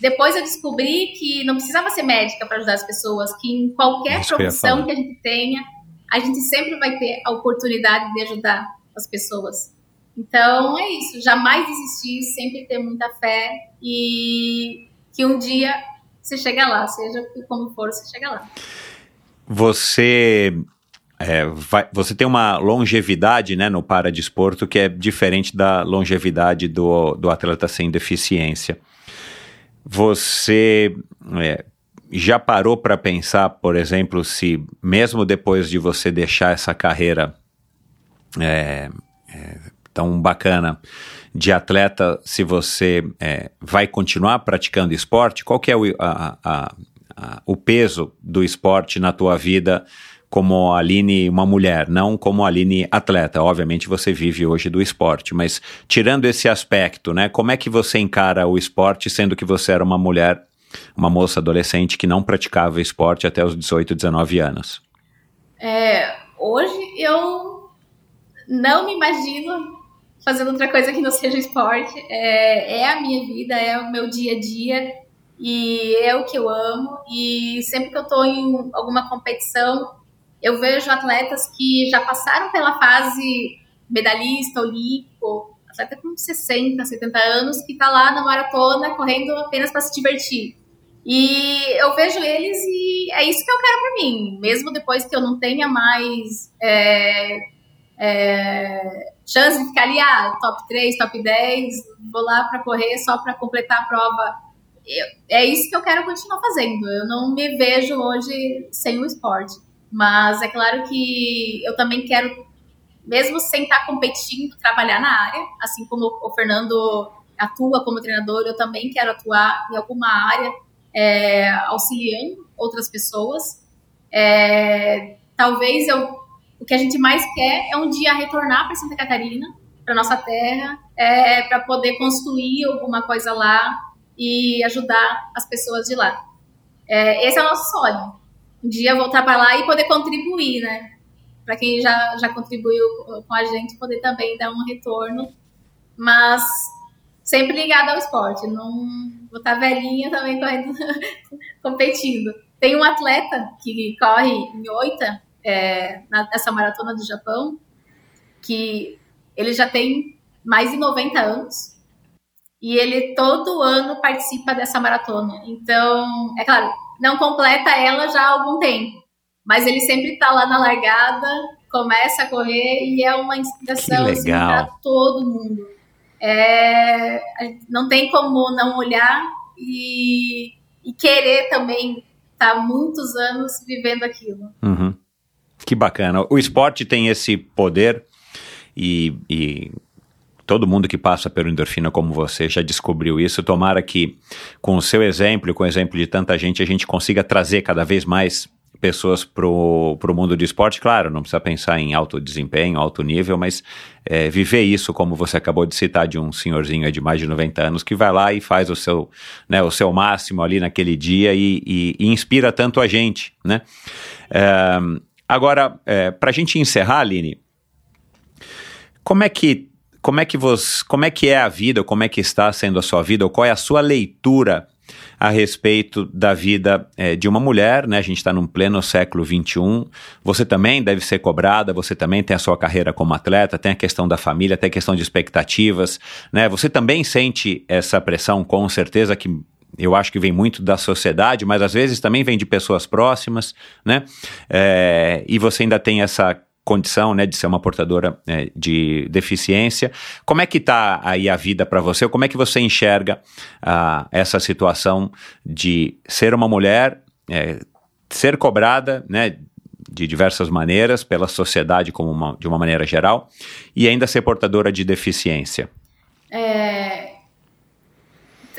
depois eu descobri que não precisava ser médica para ajudar as pessoas, que em qualquer Isso profissão que, que a gente tenha, a gente sempre vai ter a oportunidade de ajudar as pessoas. Então é isso, jamais desistir, sempre ter muita fé e que um dia você chega lá, seja como for, você chega lá. Você é, vai, você tem uma longevidade né, no paradesporto que é diferente da longevidade do, do atleta sem deficiência. Você é, já parou para pensar, por exemplo, se mesmo depois de você deixar essa carreira é, é tão bacana de atleta, se você é, vai continuar praticando esporte? Qual que é o, a, a, o peso do esporte na tua vida como a Aline uma mulher, não como a Aline atleta. Obviamente você vive hoje do esporte, mas tirando esse aspecto, né, como é que você encara o esporte sendo que você era uma mulher, uma moça adolescente que não praticava esporte até os 18, 19 anos? É, hoje eu não me imagino fazendo outra coisa que não seja esporte. É, é a minha vida, é o meu dia a dia e é o que eu amo. E sempre que eu estou em alguma competição, eu vejo atletas que já passaram pela fase medalhista, olímpico, atleta com 60, 70 anos, que está lá na maratona correndo apenas para se divertir. E eu vejo eles e é isso que eu quero para mim. Mesmo depois que eu não tenha mais é, é, chance de ficar ali, ah, top 3, top 10, vou lá para correr só para completar a prova eu, é isso que eu quero continuar fazendo. Eu não me vejo hoje sem o esporte. Mas é claro que eu também quero, mesmo sem estar competindo, trabalhar na área. Assim como o Fernando atua como treinador, eu também quero atuar em alguma área, é, auxiliando outras pessoas. É, talvez eu, o que a gente mais quer é um dia retornar para Santa Catarina, para nossa terra, é, para poder construir alguma coisa lá e ajudar as pessoas de lá. É, esse é o nosso sonho. Um dia voltar para lá e poder contribuir, né? Para quem já, já contribuiu com a gente, poder também dar um retorno. Mas sempre ligado ao esporte. Não vou estar tá velhinha também correndo, competindo. Tem um atleta que corre em Oita, é, nessa maratona do Japão, que ele já tem mais de 90 anos e ele todo ano participa dessa maratona. Então, é claro, não completa ela já há algum tempo, mas ele sempre está lá na largada, começa a correr e é uma inspiração assim, para todo mundo. É, não tem como não olhar e, e querer também estar tá muitos anos vivendo aquilo. Uhum. Que bacana. O esporte tem esse poder e, e todo mundo que passa pelo endorfina como você já descobriu isso. Tomara que, com o seu exemplo, com o exemplo de tanta gente, a gente consiga trazer cada vez mais pessoas para o mundo do esporte. Claro, não precisa pensar em alto desempenho, alto nível, mas é, viver isso, como você acabou de citar, de um senhorzinho de mais de 90 anos que vai lá e faz o seu, né, o seu máximo ali naquele dia e, e, e inspira tanto a gente. Né? É, agora, é, para a gente encerrar, Aline, como é que como é que você, como é que é a vida, como é que está sendo a sua vida, ou qual é a sua leitura a respeito da vida é, de uma mulher, né? A gente está num pleno século XXI. Você também deve ser cobrada, você também tem a sua carreira como atleta, tem a questão da família, tem a questão de expectativas, né? Você também sente essa pressão, com certeza que eu acho que vem muito da sociedade, mas às vezes também vem de pessoas próximas, né? É, e você ainda tem essa condição, né, de ser uma portadora é, de deficiência. Como é que está aí a vida para você? Como é que você enxerga ah, essa situação de ser uma mulher, é, ser cobrada, né, de diversas maneiras pela sociedade como uma, de uma maneira geral e ainda ser portadora de deficiência? É,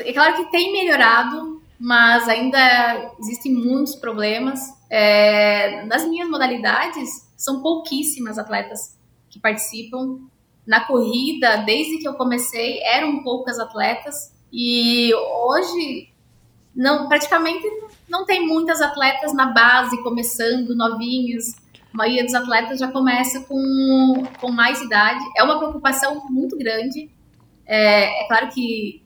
é claro que tem melhorado, mas ainda existem muitos problemas. É, nas minhas modalidades, são pouquíssimas atletas que participam. Na corrida, desde que eu comecei, eram poucas atletas e hoje não praticamente não tem muitas atletas na base começando novinhos. A maioria dos atletas já começa com, com mais idade. É uma preocupação muito grande. É, é claro que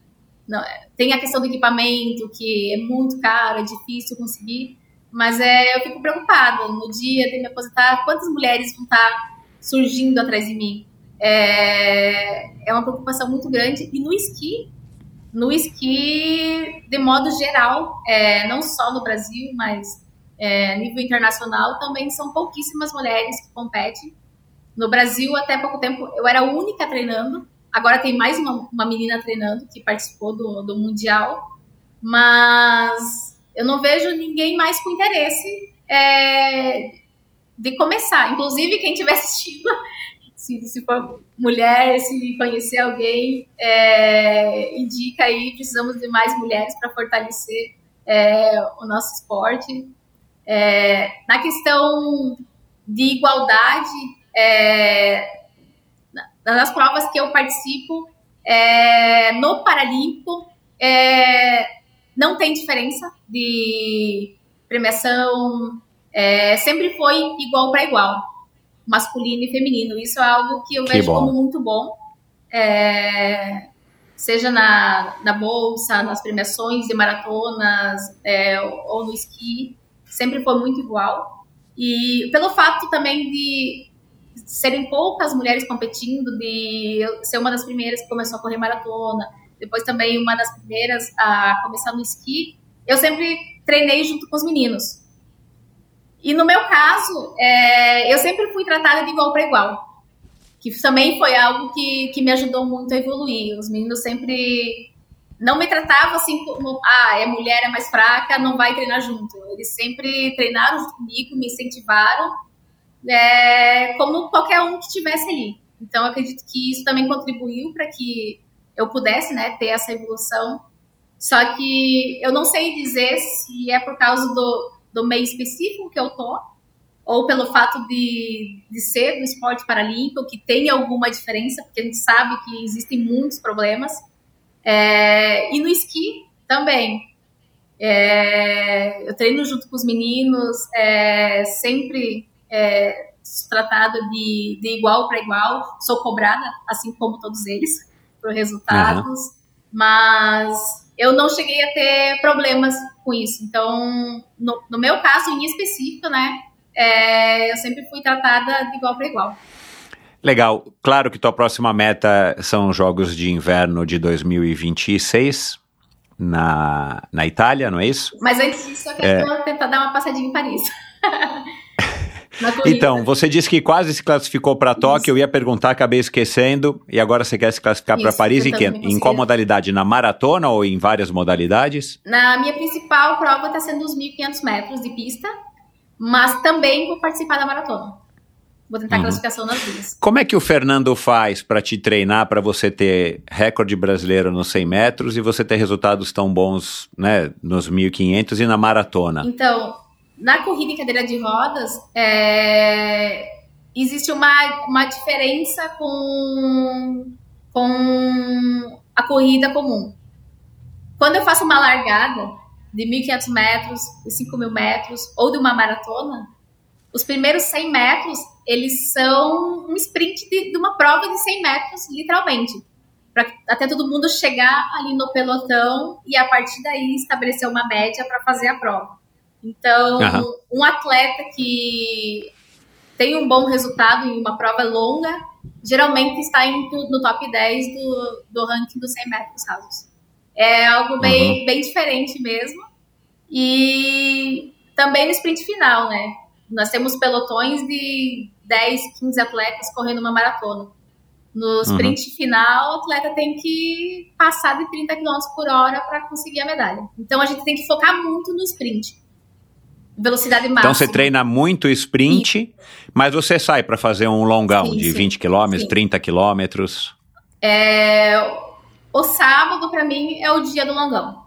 não, tem a questão do equipamento, que é muito caro, é difícil conseguir, mas é, eu fico preocupada. No dia de me aposentar, quantas mulheres vão estar surgindo atrás de mim? É, é uma preocupação muito grande. E no esqui, no esqui, de modo geral, é, não só no Brasil, mas é, nível internacional, também são pouquíssimas mulheres que competem. No Brasil, até pouco tempo, eu era a única treinando. Agora tem mais uma, uma menina treinando que participou do, do Mundial. Mas eu não vejo ninguém mais com interesse é, de começar. Inclusive, quem estiver assistindo, se, se, for mulher, se conhecer alguém, é, indica aí, precisamos de mais mulheres para fortalecer é, o nosso esporte. É, na questão de igualdade, é, nas provas que eu participo, é, no Paralímpico, é, não tem diferença de premiação, é, sempre foi igual para igual, masculino e feminino. Isso é algo que eu que vejo bom. como muito bom, é, seja na, na bolsa, nas premiações de maratonas é, ou no esqui, sempre foi muito igual. E pelo fato também de serem poucas mulheres competindo, de ser uma das primeiras que começou a correr maratona, depois também uma das primeiras a começar no esqui, eu sempre treinei junto com os meninos. E no meu caso, é, eu sempre fui tratada de igual para igual, que também foi algo que, que me ajudou muito a evoluir. Os meninos sempre não me tratavam assim como, ah, é mulher, é mais fraca, não vai treinar junto. Eles sempre treinaram comigo, me incentivaram, é, como qualquer um que estivesse ali. Então, acredito que isso também contribuiu para que eu pudesse né, ter essa evolução. Só que eu não sei dizer se é por causa do, do meio específico que eu tô, ou pelo fato de, de ser do esporte paralímpico, que tem alguma diferença, porque a gente sabe que existem muitos problemas. É, e no esqui também. É, eu treino junto com os meninos, é, sempre é, tratada de, de igual para igual, sou cobrada, assim como todos eles por resultados, uhum. mas eu não cheguei a ter problemas com isso. Então, no, no meu caso em específico, né, é, eu sempre fui tratada de igual para igual. Legal. Claro que tua próxima meta são os Jogos de Inverno de 2026 na, na Itália, não é isso? Mas antes disso, eu quero é... tentar dar uma passadinha em Paris. Então, você disse que quase se classificou para Tóquio, eu ia perguntar, acabei esquecendo, e agora você quer se classificar para Paris em, que, em qual modalidade? Na maratona ou em várias modalidades? Na minha principal prova está sendo os 1.500 metros de pista, mas também vou participar da maratona. Vou tentar a classificação nas duas. Como é que o Fernando faz para te treinar para você ter recorde brasileiro nos 100 metros e você ter resultados tão bons né, nos 1.500 e na maratona? Então, na corrida em cadeira de rodas, é, existe uma, uma diferença com, com a corrida comum. Quando eu faço uma largada de 1.500 metros, de 5.000 metros ou de uma maratona, os primeiros 100 metros, eles são um sprint de, de uma prova de 100 metros, literalmente. Para até todo mundo chegar ali no pelotão e a partir daí estabelecer uma média para fazer a prova. Então, Aham. um atleta que tem um bom resultado em uma prova longa, geralmente está em, no top 10 do, do ranking dos 100 metros rasos. É algo bem, bem diferente mesmo. E também no sprint final, né? Nós temos pelotões de 10, 15 atletas correndo uma maratona. No sprint final, o atleta tem que passar de 30 km por hora para conseguir a medalha. Então a gente tem que focar muito no sprint. Velocidade máxima. Então você treina muito sprint, mas você sai para fazer um longão Sim, de sim. 20 quilômetros, Sim. 30 quilômetros. É, o sábado, para mim, é o dia do longão.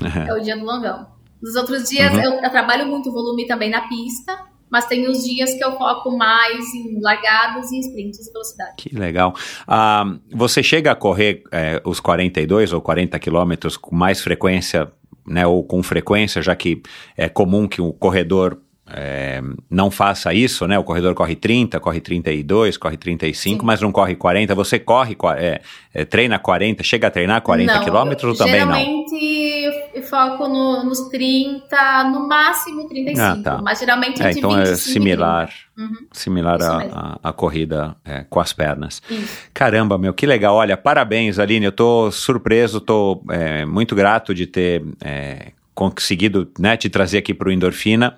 É o dia do longão. Nos outros dias, Uhum. eu, eu trabalho muito volume também na pista, mas tem os dias que eu foco mais em largadas e sprints e velocidade. Que legal. Ah, você chega a correr é, os 42 ou 40 quilômetros com mais frequência, né, ou com frequência, já que é comum que o corredor é, não faça isso, né? O corredor corre 30, corre 32, corre 35, Sim. mas não corre 40. Você corre, é, é, treina 40, chega a treinar 40 Não, quilômetros ou também não? Geralmente eu foco no- nos 30, no máximo 35, Ah, tá. mas geralmente É, entre então 25 é e similar, 30. Uhum, similar a, mesmo. a, a corrida é, com as pernas. isso. Caramba, meu, que legal. Olha, parabéns, Aline. Eu tô surpreso, tô é, muito grato de ter é, conseguido né, te trazer aqui para o Endorfina.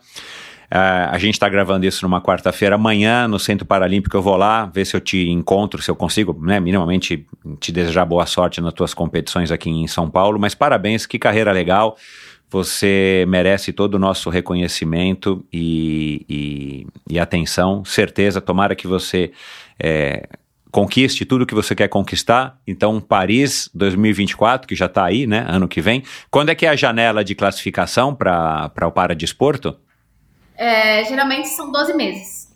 Ah, a gente está gravando isso numa quarta-feira. Amanhã, no Centro Paralímpico, eu vou lá ver se eu te encontro, se eu consigo, né, minimamente te desejar boa sorte nas tuas competições aqui em São Paulo. Mas parabéns, que carreira legal. Você merece todo o nosso reconhecimento e, e, e atenção. Certeza, tomara que você é, conquiste tudo que você quer conquistar. Então, Paris 2024, que já está aí, né? Ano que vem. Quando é que é a janela de classificação para o Paradesporto? É, geralmente são 12 meses.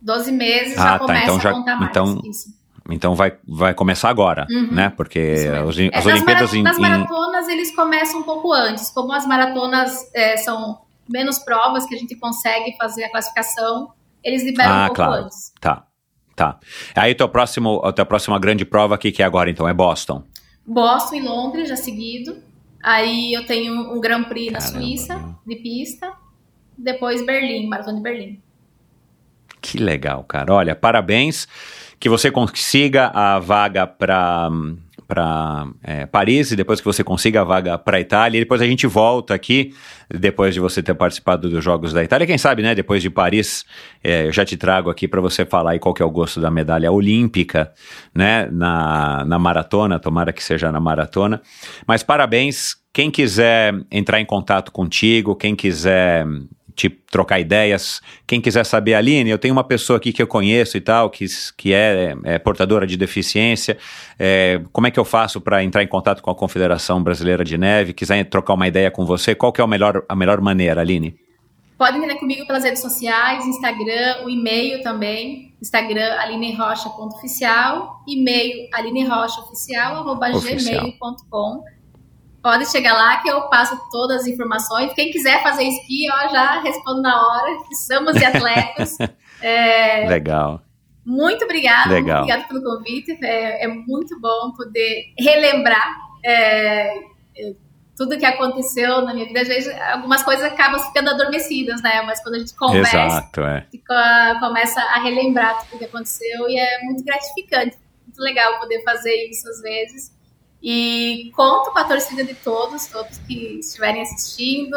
12 meses Ah, já tá, começa então já- a contar mais. então- isso. Então vai, vai começar agora, Uhum. né? Porque os- É, as Olimpíadas mara- em, nas em- maratonas eles começam um pouco antes. Como as maratonas é, são menos provas que a gente consegue fazer a classificação, eles liberam Ah, um pouco claro. antes. Tá, tá. Aí teu próximo, a tua próxima grande prova aqui que é agora, então, é Boston. Boston e Londres já seguido. Aí eu tenho um Grand Prix na Caramba, Suíça, meu. de pista. Depois Berlim, Maratona de Berlim. Que legal, cara. Olha, parabéns. Que você consiga a vaga para para Paris e depois que você consiga a vaga para Itália. E depois a gente volta aqui, depois de você ter participado dos Jogos da Itália. Quem sabe, né? Depois de Paris, é, eu já te trago aqui para você falar aí qual que é o gosto da medalha olímpica, né? Na, na maratona, tomara que seja na maratona. Mas parabéns. Quem quiser entrar em contato contigo, quem quiser te trocar ideias. Quem quiser saber, Aline, eu tenho uma pessoa aqui que eu conheço e tal, que, que é, é portadora de deficiência. É, como é que eu faço para entrar em contato com a Confederação Brasileira de Neve? Quiser trocar uma ideia com você, qual que é o melhor, a melhor maneira, Aline? Podem entrar comigo pelas redes sociais, Instagram, o e-mail também. Instagram, alinerocha.oficial, e-mail alinerochaoficial, arroba Oficial. Pode chegar lá que eu passo todas as informações. Quem quiser fazer esqui, ó, já respondo na hora. Somos de atletas. É, Legal. muito obrigada. Legal. Muito obrigada pelo convite. É, é muito bom poder relembrar é, é, tudo que aconteceu na minha vida. Às vezes, algumas coisas acabam ficando adormecidas, né? Mas quando a gente conversa, Exato, é. fica- começa a relembrar tudo que aconteceu e é muito gratificante. Muito legal poder fazer isso às vezes. E conto com a torcida de todos, todos que estiverem assistindo,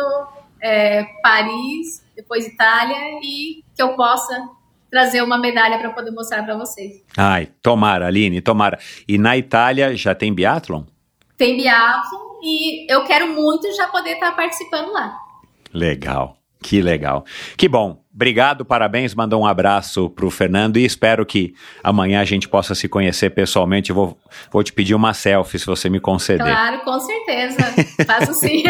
é, Paris, depois Itália, e que eu possa trazer uma medalha para poder mostrar para vocês. Ai, tomara, Aline, tomara. E na Itália já tem biathlon? Tem biathlon e eu quero muito já poder estar participando lá. Legal. Que legal. Que bom. Obrigado, parabéns. Manda um abraço pro Fernando e espero que amanhã a gente possa se conhecer pessoalmente. Vou, vou te pedir uma selfie se você me conceder. Claro, com certeza. Faço sim.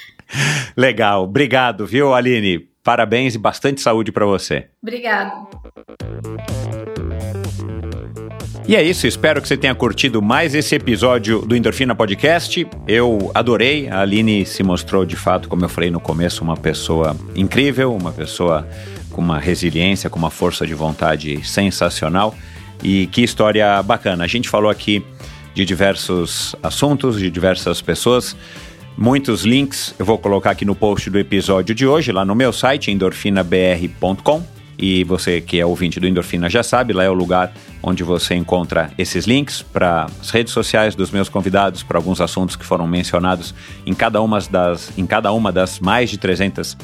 Legal. Obrigado, viu, Aline? Parabéns e bastante saúde para você. Obrigado. E é isso, espero que você tenha curtido mais esse episódio do Endorfina Podcast. Eu adorei, a Aline se mostrou de fato, como eu falei no começo, uma pessoa incrível, uma pessoa com uma resiliência, com uma força de vontade sensacional. E que história bacana. A gente falou aqui de diversos assuntos, de diversas pessoas. Muitos links eu vou colocar aqui no post do episódio de hoje, lá no meu site, endorfinabr.com. E você que é ouvinte do Endorfina já sabe, lá é o lugar onde você encontra esses links para as redes sociais dos meus convidados, para alguns assuntos que foram mencionados em cada uma das, em cada uma das mais de 300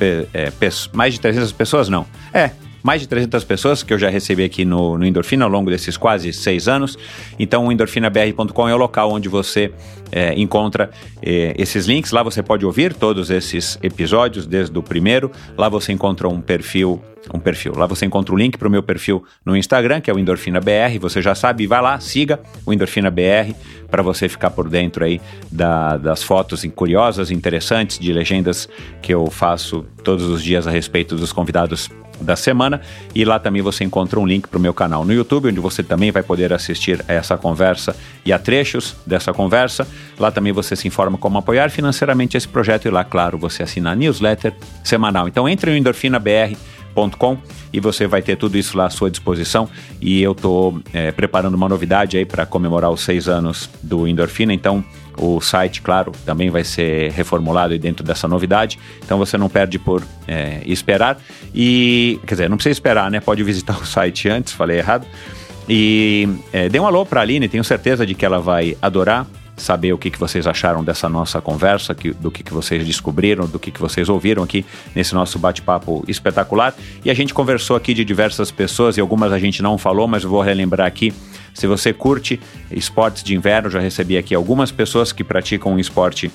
é, mais de 300 pessoas, não. É, mais de 300 pessoas que eu já recebi aqui no, no Endorfina ao longo desses quase seis anos. Então, o endorfinabr.com é o local onde você é, encontra é, esses links. Lá você pode ouvir todos esses episódios, desde o primeiro. Lá você encontra um perfil um perfil. Lá você encontra o link para o meu perfil no Instagram, que é o Endorfina BR. Você já sabe, vai lá, siga o Endorfina BR para você ficar por dentro aí da, das fotos curiosas, interessantes, de legendas que eu faço todos os dias a respeito dos convidados da semana. E lá também você encontra um link para o meu canal no YouTube, onde você também vai poder assistir a essa conversa e a trechos dessa conversa. Lá também você se informa como apoiar financeiramente esse projeto e lá, claro, você assina a newsletter semanal. Então entre no endorfinabr.com e você vai ter tudo isso lá à sua disposição. E eu estou é, preparando uma novidade aí para comemorar os seis anos do Endorfina. Então o site, claro, também vai ser reformulado dentro dessa novidade, então você não perde por é, esperar. E, quer dizer, não precisa esperar, né? Pode visitar o site antes, falei errado. E é, dê um alô para a Aline, tenho certeza de que ela vai adorar saber o que, que vocês acharam dessa nossa conversa, que, do que, que vocês descobriram, do que, que vocês ouviram aqui nesse nosso bate-papo espetacular. E a gente conversou aqui de diversas pessoas e algumas a gente não falou, mas vou relembrar aqui se você curte esportes de inverno, já recebi aqui algumas pessoas que praticam um esporte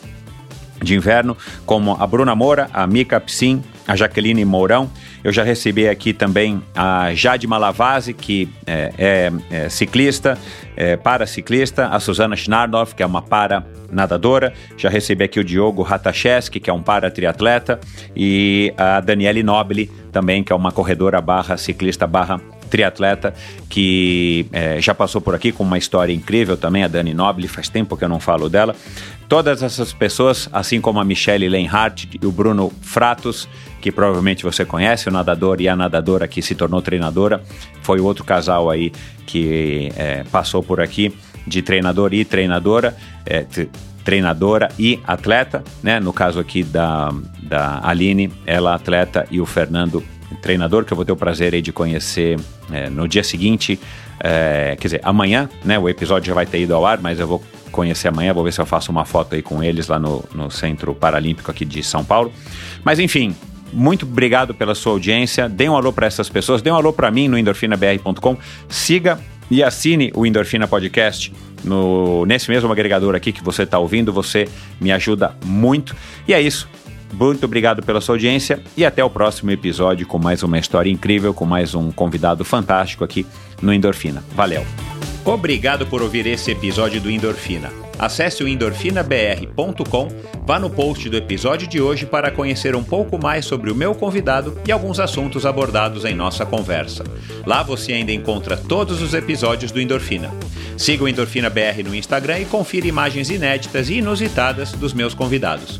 de inverno, como a Bruna Moura, a Mica Psim, a Jaqueline Mourão. Eu já recebi aqui também a Jade Malavase, que é, é, é ciclista, é paraciclista, a Suzana Schnardoff, que é uma para nadadora. Já recebi aqui o Diogo Ratacheski, que é um para triatleta, e a Daniele Nobili, também, que é uma corredora barra ciclista barra triatleta que é, já passou por aqui com uma história incrível também, a Dani Nobile, faz tempo que eu não falo dela. Todas essas pessoas, assim como a Michelle Lenhart e o Bruno Fratos, que provavelmente você conhece, o nadador e a nadadora que se tornou treinadora, foi o outro casal aí que é, passou por aqui, de treinador e treinadora. É, treinadora e atleta, né? No caso aqui da, da Aline, ela atleta e o Fernando treinador que eu vou ter o prazer de conhecer é, no dia seguinte, é, quer dizer, amanhã, né? O episódio já vai ter ido ao ar, mas eu vou conhecer amanhã, vou ver se eu faço uma foto aí com eles lá no, no Centro Paralímpico aqui de São Paulo. Mas enfim, muito obrigado pela sua audiência. Dê um alô para essas pessoas, dê um alô para mim no endorfinabr.com. Siga e assine o Endorfina Podcast no, nesse mesmo agregador aqui que você está ouvindo. Você me ajuda muito. E é isso. Muito obrigado pela sua audiência e até o próximo episódio com mais uma história incrível, com mais um convidado fantástico aqui no Endorfina. Valeu! Obrigado por ouvir esse episódio do Endorfina. Acesse o endorfinabr.com, vá no post do episódio de hoje para conhecer um pouco mais sobre o meu convidado e alguns assuntos abordados em nossa conversa. Lá você ainda encontra todos os episódios do Endorfina. Siga o Endorfina BR no Instagram e confira imagens inéditas e inusitadas dos meus convidados.